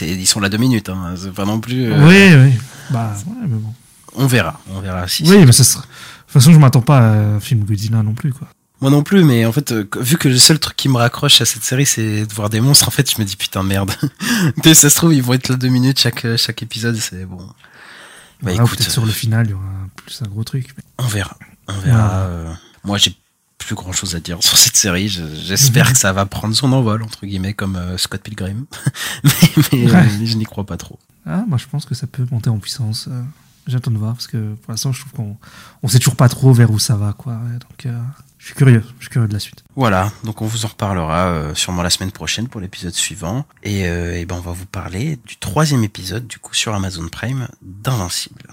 S2: ils sont là deux minutes, hein, c'est pas non plus. euh,
S1: Oui, oui. Bah, ouais, mais bon.
S2: On verra, on verra si.
S1: Oui, mais ça sera. De toute façon, je m'attends pas à un film Godzilla non plus, quoi.
S2: Moi non plus, mais en fait, euh, vu que le seul truc qui me raccroche à cette série, c'est de voir des monstres, en fait, je me dis putain merde. Tu sais, ça se trouve, ils vont être là deux minutes chaque, chaque épisode, c'est bon. Bah,
S1: Voilà, ou
S2: écoute,
S1: peut-être sur le final, il y aura plus un gros truc. mais-
S2: On verra. On verra. Euh, moi, j'ai plus grand chose à dire sur cette série. Je- J'espère que ça va prendre son envol, entre guillemets, comme euh, Scott Pilgrim. mais mais, euh,
S1: Ouais.
S2: je n'y crois pas trop.
S1: Ah, moi je pense que ça peut monter en puissance. euh, J'attends de voir parce que pour l'instant je trouve qu'on on sait toujours pas trop vers où ça va quoi. donc euh, je suis curieux, je suis curieux de la suite.
S2: Voilà, donc on vous en reparlera euh, sûrement la semaine prochaine pour l'épisode suivant. Et, euh, et ben on va vous parler du troisième épisode, du coup, sur Amazon Prime, d'Invincible.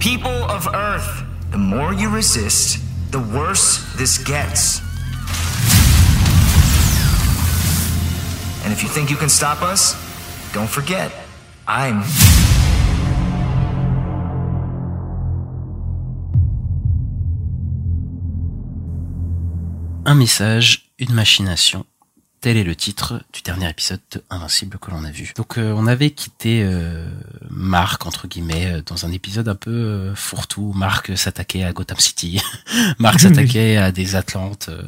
S6: People of Earth, the more you resist, the worse this gets. And if you think you can stop us, don't forget, I'm.
S2: Un message, une machination. Tel est le titre du dernier épisode de Invincible que l'on a vu. Donc euh, on avait quitté euh, Mark entre guillemets euh, dans un épisode un peu euh, fourre-tout. Mark s'attaquait à Gotham City, Mark s'attaquait à des Atlantes. euh.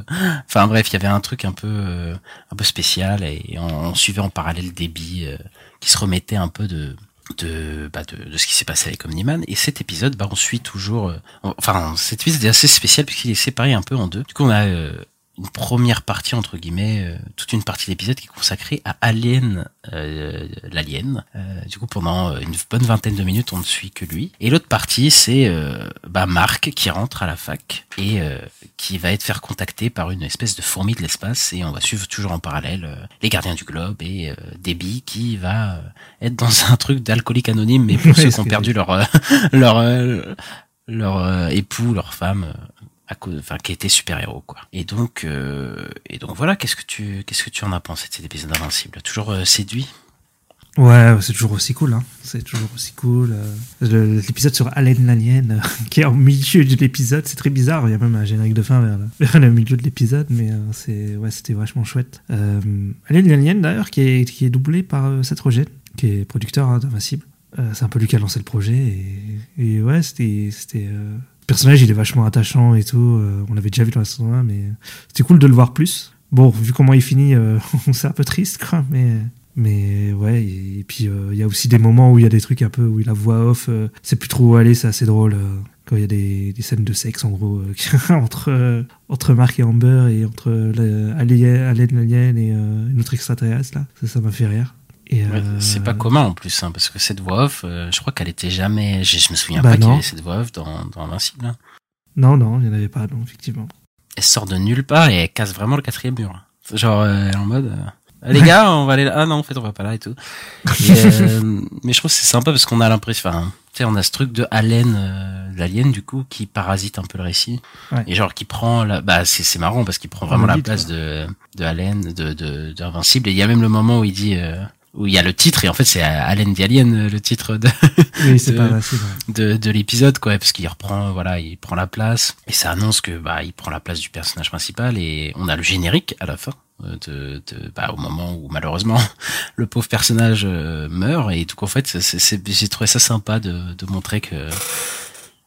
S2: Enfin bref, il y avait un truc un peu euh, un peu spécial et on, on suivait en parallèle euh, qui se remettait un peu de de, bah de, de ce qui s'est passé avec Omniman et cet épisode bah on suit toujours euh, enfin cet épisode est assez spécial puisqu'il est séparé un peu en deux du coup on a euh, une première partie entre guillemets euh, toute une partie de l'épisode qui est consacrée à Alien euh, l'alien. Euh, du coup pendant euh, une bonne vingtaine de minutes on ne suit que lui. Et l'autre partie c'est euh, bah Marc qui rentre à la fac et euh, qui va être faire contacter par une espèce de fourmi de l'espace et on va suivre toujours en parallèle euh, les gardiens du globe et euh, Debbie qui va être dans un truc d'alcoolique anonyme mais pour
S1: Ouais,
S2: ceux
S1: ce
S2: qui ont perdu leur euh, leur euh, leur euh, époux leur femme euh, à cause, enfin, qui était super héros quoi. Et donc, euh, et donc voilà, qu'est-ce que tu, qu'est-ce que tu en as pensé de cet épisode invincible Toujours euh, séduit?
S1: Ouais, c'est toujours aussi cool, hein. C'est toujours aussi cool. euh. L'épisode sur Allen l'Alien, qui est au milieu de l'épisode, c'est très bizarre. Il y a même un générique de fin vers le, vers le milieu de l'épisode, mais c'est, ouais, c'était vachement chouette. Allen l'Alien, d'ailleurs, qui est, qui est doublé par Seth Rogen, qui est producteur hein, d'Invincible. C'est un peu lui qui a lancé le projet, et, et ouais, c'était, c'était, personnage, il est vachement attachant et tout. euh, on l'avait déjà vu dans la saison 1, mais c'était cool de le voir plus. Bon, vu comment il finit, euh, c'est un peu triste, quoi, mais. Mais ouais, et, puis euh, il y a aussi des moments où il y a des trucs un peu où il a voix off, euh, c'est plus trop où aller, c'est assez drôle. euh, quand il y a des, des scènes de sexe en gros euh, entre euh, entre Mark et Amber et entre euh, Alien, Alien, et euh, une autre extraterrestre là, ça m'a fait rire.
S2: Ouais,
S1: euh,
S2: C'est pas commun en plus, hein, parce que cette voix off, euh, je crois qu'elle était jamais. Je, je me souviens
S1: Bah
S2: pas qu'il y avait cette voix off dans, dans Invincible. hein.
S1: Non non, il y en avait pas non effectivement.
S2: Elle sort de nulle part et elle casse vraiment le quatrième mur. Genre euh, elle est en mode. euh, les gars, on va aller là. Ah non, en fait, on va pas là et tout. Et, euh, mais je trouve que c'est sympa parce qu'on a l'impression, enfin, tu sais, on a ce truc de Alien, euh, l'alien du coup, qui parasite un peu le récit.
S1: Ouais.
S2: Et genre qui prend la, bah c'est marrant parce qu'il prend vraiment la place de de Alien, de de d'Invincible. Et il y a même le moment où il dit. euh, où il y a le titre et en fait c'est Alien the Alien euh, le titre de
S1: Oui,
S2: de-
S1: pas
S2: de, de l'épisode quoi parce qu'il reprend voilà il prend la place et ça annonce que bah il prend la place du personnage principal et on a le générique à la fin euh, de, de bah au moment où malheureusement le pauvre personnage euh, meurt et tout en fait j'ai trouvé ça sympa de, de montrer que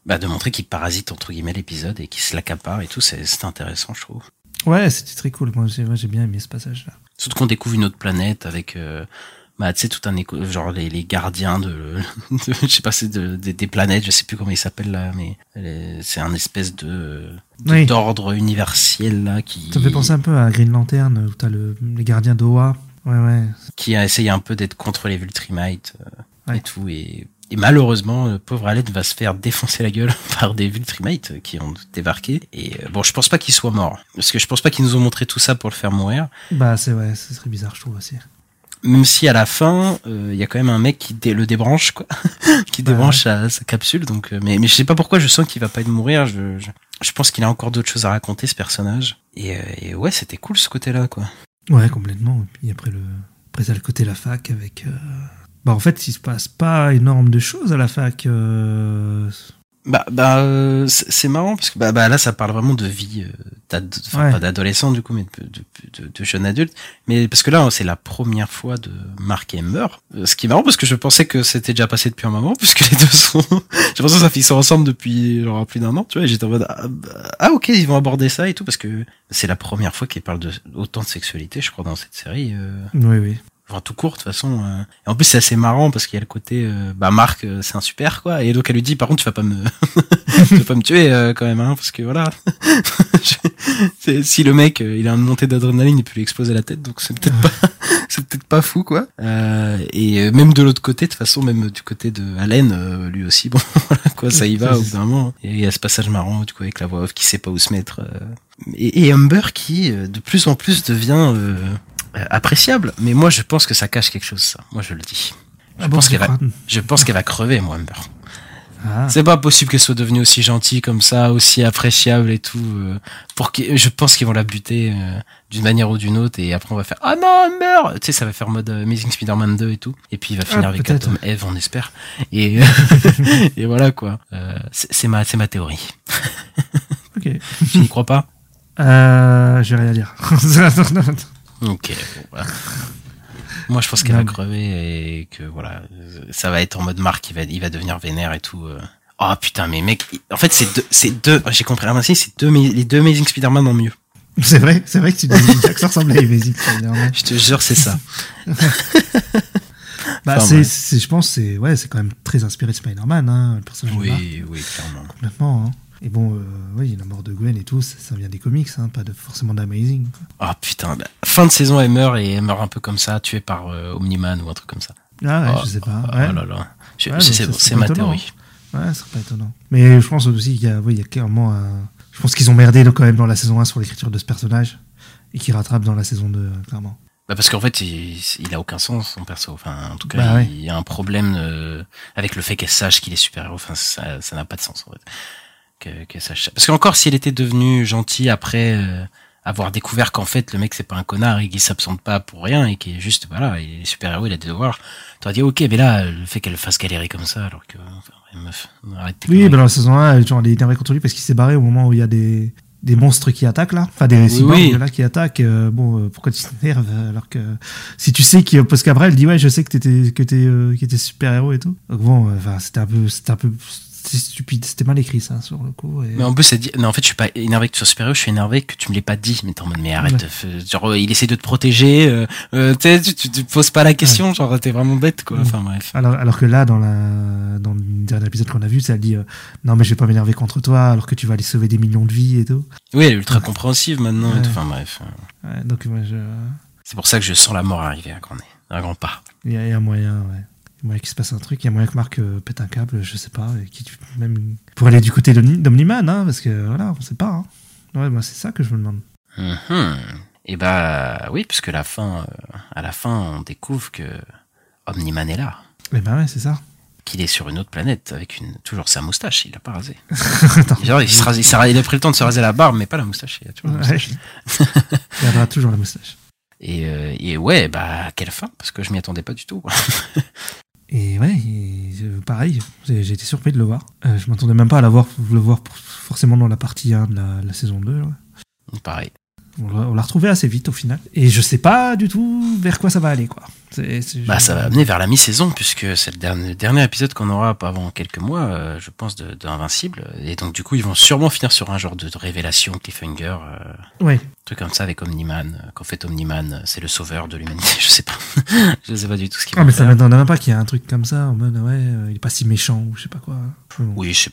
S2: bah de montrer qu'il parasite entre guillemets l'épisode et qu'il se l'accapare et tout c'est c'est intéressant je trouve
S1: Ouais, c'était très cool. Moi j'ai j'ai bien aimé ce passage là.
S2: Surtout qu'on découvre une autre planète avec, euh, bah, tu sais, tout un éco, genre les, les gardiens de, de- je sais pas, c'est de, des- des planètes, je sais plus comment ils s'appellent là, mais c'est un espèce de, de-
S1: Oui.
S2: d'ordre universel là qui,
S1: Ça me fait penser un peu à Green Lantern où t'as le, les gardiens d'Oa. Ouais ouais.
S2: qui a essayé un peu d'être contre les Viltrumites euh,
S1: Ouais.
S2: et tout, et, et malheureusement, le pauvre Allen va se faire défoncer la gueule par des Viltrumites qui ont débarqué. Et euh, bon, je pense pas qu'il soit mort, parce que je pense pas qu'ils nous ont montré tout ça pour le faire mourir.
S1: Bah c'est ouais, ce serait bizarre je trouve aussi.
S2: Même si à la fin euh, il y a quand même un mec qui dé- le débranche quoi qui débranche sa, sa capsule donc euh, mais mais je sais pas pourquoi je sens qu'il va pas être mourir je je, je pense qu'il a encore d'autres choses à raconter ce personnage et, euh, et ouais c'était cool ce côté là quoi
S1: Ouais, complètement. Et puis après, le... après ça, le côté la fac avec. Bah, en fait, il se passe pas énorme de choses à la fac.
S2: Bah bah euh, c'est marrant parce que bah, bah là ça parle vraiment de vie euh, d'ad- enfin
S1: Ouais.
S2: pas d'adolescent du coup mais de, de, de, de jeune adulte mais parce que là c'est la première fois de Mark et meurt Euh, ce qui est marrant parce que je pensais que c'était déjà passé depuis un moment puisque les deux sont j'ai l'impression que ça sont ensemble depuis genre plus d'un an tu vois j'étais en mode ah, bah, ah, ok ils vont aborder ça et tout parce que c'est la première fois qu'ils parlent de autant de sexualité je crois dans cette série euh.
S1: Oui, oui.
S2: Enfin tout court de toute façon. euh. Et en plus c'est assez marrant parce qu'il y a le côté, euh, bah Marc euh, c'est un super quoi, et donc elle lui dit par contre tu vas pas me, tu vas pas me tuer quand même hein, parce que voilà, si le mec il a une montée d'adrénaline il peut lui exploser la tête, donc c'est peut-être pas, c'est peut-être pas fou quoi. Euh, et même de l'autre côté de toute façon même du côté de Allen lui aussi bon voilà quoi ça y va au bout d'un moment. Et il y a ce passage marrant du coup avec la voix off qui sait pas où se mettre. et, et Humber qui de plus en plus devient appréciable. Mais moi, je pense que ça cache quelque chose, ça. Moi, je le dis. Je
S1: Ah
S2: pense
S1: tu
S2: qu'elle va, je pense qu'elle va crever, moi, Humber.
S1: Ah.
S2: C'est pas possible qu'elle soit devenue aussi gentille comme ça, aussi appréciable et tout. euh, pour je pense qu'ils vont la buter euh, d'une manière ou d'une autre et après on va faire ah non Humber, tu sais ça va faire mode euh, Amazing Spider-Man 2 et tout. Et puis il va finir
S1: Ah,
S2: avec. Atom Eve, on espère. Et et voilà quoi. Euh, c'est ma c'est ma théorie.
S1: Ok.
S2: Je n'y crois pas?
S1: Euh, j'ai rien à dire.
S2: Ok. bon, voilà. Moi, je pense qu'elle va
S1: mais-
S2: crever et que voilà, ça va être en mode Marc, il va, il va devenir vénère et tout. euh. Oh putain, mais mec, en fait, c'est deux, c'est deux, j'ai compris ainsi, c'est deux, les deux Amazing Spider-Man en mieux.
S1: c'est vrai, c'est vrai que tu dis que ça ressemble à Evasie.
S2: Je te jure, c'est ça.
S1: Bah,
S2: Enfin,
S1: c'est, je pense, que c'est, ouais, c'est quand même très inspiré de Spider-Man, hein, le personnage de
S2: Oui, oui, clairement.
S1: complètement. Hein. Et bon, euh, oui, la mort de Gwen et tout, ça, ça vient des comics, hein, pas de, forcément d'Amazing.
S2: Oh putain, la fin de saison, elle meurt et elle meurt un peu comme ça, tuée par euh, Omniman ou un truc comme ça.
S1: Ah ouais,
S2: Oh,
S1: je sais pas.
S2: oh
S1: ouais.
S2: là là.
S1: Ouais,
S2: c'est ma
S1: étonnant.
S2: théorie.
S1: Ouais, ce serait pas étonnant. Mais je pense aussi qu'il y a, oui, il y a clairement un... Je pense qu'ils ont merdé quand même dans la saison 1 sur l'écriture de ce personnage et qu'ils rattrapent dans la saison 2, euh, clairement.
S2: Bah parce qu'en fait, il, il a aucun sens, son perso. Enfin, en tout cas,
S1: Bah ouais.
S2: il y a un problème euh, avec le fait qu'elle sache qu'il est super-héros. Enfin, ça ça n'a pas de sens, en fait. Que- sache ça. Parce qu'encore, s'il était devenu gentil après euh, avoir découvert qu'en fait, le mec, c'est pas un connard et qu'il s'absente pas pour rien et qu'il est juste, voilà, il est super-héros, il a des devoirs. T'aurais dit, ok, mais là, le fait qu'elle le fasse galérer comme ça, alors que... Enfin, meuf, arrête
S1: Oui, bah dans la saison 1, genre, il est énervé contre lui parce qu'il s'est barré au moment où il y a des, des monstres qui attaquent là. Enfin, des cyborgs
S2: oui.
S1: là qui attaquent. euh, bon, euh, pourquoi tu t'énerves alors que si tu sais qu'il parce qu'après elle dit ouais, je sais que t'étais que t'es euh, que t'es super héros et tout. Donc bon, euh, enfin, c'était un peu c'était un peu c'était stupide, c'était mal écrit ça sur le coup. Et...
S2: Mais en plus, elle dit, non, en fait, je suis pas énervé que tu sois super-héros, je suis énervé que tu me l'aies pas dit. Mais t'es en mode, mais arrête,
S1: Ouais.
S2: f- genre, euh, il essaie de te protéger, euh, euh, tu tu, te poses pas la question, genre, t'es vraiment bête, quoi.
S1: Ouais.
S2: Enfin, bref.
S1: Alors, alors que là, dans, la, dans le dernier épisode qu'on a vu, ça dit euh, Non, mais je vais pas m'énerver contre toi alors que tu vas aller sauver des millions de vies et tout.
S2: Oui, elle est ultra compréhensive maintenant, et tout. Enfin, bref.
S1: Ouais, donc, moi, je.
S2: C'est pour ça que je sens la mort arriver à grand à grand pas.
S1: Il y, a- il y a moyen, ouais. Il y a moyen qu'il se passe un truc, il y a moyen que Marc euh, pète un câble, je sais pas, et qui même pour aller du côté d'Omni- d'Omniman, hein, parce que voilà, on sait pas. Hein. Ouais, moi c'est ça que je me demande.
S2: Mhm. Et bah, oui, puisque la fin, euh, à la fin, on découvre que Omniman est là.
S1: Mais ben ouais, c'est ça.
S2: Qu'il est sur une autre planète avec une, toujours sa moustache, il l'a pas rasé. Genre, il, se rase- il, s'est ra- il a pris le temps de se raser la barbe, mais pas la moustache. Il a toujours la
S1: Ouais.
S2: moustache.
S1: Il gardera toujours la moustache.
S2: Et, euh, et ouais, bah, quelle fin, parce que je m'y attendais pas du tout.
S1: Et ouais, et, pareil, j'ai été surpris de le voir. Euh, je m'attendais même pas à la voir, le voir forcément dans la partie 1 de la, saison 2. ouais.
S2: Pareil.
S1: On l'a retrouvé assez vite au final. Et je sais pas du tout vers quoi ça va aller, quoi.
S2: Bah, ça va amener vers la mi-saison, puisque c'est le dernier, dernier épisode qu'on aura avant quelques mois, euh, je pense, de, de Invincible. Et donc, du coup, ils vont sûrement finir sur un genre de, de révélation, cliffhanger, euh,
S1: Ouais.
S2: truc comme ça avec Omniman. euh, Qu'en fait, Omniman, euh, c'est le sauveur de l'humanité. Je sais pas. je sais pas du tout ce qu'ils
S1: Ah, mais ça
S2: faire.
S1: m'étonne même pas qu'il y ait un truc comme ça, en mode ouais, euh, il est pas si méchant ou je sais pas quoi.
S2: Oui, c'est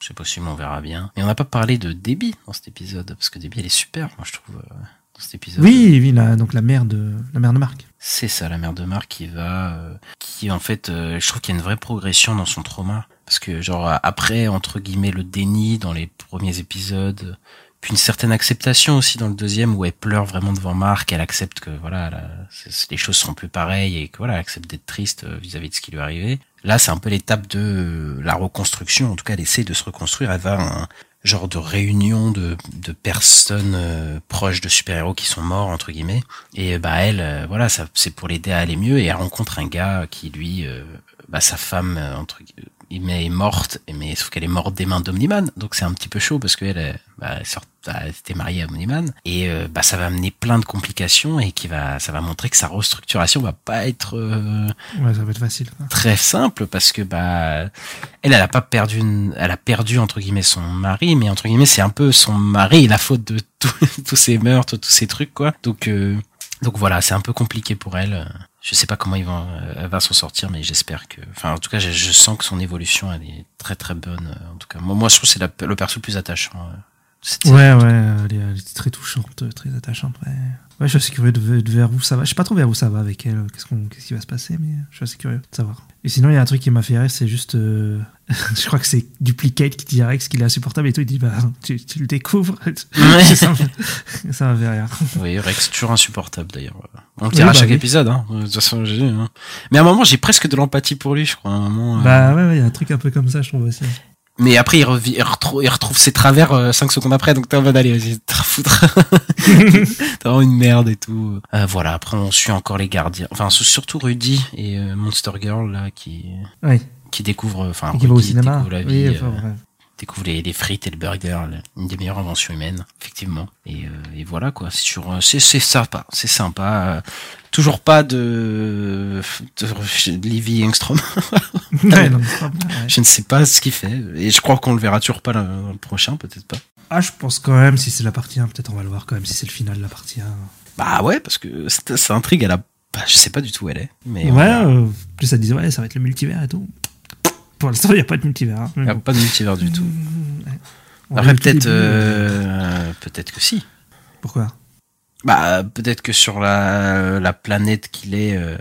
S2: c'est possible. C'est possible, on verra bien. Mais on n'a pas parlé de Debbie dans cet épisode, parce que Debbie, elle est super, moi, je trouve, euh, dans cet épisode.
S1: Oui, oui, la, donc la mère de la mère de Marc.
S2: C'est ça, la mère de Marc qui va, euh, qui en fait, euh, je trouve qu'il y a une vraie progression dans son trauma, parce que genre après entre guillemets le déni dans les premiers épisodes, puis une certaine acceptation aussi dans le deuxième où elle pleure vraiment devant Marc, elle accepte que voilà, les choses seront plus pareilles et que voilà, elle accepte d'être triste euh, vis-à-vis de ce qui lui est arrivé. Là, c'est un peu l'étape de euh, la reconstruction. En tout cas, elle essaie de se reconstruire. Elle va à un genre de réunion de, personnes euh, proches de super-héros qui sont morts entre guillemets. Et bah elle, voilà, ça c'est pour l'aider à aller mieux. Et elle rencontre un gars qui lui, bah sa femme entre guillemets est morte, mais sauf qu'elle est morte des mains d'Omniman. Donc c'est un petit peu chaud parce qu'elle, euh, bah, elle sort- elle était mariée à Omniman. Et euh, bah ça va amener plein de complications et qui va, ça va montrer que sa restructuration va pas être euh,
S1: Ouais, ça va être facile. quoi.
S2: très simple parce que bah elle elle a pas perdu une- elle a perdu entre guillemets son mari mais entre guillemets c'est un peu son mari la faute de tous tous ces meurtres tous ces trucs quoi donc euh, Donc voilà, c'est un peu compliqué pour elle. Je sais pas comment va, elle va s'en sortir, mais j'espère que, enfin, en tout cas, je, sens que son évolution, elle est très très bonne. En tout cas, moi, moi je trouve que c'est le perso le plus attachant. Euh.
S1: Ouais, ouais, elle est, elle est très touchante, très attachante. Ouais, ouais je suis assez curieux de, de vers où ça va. Je sais pas trop vers où ça va avec elle. Qu'est-ce, qu'on, qu'est-ce qui va se passer, mais je suis assez curieux de savoir. Et sinon, il y a un truc qui m'a fait rire, c'est juste. euh, je crois que c'est Duplicate qui dit à Rex qu'il est insupportable et tout. Il dit, bah, tu, tu le découvres. ça, m'a- ça m'a fait rire.
S2: Oui, Rex toujours insupportable d'ailleurs. On le
S1: Oui,
S2: dira à
S1: bah
S2: chaque
S1: oui.
S2: épisode. Hein. De toute façon, j'ai- hein. Mais à un moment, j'ai presque de l'empathie pour lui, je crois. À un moment, euh,
S1: Bah, ouais, ouais, il y a un truc un peu comme ça, je trouve aussi.
S2: Mais après, il, revi- il retrouve, il retrouve ses travers 5 secondes après, donc t'es en mode allez, vas-y, t'as foutre. t'as vraiment une merde et tout. Euh, voilà, après on suit encore les gardiens. Enfin, c'est surtout Rudy et euh, Monster Girl là qui
S1: Oui.
S2: qui découvrent, enfin,
S1: qui va au cinéma.
S2: découvre la
S1: Oui,
S2: vie,
S1: enfin,
S2: euh. Découvre les, les frites et le burger, une des meilleures inventions humaines, effectivement. Et, euh, et voilà quoi, c'est sur, euh, c'est sympa, c'est sympa. euh, toujours pas de, de Livy Engstrom.
S1: Ouais, non, mais c'est pas bien, ouais.
S2: Je ne sais pas ce qu'il fait et je crois qu'on le verra toujours pas le, le prochain, peut-être pas.
S1: Ah, je pense quand même, si c'est la partie 1, peut-être on va le voir quand même, si c'est le final de la partie 1.
S2: Bah ouais, parce que c'est c'est intrigue, elle a, bah, je sais pas du tout où elle est. Mais
S1: ouais, euh, plus ça disait, ouais, ça va être le multivers et tout. Pour l'instant, il n'y a pas de multivers. hein.
S2: il n'y a pas de multivers du tout.
S1: On
S2: Après peut-être, euh, peut-être que si.
S1: Pourquoi?
S2: Bah peut-être que sur la, la planète qu'il est, euh,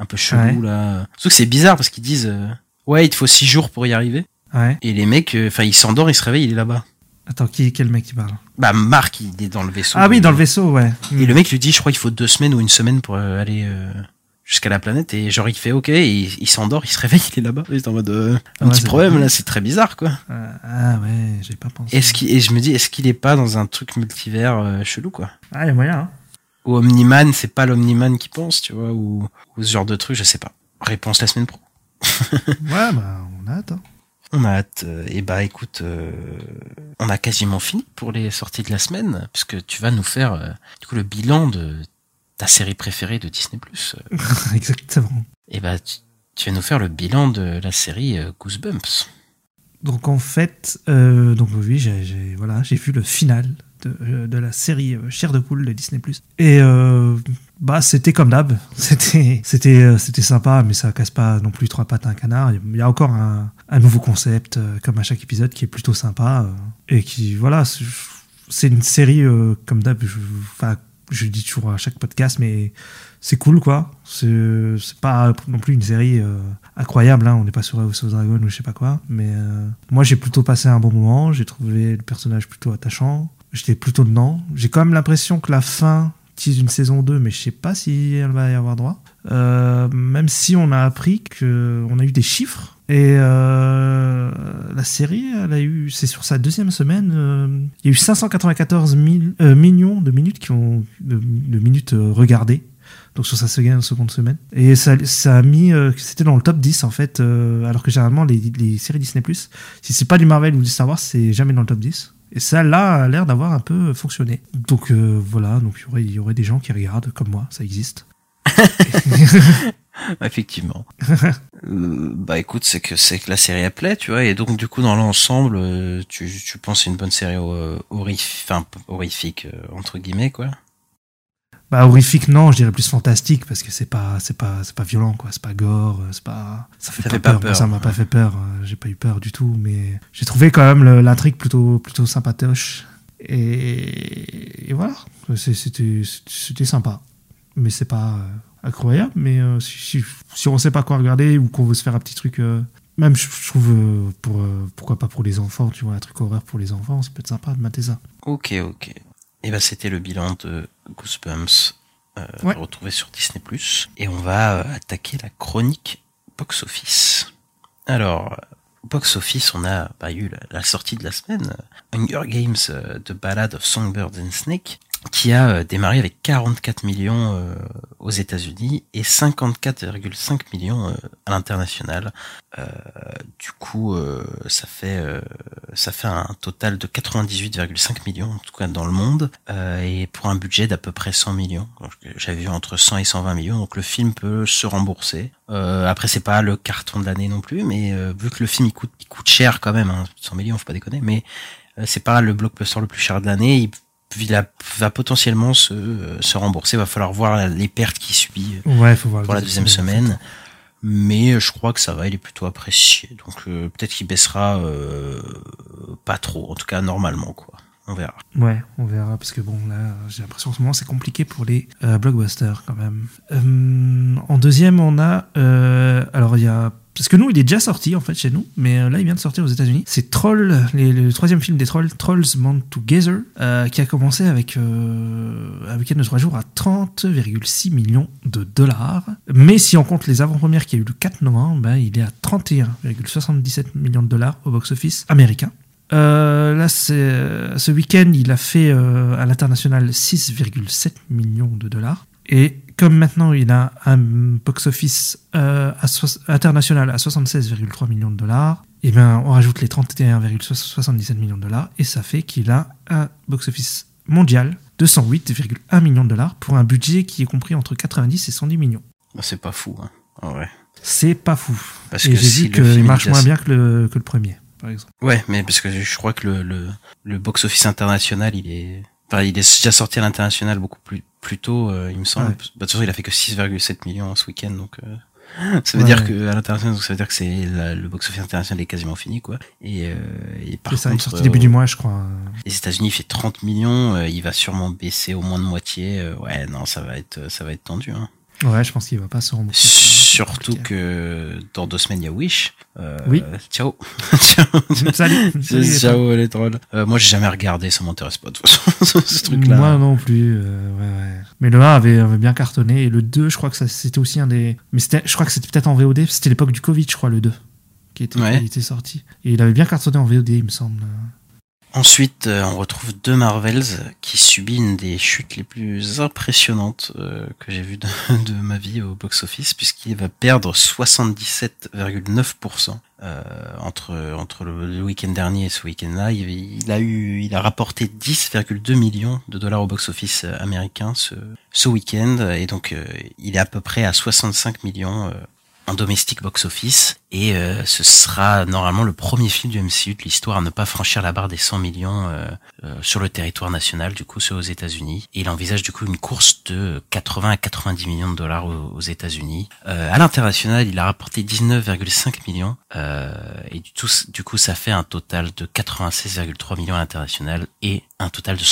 S2: un peu chelou
S1: Ouais.
S2: là. Surtout que c'est bizarre parce qu'ils disent, euh, ouais, il te faut six jours pour y arriver.
S1: Ouais.
S2: Et les mecs, enfin, ils s'endorment, ils se réveillent, il est là-bas.
S1: Attends, qui, quel mec qui parle?
S2: Bah Marc, il est dans le vaisseau.
S1: Ah oui, dans le vaisseau, ouais.
S2: Et le mec lui dit, je crois qu'il faut deux semaines ou une semaine pour aller jusqu'à la planète. Et genre, il fait OK, et il, il s'endort, il se réveille, il est là-bas. Il est en mode, euh, un
S1: Ouais,
S2: petit problème là, c'est très bizarre quoi.
S1: Euh, ah ouais, j'ai pas pensé.
S2: Est-ce et je me dis, est-ce qu'il est pas dans un truc multivers euh, chelou quoi?
S1: Ah, il y a moyen, hein.
S2: Ou Omniman, c'est pas l'Omniman qui pense, tu vois, ou, ou ce genre de truc, je sais pas. Réponse la semaine pro.
S1: Ouais, bah, on a hâte. hein.
S2: On a hâte. Et bah écoute, euh, on a quasiment fini pour les sorties de la semaine, puisque tu vas nous faire euh, du coup le bilan de ta série préférée de Disney+. euh.
S1: Exactement.
S2: Et bah tu, tu vas nous faire le bilan de la série euh, Goosebumps.
S1: Donc en fait, euh, donc oui, j'ai voilà, j'ai vu le final de, de la série Chair de poule de Disney+. Et euh, bah c'était comme d'hab, c'était c'était c'était sympa, mais ça casse pas non plus trois pattes à un canard. Il y a encore un, un nouveau concept comme à chaque épisode qui est plutôt sympa et qui voilà, c'est- une série euh, comme d'hab. Enfin, je le dis toujours à chaque podcast, mais c'est cool quoi. C'est pas non plus une série euh, incroyable, hein. on n'est pas sur House of Dragon ou je sais pas quoi. Mais euh, moi j'ai plutôt passé un bon moment, j'ai trouvé le personnage plutôt attachant, j'étais plutôt dedans. J'ai quand même l'impression que la fin tease une saison 2, mais je sais pas si elle va y avoir droit. Euh, même si on a appris que on a eu des chiffres. Et euh, la série, elle a eu, c'est sur sa deuxième semaine, euh, il y a eu 594 mille- euh, millions de minutes qui ont de, minutes regardées donc sur sa seconde, semaine. Et ça, a mis, c'était dans le top 10 en fait, alors que généralement les, les séries Disney+, si c'est pas du Marvel ou du Star Wars, c'est jamais dans le top 10. Et ça, là, a l'air d'avoir un peu fonctionné. Donc euh, voilà, donc il y aurait- il y aurait des gens qui regardent comme moi, ça existe.
S2: Effectivement. Euh, bah écoute, c'est que c'est que la série elle plaît, tu vois, et donc du coup dans l'ensemble, euh, tu, tu penses une bonne série euh, horrifique, enfin horrifique entre guillemets quoi.
S1: Bah horrifique non, je dirais plus fantastique parce que c'est pas c'est pas c'est pas violent quoi, c'est pas gore, euh, c'est pas ça fait
S2: Ça
S1: pas
S2: fait pas
S1: peur. Moi, ça m'a pas fait peur, euh, j'ai pas eu peur du tout mais j'ai trouvé quand même l'intrigue plutôt plutôt sympatoche et, et voilà, c'était c'était sympa. Mais c'est pas euh, incroyable mais euh, si, si, si on sait pas quoi regarder ou qu'on veut se faire un petit truc euh, même je, je trouve pour pourquoi pas pour les enfants, tu vois, un truc horreur pour les enfants, ça peut être sympa de mater ça.
S2: Ok, ok. Et ben c'était le bilan de Goosebumps euh,
S1: Ouais.
S2: retrouvé sur Disney+. Et on va euh, attaquer la chronique box office. Alors, box office, on a bah, eu la, la sortie de la semaine, Hunger Games, euh, The Ballad of Songbird and Snake, qui a euh, démarré avec 44 millions euh, aux États-Unis et 54,5 millions euh, à l'international. Euh, du coup, ça fait ça fait un total de 98,5 millions en tout cas dans le monde et pour un budget d'à peu près 100 millions. J'avais vu entre 100 et 120 millions, donc le film peut se rembourser. Euh, après, c'est pas le carton de l'année non plus, mais vu que le film il coûte il coûte cher quand même, hein, 100 millions, faut pas déconner, mais c'est pas le blockbuster le plus cher de l'année. Il a- va potentiellement se, se rembourser. Va falloir voir les pertes qu'il subit
S1: Ouais, faut voir.
S2: pour la deuxième semaine. Mais euh, je crois que ça va, il est plutôt apprécié. Donc euh, peut-être qu'il baissera euh, pas trop, en tout cas normalement quoi. On verra.
S1: Ouais, on verra, parce que bon, là, j'ai l'impression en ce moment c'est compliqué pour les euh, blockbusters quand même. En deuxième, on a. alors, il y a. Parce que nous, il est déjà sorti en fait chez nous, mais euh, là, il vient de sortir aux États-Unis. C'est Troll, le troisième film des Trolls, Trolls Band Together, euh, qui a commencé avec euh, un week-end de 3 jours à 30,6 millions de dollars. Mais si on compte les avant-premières qui a eu le 4 novembre, ben, il est à 31,77 millions de dollars au box-office américain. Euh, là, ce week-end, il a fait à l'international 6,7 millions de dollars. Et comme maintenant il a un box-office euh, international à 76,3 millions de dollars, et bien on rajoute les 31,77 millions de dollars et ça fait qu'il a un box-office mondial de 108,1 millions de dollars pour un budget qui est compris entre 90 et 110 millions.
S2: Bah, c'est pas fou. Hein. En vrai.
S1: C'est pas fou.
S2: Parce
S1: et
S2: que
S1: j'ai
S2: si
S1: qu'il marche moins bien que le, que le premier, par exemple.
S2: Ouais, mais parce que je crois que le, le, le box-office international, il est, enfin, il est déjà sorti à l'international beaucoup plus, plus tôt, euh, il me semble.
S1: Ouais.
S2: Bah, de toute façon, il a fait que 6,7 millions ce week-end, donc, euh, ça veut
S1: Ouais.
S2: dire que à l'international, donc ça veut dire que c'est le box-office international est quasiment fini, quoi. Et, euh, et par
S1: ça, il
S2: contre,
S1: sorti début du mois, je crois.
S2: les États-Unis, il fait 30 millions, il va sûrement baisser au moins de moitié. ouais, non, ça va être, ça va être tendu. Hein.
S1: Ouais, je pense qu'il va pas se rembourser.
S2: Surtout que dans deux semaines, il y a Wish. Euh,
S1: Oui.
S2: Ciao. ciao.
S1: Salut. Salut, les
S2: ciao les trolls. Euh, moi, j'ai jamais regardé, ça m'intéresse pas de toute façon, ce truc-là.
S1: Moi non plus. euh, ouais, ouais. Mais le 1 avait, avait bien cartonné et le 2, je crois que ça- c'était aussi un des. Mais c'était, je crois que c'était peut-être en VOD. C'était l'époque du Covid, je crois, le 2 qui était,
S2: Ouais.
S1: qui était sorti. Et il avait bien cartonné en VOD, il me semble.
S2: Ensuite, euh, on retrouve deux Marvels qui subit une des chutes les plus impressionnantes euh, que j'ai vues de, de ma vie au box-office, puisqu'il va perdre 77,9% euh, entre entre le, week-end dernier et ce week-end-là. Il, a eu, il a rapporté 10,2 millions de dollars au box-office américain ce ce week-end, et donc il est à peu près à 65 millions. En domestique box-office et euh, ce sera normalement le premier film du MCU de l'histoire à ne pas franchir la barre des 100 millions euh, euh, sur le territoire national, du coup, c'est aux États-Unis. Et il envisage du coup une course de 80 à 90 millions de dollars aux, aux États-Unis. Euh, à l'international, il a rapporté 19,5 millions euh, et du, tout, du coup, ça fait un total de 96,3 millions à l'international et un total de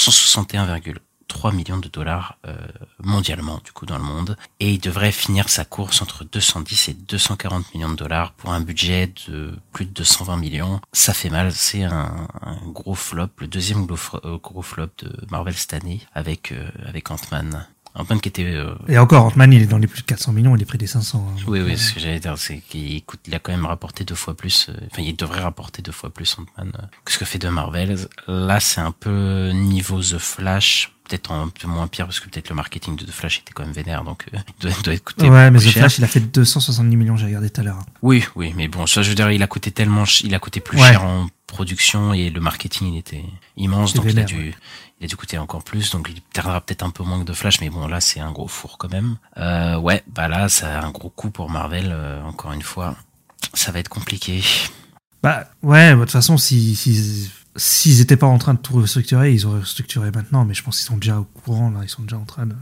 S2: 161,3 millions de dollars euh, mondialement du coup dans le monde et il devrait finir sa course entre 210 et 240 millions de dollars pour un budget de plus de 220 millions ça fait mal c'est un, un gros flop le deuxième gros, euh, gros flop de Marvel cette année avec euh, avec Ant-Man Ant-Man qui était euh,
S1: Et encore, Ant-Man, il est dans les plus de 400 millions, il est près des 500. hein.
S2: oui, oui,
S1: euh,
S2: ce que j'allais dire, c'est qu'il coûte, il a quand même rapporté deux fois plus, euh, enfin, il devrait rapporter deux fois plus Ant-Man euh, que ce que fait de Marvel. Là, c'est un peu niveau The Flash, peut-être un peu moins pire parce que peut-être le marketing de The Flash était quand même vénère, donc euh, il doit, être coûté
S1: Ouais, mais The
S2: cher.
S1: Flash, il a fait 270 millions, j'ai regardé tout à l'heure.
S2: Oui, oui, mais bon, ça, je veux dire, il a coûté tellement, il a coûté plus
S1: Ouais.
S2: cher en production et le marketing, il était immense, donc il a dû, il a dû coûter encore plus, donc il perdra peut-être un peu moins que de Flash, mais bon, là, c'est un gros four quand même. Euh, ouais, bah là, ça a un gros coup pour Marvel, euh, encore une fois. Ça va être compliqué.
S1: Bah, ouais, de toute façon, si, si, s'ils étaient pas en train de tout restructurer, ils auraient restructuré maintenant, mais je pense qu'ils sont déjà au courant, là, ils sont déjà en train de.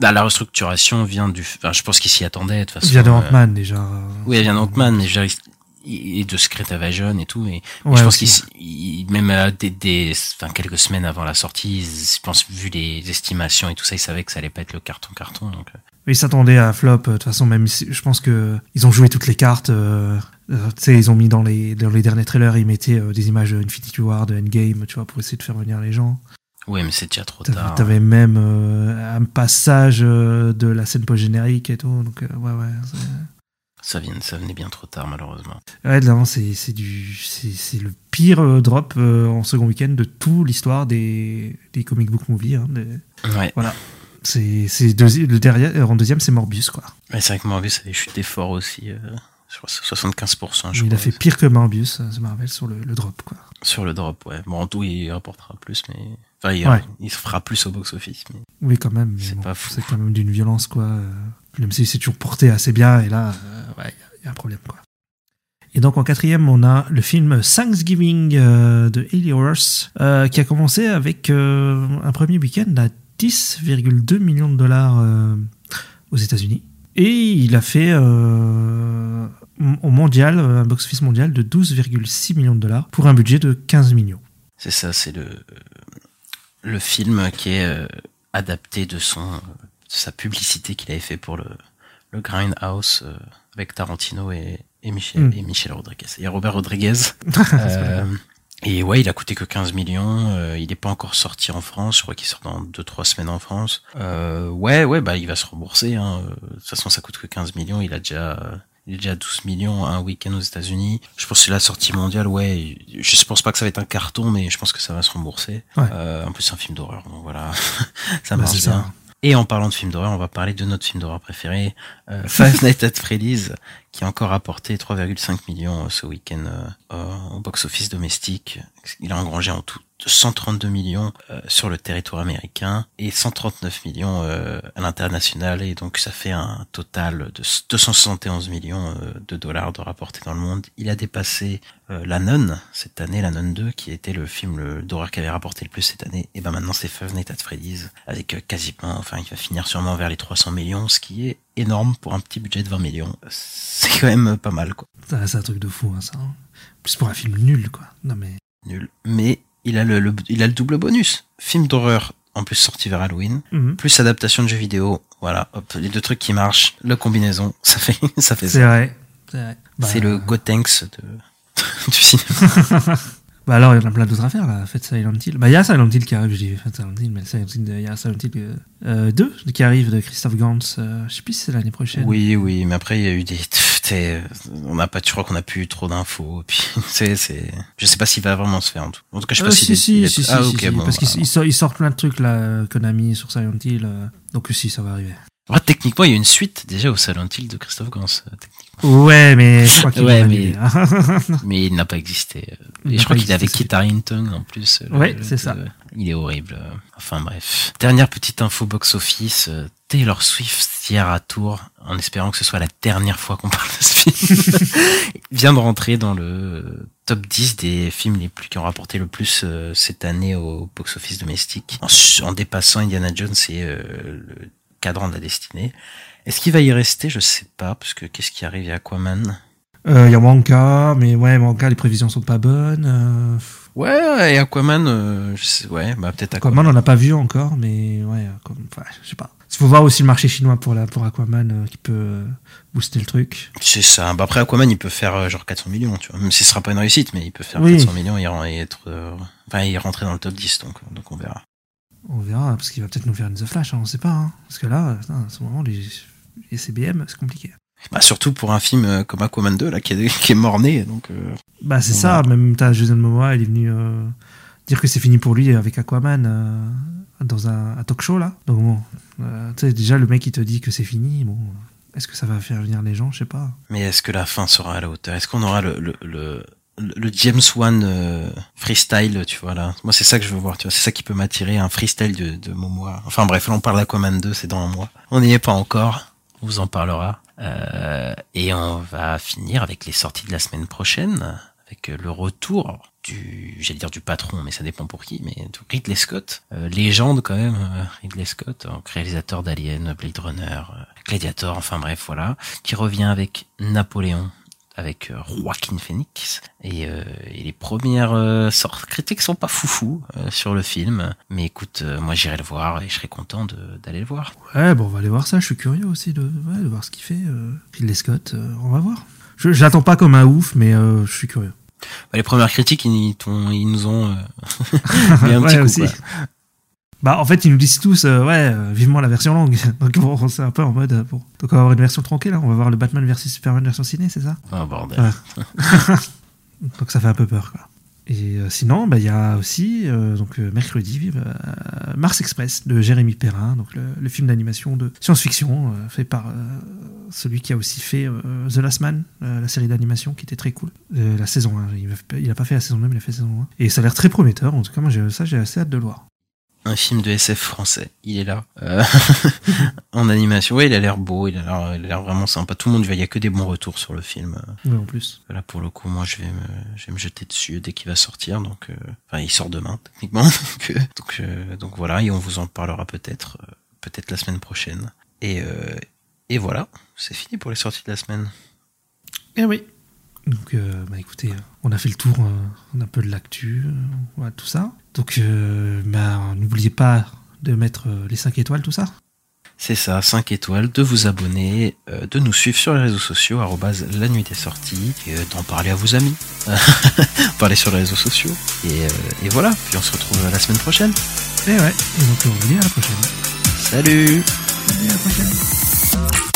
S2: Bah, la restructuration vient du, enfin, je pense qu'ils s'y attendaient, de toute façon.
S1: Il vient de
S2: euh,
S1: Ant-Man, déjà.
S2: Oui, elle vient d'Ant-Man, mais je veux dire, il- et de Secret Invasion et tout,
S1: Ouais,
S2: je pense qu'ils, ils- même euh, des, des, enfin, quelques semaines avant la sortie, ils- je pense, vu les estimations et tout ça, ils savaient que ça allait pas être le carton-carton, donc, euh,
S1: Ils s'attendaient à un flop, euh, de toute façon, même si, je pense que ils ont joué toutes les cartes. euh, euh, ils ont mis dans les, dans les derniers trailers, ils mettaient euh, des images de Infinity War, de Endgame, tu vois, pour essayer de faire venir les gens.
S2: ouais, mais c'est déjà trop tard.
S1: t'avais même euh, un passage euh, de la scène post-générique et tout, donc euh, ouais, ouais.
S2: Ça vient, ça venait bien trop tard, malheureusement.
S1: Ouais, non, c'est c'est du, c'est c'est le pire euh, drop euh, en second week-end de toute l'histoire des, des comic book movies. Hein, des-
S2: Ouais.
S1: Voilà. C'est c'est deuxi- le derrière, euh, en deuxième, c'est Morbius quoi.
S2: Mais c'est vrai que Morbius avait chuté fort aussi, euh, je crois que c'est 75%, je
S1: Il
S2: crois.
S1: a fait pire que Morbius, euh, ce Marvel sur le, le drop quoi.
S2: Sur le drop, ouais. Bon, en tout, il rapportera plus, mais, enfin, il,
S1: Ouais.
S2: il fera plus au box-office, mais
S1: Oui, quand même.
S2: C'est
S1: bon,
S2: pas fou.
S1: C'est quand même d'une violence quoi. euh, Même si c'est toujours porté assez bien et là, euh, ouais, il y a- un problème quoi. Et donc en quatrième, on a le film Thanksgiving euh, de Haley Horse, euh, qui a commencé avec un premier week-end à 10,2 millions de dollars aux États-Unis. Et il a fait au mondial, un box-office mondial de 12,6 millions de dollars pour un budget de 15 millions.
S2: C'est ça, c'est le le film qui est euh, adapté de son euh, de sa publicité qu'il avait fait pour le le Grindhouse euh, avec Tarantino et et Michel
S1: Mm.
S2: et Michel Rodriguez et Robert Rodriguez. Euh, et ouais, il a coûté que 15 millions. euh, il n'est pas encore sorti en France. Je crois qu'il sort dans 2-3 semaines en France. Euh, ouais, ouais, bah il va se rembourser. Hein. Euh, De toute façon, ça coûte que 15 millions. Il a déjà, euh, il est déjà à 12 millions un week-end aux États-Unis. Je pense que la sortie mondiale, ouais. Je pense pas que ça va être un carton, mais je pense que ça va se rembourser.
S1: Ouais.
S2: Euh, en plus, c'est un film d'horreur, donc voilà, ça
S1: Bah,
S2: marche bien.
S1: ça.
S2: Et en parlant de film d'horreur, on va parler de notre film d'horreur préféré, euh, Five Nights at Freddy's, qui a encore rapporté 3,5 millions euh, ce week-end euh, au box-office domestique. Il a engrangé en tout 132 millions euh, sur le territoire américain et 139 millions à l'international et donc ça fait un total de 271 millions de dollars de rapportés dans le monde. Il a dépassé La Nun cette année, La Nun 2 qui était le film d'horreur qui avait rapporté le plus cette année et ben maintenant c'est Five Nights at Freddy's avec quasiment, enfin il va finir sûrement vers les 300 millions ce qui est énorme pour un petit budget de 20 millions. C'est quand même pas mal quoi.
S1: C'est un truc de fou, hein, ça. hein. Plus pour un film nul, quoi. Non mais.
S2: Nul. Mais il a le, le- il a le double bonus. Film d'horreur, en plus sorti vers Halloween,
S1: Mhm.
S2: plus adaptation de jeux vidéo. Voilà, hop, les deux trucs qui marchent, la combinaison, ça fait, ça fait
S1: C'est vrai. C'est vrai. Bah,
S2: C'est le Gotenks de, du cinéma.
S1: Bah alors, il y en a plein d'autres à faire, là. Faites Silent Hill. Bah, il y a Silent Hill qui arrive, je dis Faites Silent Hill, mais Silent Hill, il y a Silent Hill euh, euh, 2 qui arrive de Christophe Gans. euh, je sais plus si c'est l'année prochaine.
S2: Oui, oui, mais après il y a eu des, on n'a pas, je crois qu'on n'a plus eu trop d'infos. Puis c'est, c'est, je sais pas s'il va vraiment se faire en tout. En tout cas, je sais
S1: Euh,
S2: pas
S1: si,
S2: est-
S1: si,
S2: est-
S1: si, si,
S2: ah,
S1: si,
S2: ok,
S1: si,
S2: bon.
S1: parce qu'il
S2: voilà.
S1: il sort, il sort plein de trucs, là, Konami sur Silent Hill. euh, donc, si, ça va arriver.
S2: Ouais, techniquement, il y a une suite déjà au Silent Hill de Christophe Gans. euh, techniquement.
S1: Ouais, mais je crois qu'il
S2: Ouais, mais- mais il n'a pas existé.
S1: Il
S2: Et je crois qu'il
S1: existé,
S2: Kit Harington en plus.
S1: Ouais, c'est ça.
S2: Il est horrible. Enfin bref. Dernière petite info box-office. euh, Taylor Swift hier à Tours, en espérant que ce soit la dernière fois qu'on parle de ce film, vient de rentrer dans le euh, top 10 des films les plus qui ont rapporté le plus euh, cette année au box-office domestique, en, dépassant Indiana Jones et euh, le cadran de la destinée. Est-ce qu'il va y rester? Je sais pas, parce que qu'est-ce qui arrive? À Aquaman?
S1: Euh, Il y a Wonka, mais ouais, Wonka, les prévisions sont pas bonnes. euh,
S2: Ouais, et Aquaman, euh, je sais, ouais, bah peut-être Aquaman.
S1: Aquaman, on n'a pas vu encore, mais ouais, comme, enfin, je sais pas. Il faut voir aussi le marché chinois pour, la, pour Aquaman qui peut booster le truc.
S2: C'est ça. Bah après Aquaman, il peut faire genre 400 millions, tu vois. Même si ce sera pas une réussite, mais il peut faire
S1: Oui.
S2: 400 millions et, être, enfin, rentré dans le top 10, donc, donc on verra.
S1: On verra, parce qu'il va peut-être nous faire une The Flash, hein, on sait pas. hein. Parce que là, putain, à ce moment, les, les CBM, c'est compliqué.
S2: Bah surtout pour un film euh, comme Aquaman 2 là, qui est, qui est mort-né, donc. euh,
S1: Bah, c'est ça,
S2: verra.
S1: même t'as Jason Momoa, il est venu euh, dire que c'est fini pour lui avec Aquaman euh, dans un, un talk show là. Donc bon, tu sais, déjà le mec il te dit que c'est fini, bon, est-ce que ça va faire venir les gens, je sais pas.
S2: Mais est-ce que la fin sera à la hauteur? Est-ce qu'on aura le le, le, le James Wan euh, freestyle, tu vois là? Moi c'est ça que je veux voir, tu vois. C'est ça qui peut m'attirer, un freestyle de, de Momoa. Enfin bref, là on parle d'Aquaman 2, c'est dans un mois. On n'y est pas encore. On vous en parlera. Euh, et on va finir avec les sorties de la semaine prochaine, avec euh, le retour du, j'allais dire du patron, mais ça dépend pour qui, mais de Ridley Scott, euh, légende quand même, euh, Ridley Scott, réalisateur d'Alien, Blade Runner, euh, Gladiator, enfin bref, voilà, qui revient avec Napoléon, avec euh, Joaquin Phoenix et, euh, et les premières euh, sortes critiques sont pas foufou euh, sur le film mais écoute euh, moi j'irai le voir et je serai content d'aller le voir
S1: Ouais, bon, on va aller voir ça, je suis curieux aussi de, ouais, de voir ce qu'il fait. Euh, Ridley Scott, euh, on va voir. Je, je l'attends pas comme un ouf, mais euh, je suis curieux.
S2: Bah, les premières critiques ils, t'ont- ils nous ont euh, mis un
S1: Ouais,
S2: petit coup
S1: aussi.
S2: quoi.
S1: Bah, en fait, ils nous disent tous, euh, ouais, euh, vivement la version longue. Donc, bon, c'est un peu en mode, euh, bon. Donc, on va avoir une version tranquille, hein. on va voir le Batman versus Superman version ciné, c'est ça?
S2: Oh, bordel.
S1: Ouais. Donc ça fait un peu peur. Quoi. Et euh, sinon, bah, il y a aussi, donc, mercredi, Mars Express de Jérémy Perrin, donc le, le film d'animation de science-fiction fait par celui qui a aussi fait The Last Man, la série d'animation qui était très cool. La saison 1, il a, il a pas fait la saison 2, mais il a fait la saison 1. Et ça a l'air très prometteur, en tout cas, moi ça j'ai assez hâte de le voir.
S2: Un film de SF français. Il est là. Euh, en animation. Ouais, il a l'air beau, il a l'air, vraiment sympa. Tout le monde, il y a que des bons retours sur le film.
S1: Ouais, en plus.
S2: Là, pour le coup, moi, je vais me, je vais me jeter dessus dès qu'il va sortir. Donc, euh, enfin, il sort demain, techniquement. donc, euh, donc, euh, donc voilà, et on vous en parlera peut-être, euh, peut-être la semaine prochaine. Et, euh, et voilà, c'est fini pour les sorties de la semaine.
S1: Eh oui. Donc, euh, bah écoutez, on a fait le tour euh, un peu de l'actu, euh, voilà, tout ça. Donc, euh, bah, n'oubliez pas de mettre les 5 étoiles, tout ça.
S2: C'est ça, 5 étoiles, de vous abonner, de nous suivre sur les réseaux sociaux, la nuit des sorties, et d'en parler à vos amis. parler sur les réseaux sociaux. Et, et voilà, puis on se retrouve la semaine prochaine.
S1: Et ouais, et donc on vous dit à la prochaine.
S2: Salut
S1: à la prochaine.